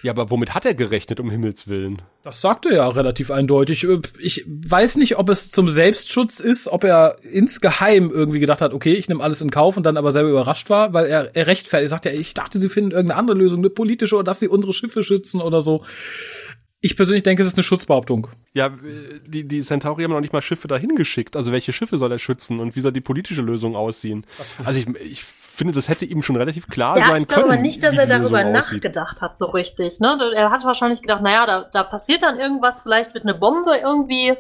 Ja, aber womit hat er gerechnet, um Himmels Willen? Das sagt er ja relativ eindeutig. Ich weiß nicht, ob es zum Selbstschutz ist, ob er insgeheim irgendwie gedacht hat, okay, ich nehme alles in Kauf und dann aber selber überrascht war, weil er, er rechtfertigt. Er sagt ja, ich dachte, sie finden irgendeine andere Lösung, eine politische oder dass sie unsere Schiffe schützen oder so. Ich persönlich denke, es ist eine Schutzbehauptung. Ja, die, die Centauri haben noch nicht mal Schiffe dahin geschickt. Also welche Schiffe soll er schützen und wie soll die politische Lösung aussehen? Also ich, ich finde, das hätte ihm schon relativ klar ja, sein ich glaube können. aber nicht, dass er darüber nachgedacht hat so richtig. Ne? Er hat wahrscheinlich gedacht, naja, da, da passiert dann irgendwas, vielleicht wird eine Bombe irgendwie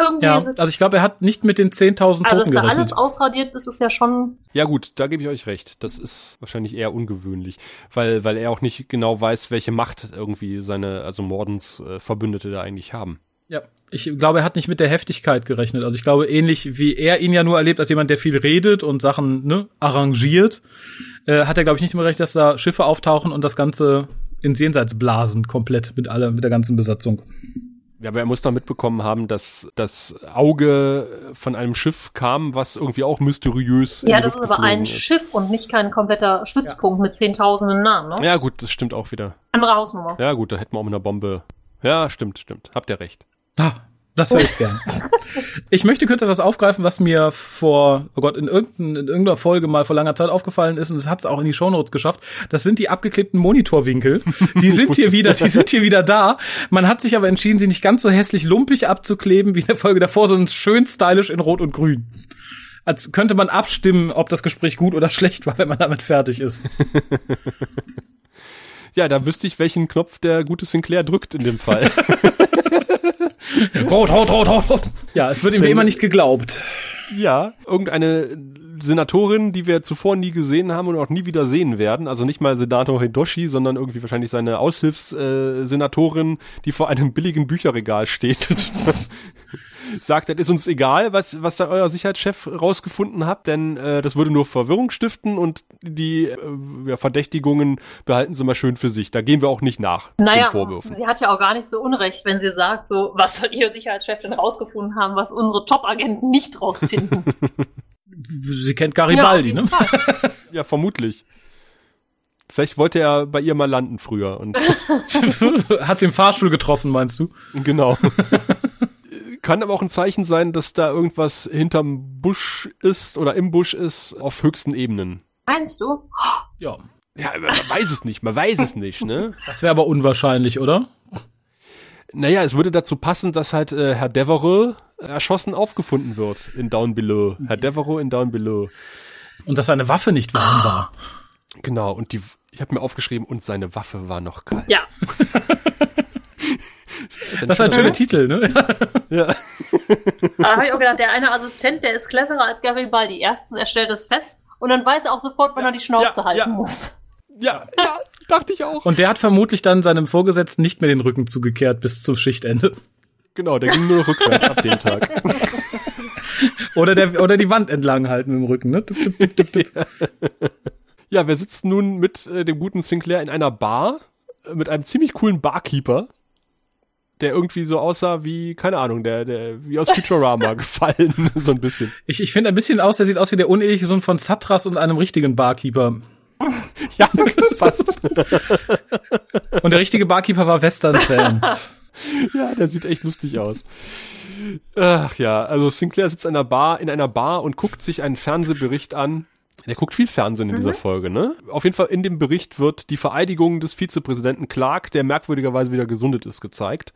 irgendwie ja, also ich glaube, er hat nicht mit den 10.000 Toten Also, dass da alles ausradiert ist, ist ja schon. Ja, gut, da gebe ich euch recht. Das ist wahrscheinlich eher ungewöhnlich, weil, weil er auch nicht genau weiß, welche Macht irgendwie seine, also Mordens äh, Verbündete da eigentlich haben. Ja, ich glaube, er hat nicht mit der Heftigkeit gerechnet. Also ich glaube, ähnlich wie er ihn ja nur erlebt als jemand, der viel redet und Sachen ne, arrangiert, äh, hat er, glaube ich, nicht mehr recht, dass da Schiffe auftauchen und das Ganze ins Jenseits blasen, komplett mit aller, mit der ganzen Besatzung. Ja, aber er muss doch mitbekommen haben, dass das Auge von einem Schiff kam, was irgendwie auch mysteriös. Ja, das ist aber ein ist. Schiff und nicht kein kompletter Stützpunkt ja. mit zehntausenden Namen, ne? Ja, gut, das stimmt auch wieder. Andere Hausnummer. Ja, gut, da hätten wir auch mit einer Bombe. Ja, stimmt, stimmt. Habt ihr recht. Ah, das höre ich gern. (laughs) ich möchte kurz etwas aufgreifen, was mir vor, oh Gott, in, irgendein, in irgendeiner Folge mal vor langer Zeit aufgefallen ist und es hat es auch in die Shownotes geschafft. Das sind die abgeklebten Monitorwinkel. Die (laughs) sind hier wieder, die sind hier wieder da. Man hat sich aber entschieden, sie nicht ganz so hässlich lumpig abzukleben wie in der Folge davor, sondern schön stylisch in Rot und Grün. Als könnte man abstimmen, ob das Gespräch gut oder schlecht war, wenn man damit fertig ist. (laughs) ja, da wüsste ich, welchen Knopf der gute Sinclair drückt in dem Fall. Rot, rot, rot, rot, rot. Ja, es wird ihm immer nicht geglaubt. Ja, irgendeine Senatorin, die wir zuvor nie gesehen haben und auch nie wieder sehen werden. Also nicht mal Senator Hidoshi, sondern irgendwie wahrscheinlich seine Aushilfssenatorin, äh, die vor einem billigen Bücherregal steht. (laughs) das sagt, das ist uns egal, was, was da euer Sicherheitschef rausgefunden hat, denn äh, das würde nur Verwirrung stiften und die äh, ja, Verdächtigungen behalten sie mal schön für sich. Da gehen wir auch nicht nach naja, den Vorwürfen. Sie hat ja auch gar nicht so unrecht, wenn sie sagt, so, was soll ihr Sicherheitschef denn rausgefunden haben, was unsere Top-Agenten nicht rausfinden? (laughs) sie kennt Garibaldi, ja, ne? (laughs) ja, vermutlich. Vielleicht wollte er bei ihr mal landen früher und (laughs) hat den Fahrstuhl getroffen, meinst du? Genau. Kann aber auch ein Zeichen sein, dass da irgendwas hinterm Busch ist oder im Busch ist auf höchsten Ebenen. Meinst du? Ja. Ja, man weiß es nicht, man weiß es nicht, ne? (laughs) Das wäre aber unwahrscheinlich, oder? Naja, es würde dazu passen, dass halt äh, Herr Devereux erschossen aufgefunden wird in Down Below. Herr Devereux in Down Below. Und dass seine Waffe nicht warm war. Genau, und die, ich habe mir aufgeschrieben, und seine Waffe war noch kalt. Ja. (laughs) Das ist ein schöner Titel, ne? (laughs) ja. Da habe ich auch gedacht, der eine Assistent, der ist cleverer als Garibaldi. Erstens, er stellt es fest und dann weiß er auch sofort, wann ja, er die Schnauze ja, halten ja. muss. Ja, ja, dachte ich auch. Und der hat vermutlich dann seinem Vorgesetzten nicht mehr den Rücken zugekehrt bis zum Schichtende. Genau, der ging nur rückwärts ab dem Tag. (laughs) oder, der, oder die Wand entlang halten mit dem Rücken, ne? ja, wir sitzen nun mit äh, dem guten Sinclair in einer Bar äh, mit einem ziemlich coolen Barkeeper, der irgendwie so aussah wie, keine Ahnung, der, der wie aus Futurama (laughs) gefallen, (laughs) so ein bisschen. Ich, ich finde ein bisschen aus, der sieht aus wie der uneheliche Sohn von Satras und einem richtigen Barkeeper. (laughs) ja, das passt. und der richtige Barkeeper war Western-Fan. ja, der sieht echt lustig aus. Ach ja, also Sinclair sitzt in einer Bar, in einer Bar und guckt sich einen Fernsehbericht an, Der guckt viel Fernsehen in dieser Folge, ne? Auf jeden Fall in dem Bericht wird die Vereidigung des Vizepräsidenten Clark, der merkwürdigerweise wieder gesundet ist, gezeigt.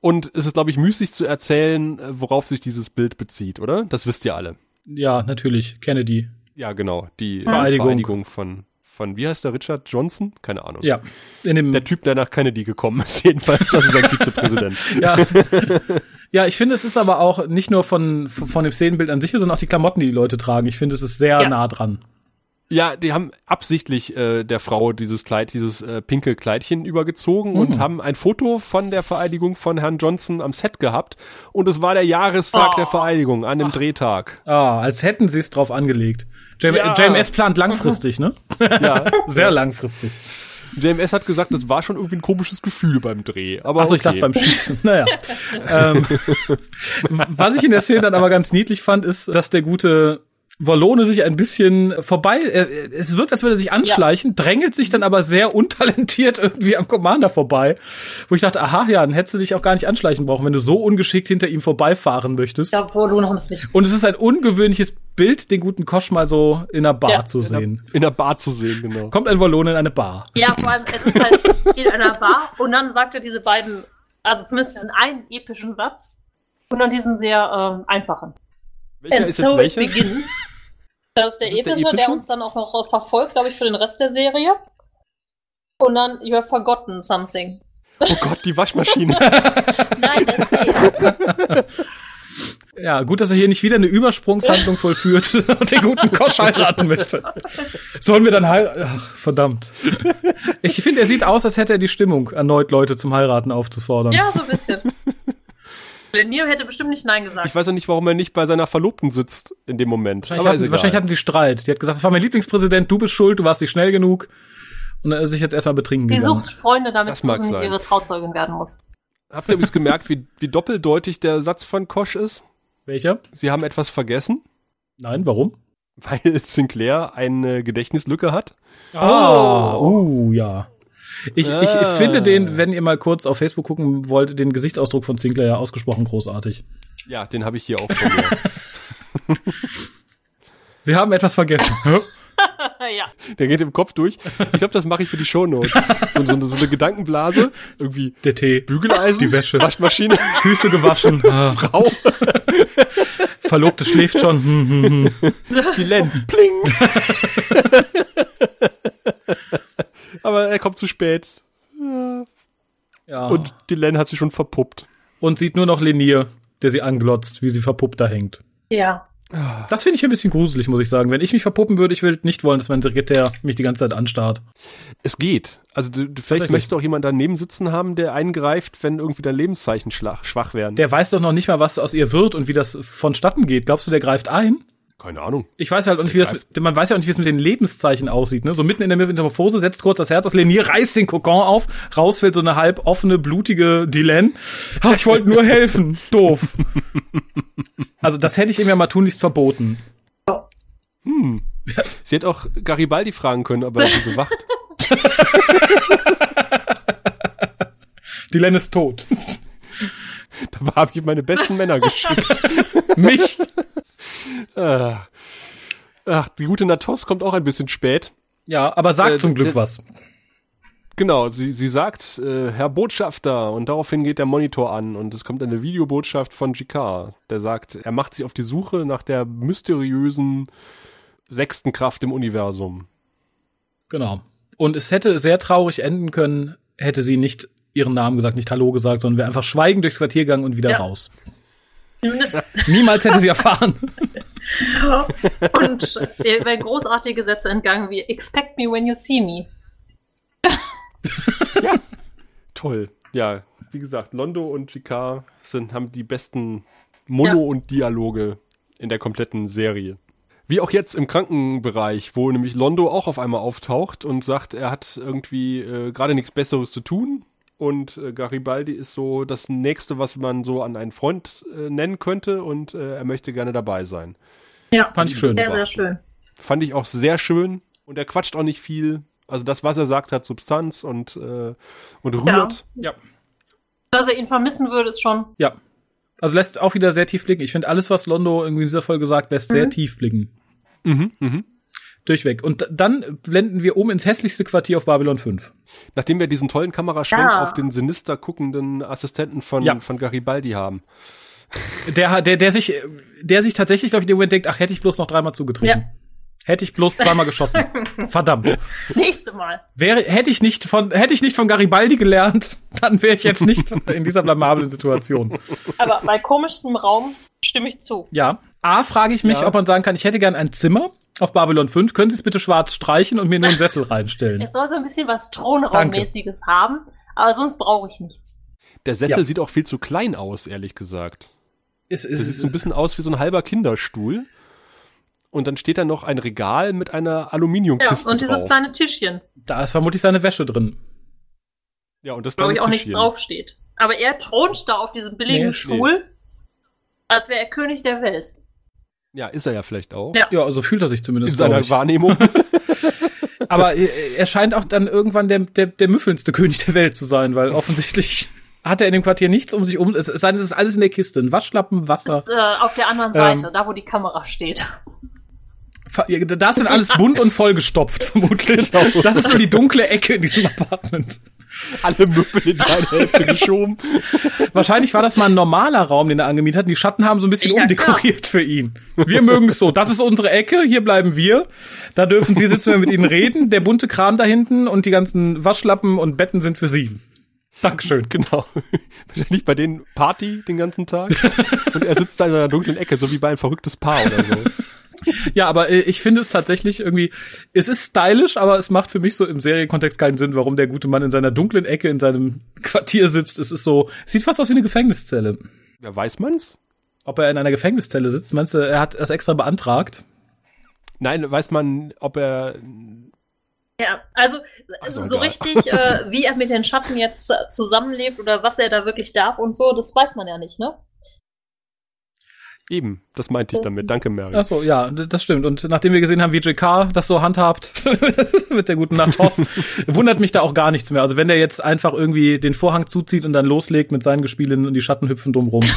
Und es ist, glaube ich, müßig zu erzählen, äh, worauf sich dieses Bild bezieht, oder? Das wisst ihr alle. Ja, natürlich. Kennedy. Ja, genau. Die Vereidigung. Vereidigung von, von, wie heißt der, Richard Johnson? Keine Ahnung. Ja. In dem, Der Typ, der nach Kennedy gekommen ist, (laughs) jedenfalls, also sein Vizepräsident. (laughs) ja. ja, ich finde, es ist aber auch nicht nur von, von dem Szenenbild an sich, sondern auch die Klamotten, die die Leute tragen. Ich finde, es ist sehr Ja. nah dran. Ja, die haben absichtlich äh, der Frau dieses Kleid, dieses äh, pinke Kleidchen übergezogen und haben ein Foto von der Vereidigung von Herrn Johnson am Set gehabt. Und es war der Jahrestag Oh. der Vereidigung an dem Drehtag. Ah, als hätten sie es drauf angelegt. Jam Ja. JMS plant langfristig, ne? (laughs) Ja, Sehr langfristig. JMS hat gesagt, das war schon irgendwie ein komisches Gefühl beim Dreh. Aber Achso, ich okay. dachte beim Schießen. Naja. (laughs) ähm, was ich in der Szene dann aber ganz niedlich fand, ist, dass der gute Wallone sich ein bisschen vorbei, äh, es wirkt, als würde er sich anschleichen, drängelt sich dann aber sehr untalentiert (laughs) irgendwie am Commander vorbei. Wo ich dachte, aha, ja, dann hättest du dich auch gar nicht anschleichen brauchen, wenn du so ungeschickt hinter ihm vorbeifahren möchtest. Ja, du noch das nicht. Und es ist ein ungewöhnliches Bild, den guten Kosch mal so in einer Bar Ja. zu sehen. in der Bar zu sehen, genau. Kommt ein Wallone in eine Bar. Ja, vor allem, es ist halt (laughs) in einer Bar und dann sagt er diese beiden, also zumindest diesen einen epischen Satz und dann diesen sehr ähm, einfachen. Welcher And ist so jetzt it welcher? begins. (laughs) Das ist der Das ist der epische, der epische? uns dann auch noch verfolgt, glaube ich, für den Rest der Serie. Und dann You have forgotten something. Oh Gott, die Waschmaschine. (laughs) Nein, der Tee. (laughs) Ja, gut, dass er hier nicht wieder eine Übersprungshandlung vollführt und den guten Kosch heiraten möchte. Sollen wir dann heiraten? Ach, verdammt. Ich finde, er sieht aus, als hätte er die Stimmung, erneut Leute zum Heiraten aufzufordern. Ja, so ein bisschen. Lenier hätte bestimmt nicht Nein gesagt. Ich weiß auch nicht, warum er nicht bei seiner Verlobten sitzt in dem Moment. Wahrscheinlich, hatten, wahrscheinlich hatten sie Streit. Die hat gesagt, das war mein Lieblingspräsident, du bist schuld, du warst nicht schnell genug. Und er ist sich jetzt erstmal betrinken Die gegangen. sucht Freunde, damit Susan sein. ihre Trauzeugin werden muss. Habt ihr übrigens gemerkt, wie, wie doppeldeutig der Satz von Kosch ist? Welcher? Sie haben etwas vergessen, Nein, warum? weil Sinclair eine Gedächtnislücke hat. Ah, uh, ja. Ich, ich Ah. finde den, wenn ihr mal kurz auf Facebook gucken wollt, den Gesichtsausdruck von Sinclair ja ausgesprochen großartig. Ja, den habe ich hier auch. (laughs) Sie haben etwas vergessen. (laughs) ja. Der geht im Kopf durch. Ich glaube, das mache ich für die Shownotes. So, so, eine, so eine Gedankenblase, irgendwie Der Tee. Bügeleisen, Die Wäsche. Waschmaschine, Füße gewaschen. (laughs) Ah, Frau, Verlobte schläft schon. Hm, hm, hm. die Len, pling. Aber er kommt zu spät. Ja. Und Len hat sich schon verpuppt. und sieht nur noch Lenier, der sie anglotzt, wie sie verpuppt da hängt. Ja. Das finde ich ein bisschen gruselig, muss ich sagen. Wenn ich mich verpuppen würde, ich würde nicht wollen, dass mein Sekretär mich die ganze Zeit anstarrt. Es geht. Also du, du, vielleicht möchtest du auch jemanden daneben sitzen haben, der eingreift, wenn irgendwie deine Lebenszeichen schwach werden. Der weiß doch noch nicht mal, was aus ihr wird und wie das vonstatten geht. Glaubst du, der greift ein? Keine Ahnung. Ich weiß halt auch nicht, wie das, mit- man weiß ja auch nicht, wie es mit den Lebenszeichen aussieht, ne? So mitten in der Metamorphose setzt kurz das Herz aus, Lenier reißt den Kokon auf, rausfällt so eine halb offene, blutige Dylan. Ich wollte nur helfen. (laughs) Doof. Also, das hätte ich ihm ja mal tunlichst verboten. Hm. Sie hätte auch Garibaldi fragen können, ob er sie bewacht. (laughs) Dylan ist tot. Da habe ich meine besten Männer geschickt. Mich. Äh. Ach, die gute Natos kommt auch ein bisschen spät. Ja, aber sagt Äh, zum Glück was. Genau, sie, sie sagt, äh, Herr Botschafter, und daraufhin geht der Monitor an und es kommt eine Videobotschaft von Jikar, der sagt, er macht sich auf die Suche nach der mysteriösen sechsten Kraft im Universum. Genau. Und es hätte sehr traurig enden können, hätte sie nicht ihren Namen gesagt, nicht Hallo gesagt, sondern wäre einfach schweigend durchs Quartier gegangen und wieder Ja. raus. Zumindest. Niemals hätte sie erfahren. (laughs) Und ihr werden großartige Sätze entgangen wie Expect me when you see me. Toll. Ja, wie gesagt, Londo und Jikar sind, haben die besten Mono- und Dialoge in der kompletten Serie. Wie auch jetzt im Krankenbereich, wo nämlich Londo auch auf einmal auftaucht und sagt, er hat irgendwie äh, gerade nichts Besseres zu tun. Und äh, Garibaldi ist so das Nächste, was man so an einen Freund äh, nennen könnte und äh, er möchte gerne dabei sein. Ja. Fand ich schön. Sehr, sehr schön. Fand ich auch sehr schön und er quatscht auch nicht viel. Also das, was er sagt, hat Substanz und, äh, und rührt. Ja. Dass er ihn vermissen würde, ist schon. Ja. Also lässt auch wieder sehr tief blicken. Ich finde, alles, was Londo irgendwie in dieser Folge sagt, lässt sehr Mhm. tief blicken. Mhm, mhm. Durchweg. Und dann blenden wir um ins hässlichste Quartier auf Babylon 5. Nachdem wir diesen tollen Kameraschwenk Ja. auf den sinister guckenden Assistenten von, Ja. von Garibaldi haben. Der, der, der sich, der sich tatsächlich, glaube ich, in dem Moment denkt, ach, hätte ich bloß noch dreimal zugetreten. Ja. Hätte ich bloß zweimal geschossen. (laughs) Verdammt. Nächste Mal. Wäre, hätte ich nicht von, hätte ich nicht von Garibaldi gelernt, (laughs) dann wäre ich jetzt nicht in dieser blamablen Situation. Aber bei komischstem Raum stimme ich zu. Ja. A, frage ich mich, Ja. ob man sagen kann, ich hätte gern ein Zimmer auf Babylon 5. Können Sie es bitte schwarz streichen und mir nur einen Sessel reinstellen? Es soll so ein bisschen was Thronraummäßiges haben, aber sonst brauche ich nichts. Der Sessel Ja. sieht auch viel zu klein aus, ehrlich gesagt. Es, Das sieht so ein bisschen aus wie so ein halber Kinderstuhl. Und dann steht da noch ein Regal mit einer Ja, Aluminiumkiste und dieses drauf. kleine Tischchen, da ist vermutlich seine Wäsche drin. ja, und das glaube ich auch nichts Tischchen. draufsteht. Aber er thront da auf diesem billigen Nee, Stuhl, als wäre er König der Welt. Ja, ist er ja vielleicht auch. Ja. Ja, so fühlt er sich In zumindest. glaub seiner ich. Wahrnehmung. (laughs) Aber äh, er scheint auch dann irgendwann der, der, der müffelndste König der Welt zu sein, weil offensichtlich (laughs) hat er in dem Quartier nichts um sich um. Es, es sei denn, es ist alles in der Kiste. Ein Waschlappen, Das Wasser. ist äh, auf der anderen Ähm. Seite, da wo die Kamera steht. Das sind alles bunt und vollgestopft, (laughs) vermutlich. Das ist nur die dunkle Ecke in diesem Apartment. (laughs) Alle Möbel in eine Hälfte geschoben. (laughs) Wahrscheinlich war das mal ein normaler Raum, den er angemietet hat. Die Schatten haben so ein bisschen Ja, umdekoriert für ihn. Wir mögen es so. Das ist unsere Ecke, hier bleiben wir. Da dürfen Sie sitzen, wir mit Ihnen reden. Der bunte Kram da hinten und die ganzen Waschlappen und Betten sind für Sie. Dankeschön. Genau. (laughs) Wahrscheinlich bei denen Party den ganzen Tag. Und er sitzt da in einer dunklen Ecke, so wie bei ein verrücktes Paar oder so. (laughs) Ja, aber äh, ich finde es tatsächlich irgendwie, es ist stylisch, aber es macht für mich so im Serienkontext keinen Sinn, warum der gute Mann in seiner dunklen Ecke in seinem (laughs) Quartier sitzt. Es ist so, es sieht fast aus wie eine Gefängniszelle. Ja, weiß man's? Ob er in einer Gefängniszelle sitzt, meinst du, er hat das extra beantragt? Nein, weiß man, ob er. Ja, also Ach so, egal. richtig, äh, wie er mit den Schatten jetzt zusammenlebt oder was er da wirklich darf und so, das weiß man ja nicht, ne? Eben, das meinte ich damit. Danke, Mary. Ach so, ja, das stimmt. Und nachdem wir gesehen haben, wie JK das so handhabt (laughs) mit der guten Nacht Hoff, (laughs) wundert mich da auch gar nichts mehr. Also wenn der jetzt einfach irgendwie den Vorhang zuzieht und dann loslegt mit seinen Gespielinnen und die Schatten hüpfen drumrum. (laughs)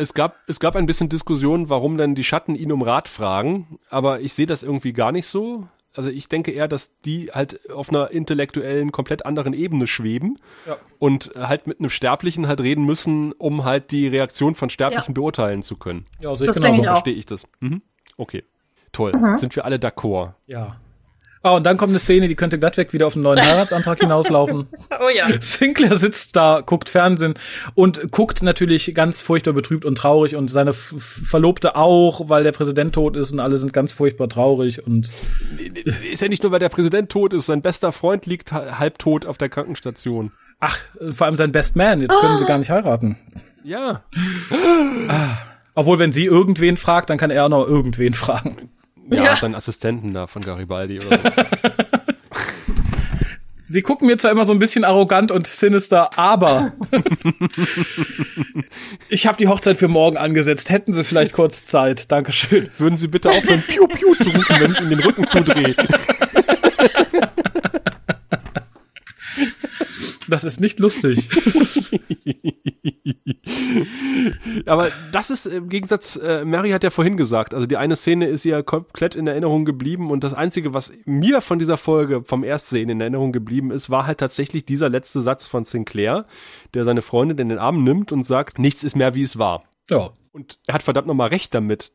Es gab, es gab ein bisschen Diskussion, warum denn die Schatten ihn um Rat fragen, aber ich sehe das irgendwie gar nicht so. Also ich denke eher, dass die halt auf einer intellektuellen, komplett anderen Ebene schweben Ja. und halt mit einem Sterblichen halt reden müssen, um halt die Reaktion von Sterblichen beurteilen zu können. Ja, also ich Das denke So ich auch. verstehe ich das. Mhm. Okay. Toll. Sind wir alle d'accord? Ja. Ah, und dann kommt eine Szene, die könnte glattweg wieder auf einen neuen Heiratsantrag hinauslaufen. (laughs) Oh ja. Sinclair sitzt da, guckt Fernsehen und guckt natürlich ganz furchtbar betrübt und traurig und seine F Verlobte auch, weil der Präsident tot ist und alle sind ganz furchtbar traurig und Ist ja nicht nur, weil der Präsident tot ist, sein bester Freund liegt ha- halbtot auf der Krankenstation. ach, äh, vor allem sein Best Man, jetzt können sie gar nicht heiraten. Ja. Obwohl, wenn sie irgendwen fragt, dann kann er auch noch irgendwen fragen. Ja, Ja. sein Assistenten da von Garibaldi oder so. (laughs) Sie gucken mir zwar immer so ein bisschen arrogant und sinister, aber (laughs) ich habe die Hochzeit für morgen angesetzt. Hätten Sie vielleicht kurz Zeit? Dankeschön. Würden Sie bitte aufhören, Piu Piu zu rufen, wenn ich Ihnen den Rücken zudrehe? (laughs) Das ist nicht lustig. (laughs) Aber das ist im Gegensatz, äh, Mary hat ja vorhin gesagt, also die eine Szene ist ihr komplett in Erinnerung geblieben und das Einzige, was mir von dieser Folge vom Erstsehen in Erinnerung geblieben ist, war halt tatsächlich dieser letzte Satz von Sinclair, der seine Freundin in den Arm nimmt und sagt, nichts ist mehr wie es war. Ja. Und er hat verdammt nochmal recht damit.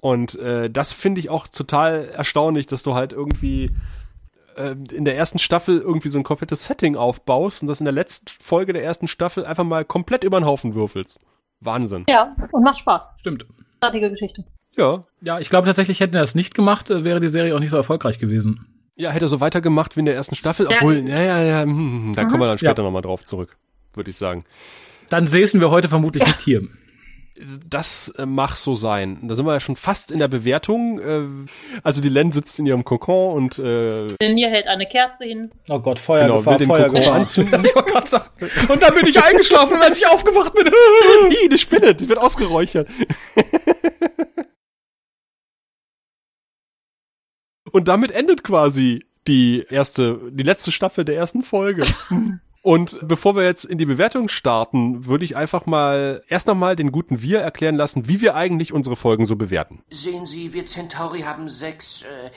Und äh, das finde ich auch total erstaunlich, dass du halt irgendwie äh, in der ersten Staffel irgendwie so ein komplettes Setting aufbaust und das in der letzten Folge der ersten Staffel einfach mal komplett über den Haufen würfelst. Wahnsinn. Ja, und macht Spaß. Stimmt. Großartige Geschichte. Ja. Ja, ich glaube tatsächlich, hätten wir das nicht gemacht, äh, wäre die Serie auch nicht so erfolgreich gewesen. Ja, hätte so weitergemacht wie in der ersten Staffel, obwohl, ja, ja, ja, hm, hm, da kommen wir dann später Ja. nochmal drauf zurück, würde ich sagen. Dann säßen wir heute vermutlich nicht hier. Das äh, mag so sein. Da sind wir ja schon fast in der Bewertung. Äh, also die Len sitzt in ihrem Kokon und äh, Denn mir hält eine Kerze hin. Oh Gott, Genau, Feuergefahr, will den Feuergefahr. Kokon anzünden. (laughs) Ich wollte gerade sagen. Und dann bin ich eingeschlafen und als ich aufgewacht bin. (laughs) Ih, eine Spinne, die wird ausgeräuchert. (laughs) Und damit endet quasi die erste, die letzte Staffel der ersten Folge. Und bevor wir jetzt in die Bewertung starten, würde ich einfach mal erst nochmal den guten Wir erklären lassen, wie wir eigentlich unsere Folgen so bewerten. Sehen Sie, wir Centauri haben sechs äh,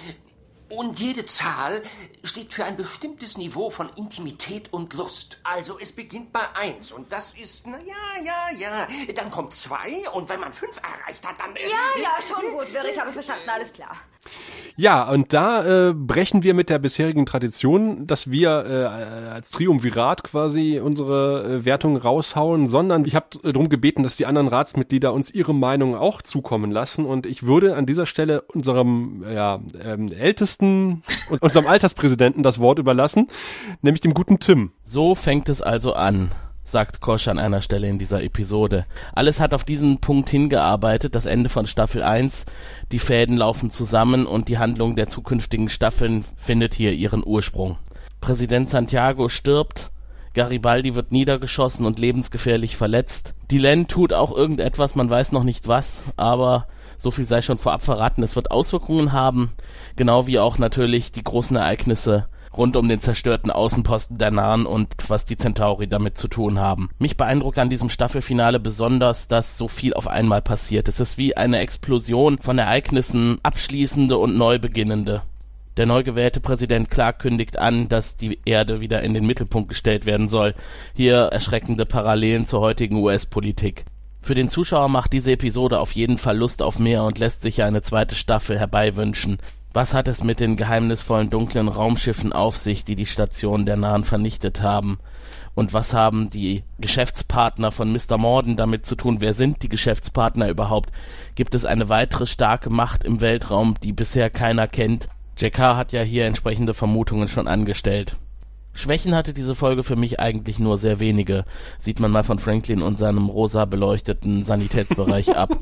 und jede Zahl steht für ein bestimmtes Niveau von Intimität und Lust. Also es beginnt bei eins und das ist, na ja, ja, ja. Dann kommt zwei und wenn man fünf erreicht hat, dann... Äh, ja, ja, schon gut, Wirr, ich habe verstanden, alles klar. Ja, und da äh, brechen wir mit der bisherigen Tradition, dass wir äh, als Triumvirat quasi unsere äh, Wertung raushauen, sondern ich habe darum gebeten, dass die anderen Ratsmitglieder uns ihre Meinung auch zukommen lassen. Und ich würde an dieser Stelle unserem ja, ähm, ältesten und unserem Alterspräsidenten das Wort überlassen, nämlich dem guten Tim. So fängt es also an sagt Kosch an einer Stelle in dieser Episode. Alles hat auf diesen Punkt hingearbeitet, das Ende von Staffel 1, die Fäden laufen zusammen und die Handlung der zukünftigen Staffeln findet hier ihren Ursprung. Präsident Santiago stirbt, Garibaldi wird niedergeschossen und lebensgefährlich verletzt. Dylan tut auch irgendetwas, man weiß noch nicht was, aber so viel sei schon vorab verraten, es wird Auswirkungen haben, genau wie auch natürlich die großen Ereignisse rund um den zerstörten Außenposten der Nahen und was die Centauri damit zu tun haben. Mich beeindruckt an diesem Staffelfinale besonders, dass so viel auf einmal passiert. Es ist wie eine Explosion von Ereignissen, abschließende und neu beginnende. Der neu gewählte Präsident Clark kündigt an, dass die Erde wieder in den Mittelpunkt gestellt werden soll. Hier erschreckende Parallelen zur heutigen US-Politik. Für den Zuschauer macht diese Episode auf jeden Fall Lust auf mehr und lässt sich eine zweite Staffel herbeiwünschen. Was hat es mit den geheimnisvollen dunklen Raumschiffen auf sich, die die Station der Nahen vernichtet haben? Und was haben die Geschäftspartner von Mr. Morden damit zu tun? Wer sind die Geschäftspartner überhaupt? Gibt es eine weitere starke Macht im Weltraum, die bisher keiner kennt? JK hat ja hier entsprechende Vermutungen schon angestellt. Schwächen hatte diese Folge für mich eigentlich nur sehr wenige. Sieht man mal von Franklin und seinem rosa beleuchteten Sanitätsbereich (laughs) ab.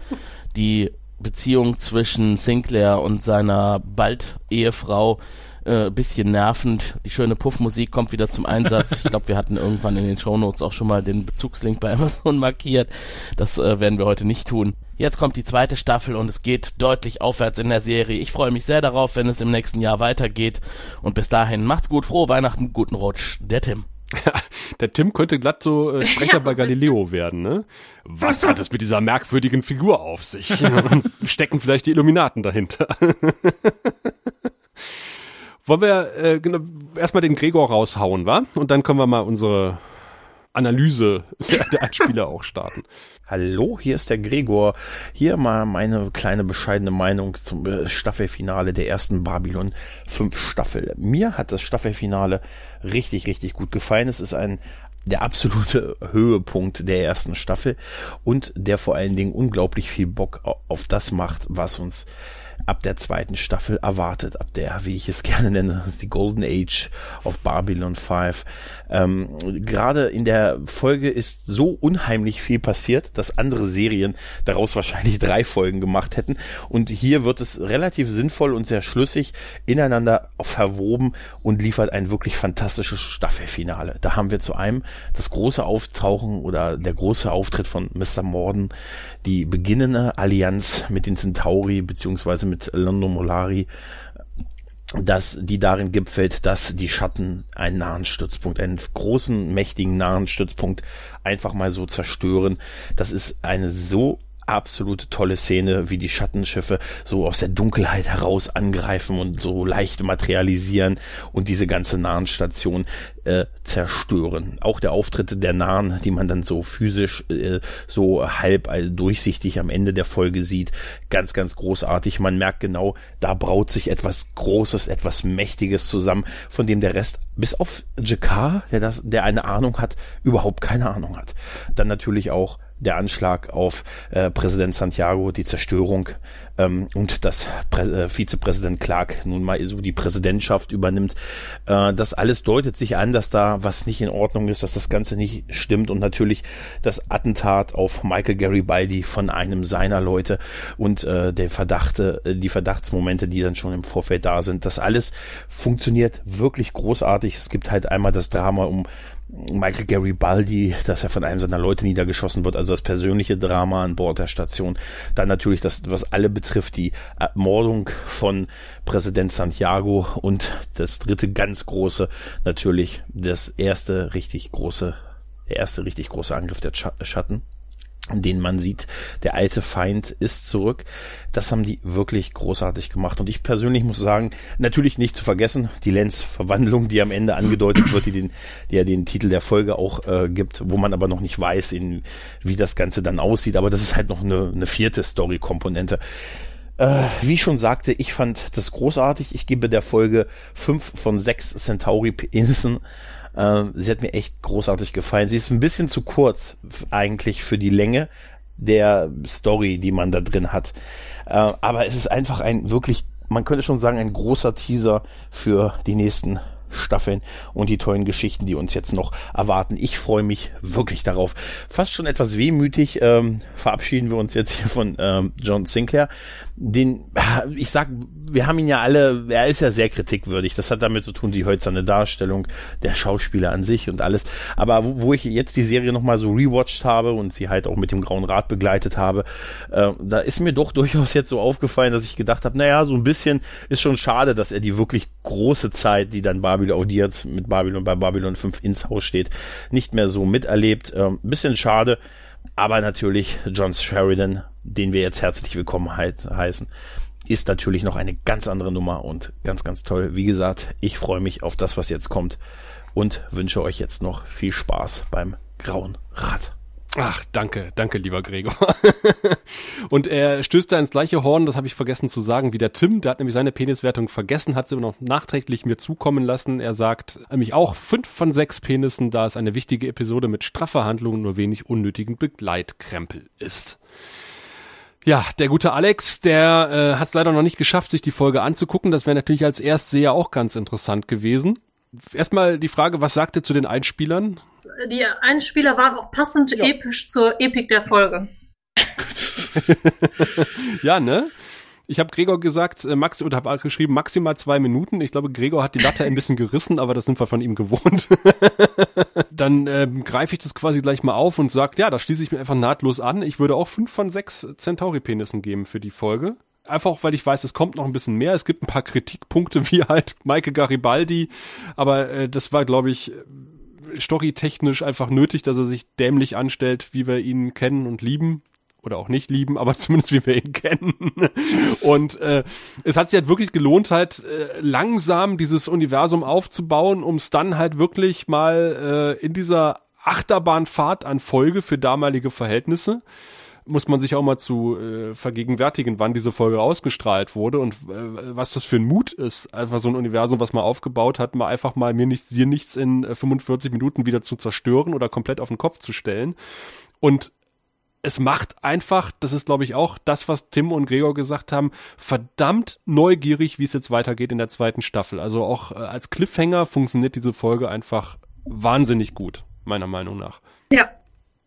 Die Beziehung zwischen Sinclair und seiner bald Ehefrau äh, bisschen nervend. Die schöne Puffmusik kommt wieder zum Einsatz. Ich glaube, wir hatten irgendwann in den Shownotes auch schon mal den Bezugslink bei Amazon (laughs) markiert. Das äh, werden wir heute nicht tun. Jetzt kommt die zweite Staffel und es geht deutlich aufwärts in der Serie. Ich freue mich sehr darauf, wenn es im nächsten Jahr weitergeht. Und bis dahin macht's gut, frohe Weihnachten, guten Rutsch. Der Tim. (laughs) Der Tim könnte glatt so äh, (laughs) Sprecher ja, so bei Galileo werden, ne? Was hat es mit dieser merkwürdigen Figur auf sich? (laughs) Stecken vielleicht die Illuminaten dahinter? Wollen wir äh, genau, erstmal den Gregor raushauen, wa? Und dann können wir mal unsere Analyse der, Einspieler auch starten. Hallo, hier ist der Gregor. Hier mal meine kleine bescheidene Meinung zum äh, Staffelfinale der ersten Babylon 5 Staffel. Mir hat das Staffelfinale richtig, richtig gut gefallen. Es ist ein der absolute Höhepunkt der ersten Staffel und der vor allen Dingen unglaublich viel Bock auf das macht, was uns ab der zweiten Staffel erwartet, ab der, wie ich es (laughs) gerne nenne, die Golden Age of Babylon 5. Ähm, Gerade in der Folge ist so unheimlich viel passiert, dass andere Serien daraus wahrscheinlich (laughs) drei Folgen gemacht hätten. Und hier wird es relativ sinnvoll und sehr schlüssig ineinander verwoben und liefert ein wirklich fantastisches Staffelfinale. Da haben wir zu einem das große Auftauchen oder der große Auftritt von Mr. Morden, die beginnende Allianz mit den Centauri beziehungsweise mit London Molari, dass die darin gipfelt, dass die Schatten einen nahen Stützpunkt, einen großen, mächtigen nahen Stützpunkt einfach mal so zerstören. Das ist eine so absolute tolle Szene, wie die Schattenschiffe so aus der Dunkelheit heraus angreifen und so leicht materialisieren und diese ganze nahen Station äh, zerstören. Auch der Auftritt der Nahen, die man dann so physisch äh, so halb also durchsichtig am Ende der Folge sieht, ganz, ganz großartig. Man merkt genau, da braut sich etwas Großes, etwas Mächtiges zusammen, von dem der Rest bis auf Jakar, der das, der eine Ahnung hat, überhaupt keine Ahnung hat. Dann natürlich auch der Anschlag auf äh, Präsident Santiago, die Zerstörung ähm, und dass Prä äh, Vizepräsident Clark nun mal so die Präsidentschaft übernimmt. Äh, das alles deutet sich an, dass da was nicht in Ordnung ist, dass das Ganze nicht stimmt und natürlich das Attentat auf Michael Garibaldi von einem seiner Leute und äh, der Verdachte, äh, die Verdachtsmomente, die dann schon im Vorfeld da sind, das alles funktioniert wirklich großartig. Es gibt halt einmal das Drama um Michael Garibaldi, dass er von einem seiner Leute niedergeschossen wird, also das persönliche Drama an Bord der Station. Dann natürlich das, was alle betrifft, die Ermordung von Präsident Santiago und das dritte ganz große, natürlich das erste richtig große, der erste richtig große Angriff der Schatten den man sieht, der alte Feind ist zurück. Das haben die wirklich großartig gemacht. Und ich persönlich muss sagen, natürlich nicht zu vergessen, die Lenz-Verwandlung, die am Ende angedeutet wird, die, den, die ja den Titel der Folge auch äh, gibt, wo man aber noch nicht weiß, in, wie das Ganze dann aussieht. Aber das ist halt noch eine, eine vierte Story-Komponente. Äh, wie ich schon sagte, ich fand das großartig. Ich gebe der Folge fünf von sechs Centauri-Penissen. Ähm, sie hat mir echt großartig gefallen. Sie ist ein bisschen zu kurz eigentlich für die Länge der Story, die man da drin hat. Äh, aber es ist einfach ein wirklich, man könnte schon sagen, ein großer Teaser für die nächsten Staffeln und die tollen Geschichten, die uns jetzt noch erwarten. Ich freue mich wirklich darauf. Fast schon etwas wehmütig ähm, verabschieden wir uns jetzt hier von ähm, John Sinclair. Den, (laughs) ich sag, wir haben ihn ja alle, er ist ja sehr kritikwürdig. Das hat damit zu tun, die hölzerne Darstellung der Schauspieler an sich und alles. Aber wo, wo ich jetzt die Serie nochmal so rewatcht habe und sie halt auch mit dem Grauen Rad begleitet habe, äh, da ist mir doch (laughs) durchaus jetzt so aufgefallen, dass ich gedacht habe, naja, so ein bisschen ist schon schade, dass er die wirklich große Zeit, die dann Babylon, auf die jetzt mit Babylon bei Babylon 5 ins Haus steht, nicht mehr so miterlebt. Ähm, bisschen schade, aber natürlich John Sheridan, den wir jetzt herzlich willkommen he heißen, ist natürlich noch eine ganz andere Nummer und ganz, ganz toll. Wie gesagt, ich freue mich auf das, was jetzt kommt und wünsche euch jetzt noch viel Spaß beim Grauen Rad. Ach, danke, danke, lieber Gregor. (laughs) und er stößt da ins gleiche Horn, das habe ich vergessen zu sagen, wie der Tim, der hat nämlich seine Peniswertung vergessen, hat sie noch nachträglich mir zukommen lassen. Er sagt nämlich auch fünf von sechs Penissen, da es eine wichtige Episode mit straffer Handlung und nur wenig unnötigen Begleitkrempel ist. Ja, der gute Alex, der äh, hat es leider noch nicht geschafft, sich die Folge anzugucken. Das wäre natürlich als Erstseher auch ganz interessant gewesen. Erstmal die Frage, was sagt ihr zu den Einspielern? die Einspieler waren auch passend ja. episch zur Epik der Folge. (laughs) ja, ne? Ich habe Gregor gesagt, äh, Max oder habe geschrieben maximal zwei Minuten. Ich glaube, Gregor hat die Latte ein bisschen gerissen, aber das sind wir von ihm gewohnt. (laughs) Dann ähm, greife ich das quasi gleich mal auf und sage, ja, da schließe ich mir einfach nahtlos an. Ich würde auch fünf von sechs Centauri-Penissen geben für die Folge. Einfach auch, weil ich weiß, es kommt noch ein bisschen mehr. Es gibt ein paar Kritikpunkte, (laughs) wie halt Maike Garibaldi, aber äh, das war, glaube ich, storytechnisch einfach nötig, dass er sich dämlich anstellt, wie wir ihn kennen und lieben oder auch nicht lieben, aber (laughs) zumindest wie wir ihn kennen. Und äh, es hat sich halt wirklich gelohnt, halt äh, langsam dieses Universum aufzubauen, um es dann halt wirklich mal äh, in dieser Achterbahnfahrt an Folge für damalige Verhältnisse muss man sich auch mal zu äh, vergegenwärtigen, wann diese Folge ausgestrahlt wurde und äh, was das für ein Mut ist, einfach so ein Universum, was man aufgebaut hat, mal einfach mal mir nichts, dir nichts in äh, 45 Minuten wieder zu zerstören oder komplett auf den Kopf zu stellen. Und es macht einfach, das ist glaube ich auch das, was Tim und Gregor gesagt haben, verdammt neugierig, wie es jetzt weitergeht in der zweiten Staffel. Also auch äh, als Cliffhanger funktioniert diese Folge einfach wahnsinnig gut, meiner Meinung nach. Ja,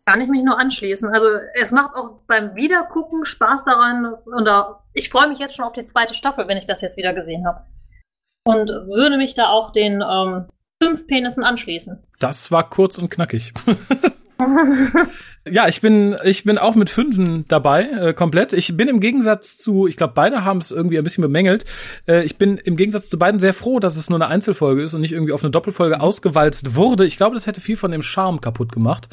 kann ich mich nur anschließen. Also es macht auch beim Wiedergucken Spaß daran und da, ich freue mich jetzt schon auf die zweite Staffel, wenn ich das jetzt wieder gesehen habe. Und würde mich da auch den ähm, fünf Penissen anschließen. Das war kurz und knackig. (laughs) ja, ich bin, ich bin auch mit Fünfen dabei, äh, komplett. Ich bin im Gegensatz zu, ich glaube, beide haben es irgendwie ein bisschen bemängelt. Äh, ich bin im Gegensatz zu beiden sehr froh, dass es nur eine Einzelfolge ist und nicht irgendwie auf eine Doppelfolge ausgewalzt wurde. Ich glaube, das hätte viel von dem Charme kaputt gemacht.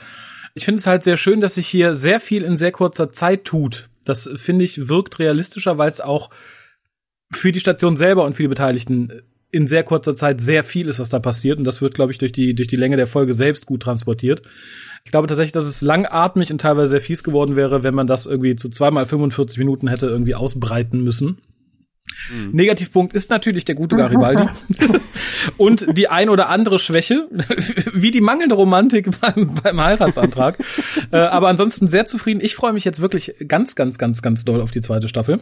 Ich finde es halt sehr schön, dass sich hier sehr viel in sehr kurzer Zeit tut. Das finde ich wirkt realistischer, weil es auch für die Station selber und für die Beteiligten in sehr kurzer Zeit sehr viel ist, was da passiert. Und das wird, glaube ich, durch die, durch die Länge der Folge selbst gut transportiert. Ich glaube tatsächlich, dass es langatmig und teilweise sehr fies geworden wäre, wenn man das irgendwie zu zweimal 45 Minuten hätte irgendwie ausbreiten müssen. Mhm. Negativpunkt ist natürlich der gute Garibaldi. (laughs) und die ein oder andere Schwäche, wie die mangelnde Romantik beim, beim Heiratsantrag. (laughs) äh, aber ansonsten sehr zufrieden. Ich freue mich jetzt wirklich ganz, ganz, ganz, ganz doll auf die zweite Staffel.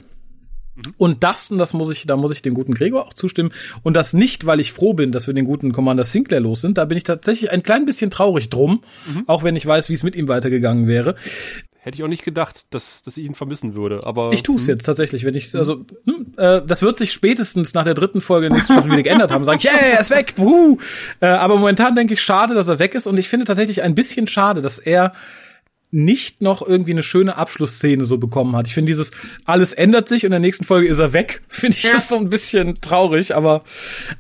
Mhm. Und das, und das muss ich, da muss ich dem guten Gregor auch zustimmen. Und das nicht, weil ich froh bin, dass wir den guten Commander Sinclair los sind. Da bin ich tatsächlich ein klein bisschen traurig drum, mhm. auch wenn ich weiß, wie es mit ihm weitergegangen wäre. Hätte ich auch nicht gedacht, dass, dass ich ihn vermissen würde. Aber Ich tue es hm. jetzt tatsächlich, wenn ich also hm, äh, das wird sich spätestens nach der dritten Folge nächste Staffel wieder geändert haben. Sag ich, yeah, er ist weg, wuhu. Äh, aber momentan denke ich, schade, dass er weg ist und ich finde tatsächlich ein bisschen schade, dass er nicht noch irgendwie eine schöne Abschlussszene so bekommen hat. Ich finde dieses alles ändert sich und in der nächsten Folge ist er weg. (laughs) Finde ich Ja. ist so ein bisschen traurig, aber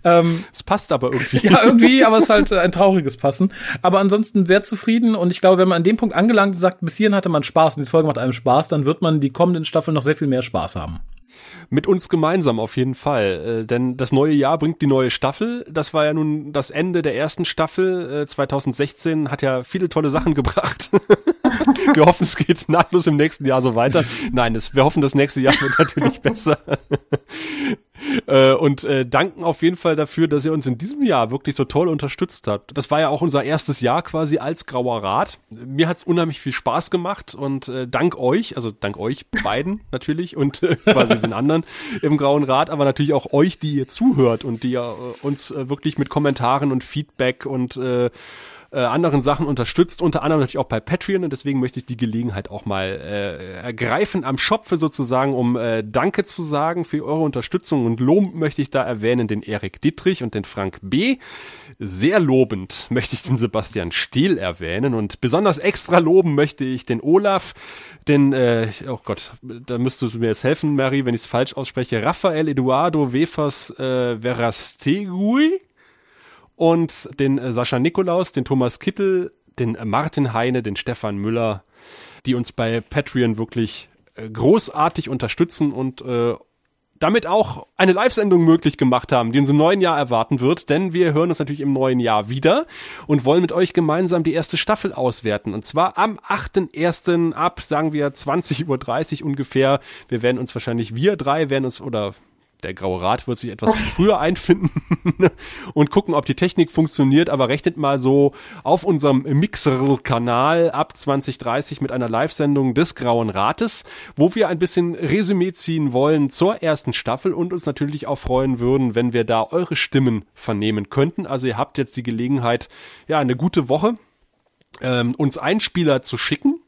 ähm, Es passt aber irgendwie. (laughs) ja, irgendwie, aber es ist halt ein trauriges Passen. Aber ansonsten sehr zufrieden und ich glaube, wenn man an dem Punkt angelangt ist, sagt, bis hierhin hatte man Spaß und diese Folge macht einem Spaß, dann wird man die kommenden Staffeln noch sehr viel mehr Spaß haben. Mit uns gemeinsam auf jeden Fall. Äh, denn das neue Jahr bringt die neue Staffel. Das war ja nun das Ende der ersten Staffel. Äh, 2016 hat ja viele tolle Sachen (laughs) gebracht. (laughs) wir hoffen, es geht nahtlos im nächsten Jahr so weiter. Nein, es, wir hoffen, das nächste Jahr wird natürlich (laughs) besser. (laughs) Äh, und äh, danken auf jeden Fall dafür, dass ihr uns in diesem Jahr wirklich so toll unterstützt habt. Das war ja auch unser erstes Jahr quasi als Grauer Rat. Mir hat's unheimlich viel Spaß gemacht und äh, dank euch, also dank euch beiden natürlich und äh, quasi den anderen im Grauen Rat, aber natürlich auch euch, die ihr zuhört und die ihr äh, uns äh, wirklich mit Kommentaren und Feedback und äh, äh, anderen Sachen unterstützt, unter anderem natürlich auch bei Patreon. Und deswegen möchte ich die Gelegenheit auch mal äh, ergreifen am Schopfe sozusagen, um äh, Danke zu sagen für eure Unterstützung und lobend möchte ich da erwähnen. Den Erik Dietrich und den Frank B. Sehr lobend möchte ich den Sebastian Stehl erwähnen. Und besonders extra loben möchte ich den Olaf, den, äh, oh Gott, da müsstest du mir jetzt helfen, Mary, wenn ich es falsch ausspreche, Rafael Eduardo Wefers äh, Verastegui und den äh, Sascha Nikolaus, den Thomas Kittel, den äh, Martin Heine, den Stefan Müller, die uns bei Patreon wirklich äh, großartig unterstützen und äh, damit auch eine Live-Sendung möglich gemacht haben, die uns im neuen Jahr erwarten wird, denn wir hören uns natürlich im neuen Jahr wieder und wollen mit euch gemeinsam die erste Staffel auswerten. Und zwar am 8.1. ab, sagen wir, 20.30 Uhr ungefähr. Wir werden uns wahrscheinlich, wir drei werden uns, oder der Graue Rat wird sich etwas früher (laughs) einfinden (laughs) und gucken, ob die Technik funktioniert, aber rechnet mal so auf unserem Mixer-Kanal ab 2030 mit einer Live-Sendung des Grauen Rates, wo wir ein bisschen Resümee ziehen wollen zur ersten Staffel und uns natürlich auch freuen würden, wenn wir da eure Stimmen vernehmen könnten. Also ihr habt jetzt die Gelegenheit, ja, eine gute Woche ähm, uns Einspieler zu schicken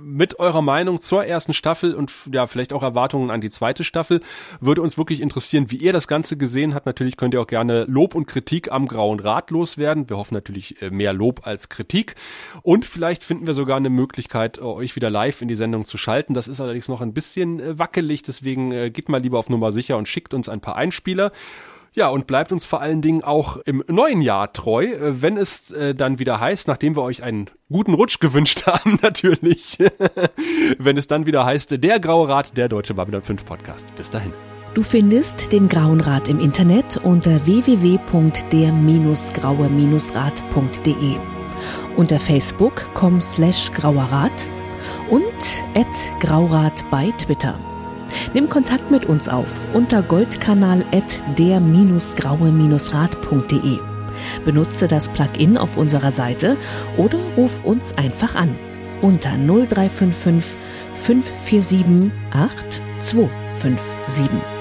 mit eurer Meinung zur ersten Staffel und ja, vielleicht auch Erwartungen an die zweite Staffel. Würde uns wirklich interessieren, wie ihr das Ganze gesehen habt. Natürlich könnt ihr auch gerne Lob und Kritik am Grauen Rat loswerden. Wir hoffen natürlich äh, mehr Lob als Kritik. Und vielleicht finden wir sogar eine Möglichkeit, äh, euch wieder live in die Sendung zu schalten. Das ist allerdings noch ein bisschen äh, wackelig, deswegen geht mal lieber auf Nummer sicher und schickt uns ein paar Einspieler. Ja, und bleibt uns vor allen Dingen auch im neuen Jahr treu, äh, wenn es äh, dann wieder heißt, nachdem wir euch einen guten Rutsch (laughs) gewünscht haben, natürlich, (laughs) wenn es dann wieder heißt, der Graue Rat, der Deutsche Babylon 5 Podcast. Bis dahin. Du findest den Grauen Rat im Internet unter www.der-graue-rat.de, unter facebook.com slash grauerrat und at graurat bei Twitter. Nimm Kontakt mit uns auf unter goldkanal at der-graue-rat.de. Benutze das Plugin auf unserer Seite oder ruf uns einfach an unter 0355 547 8257.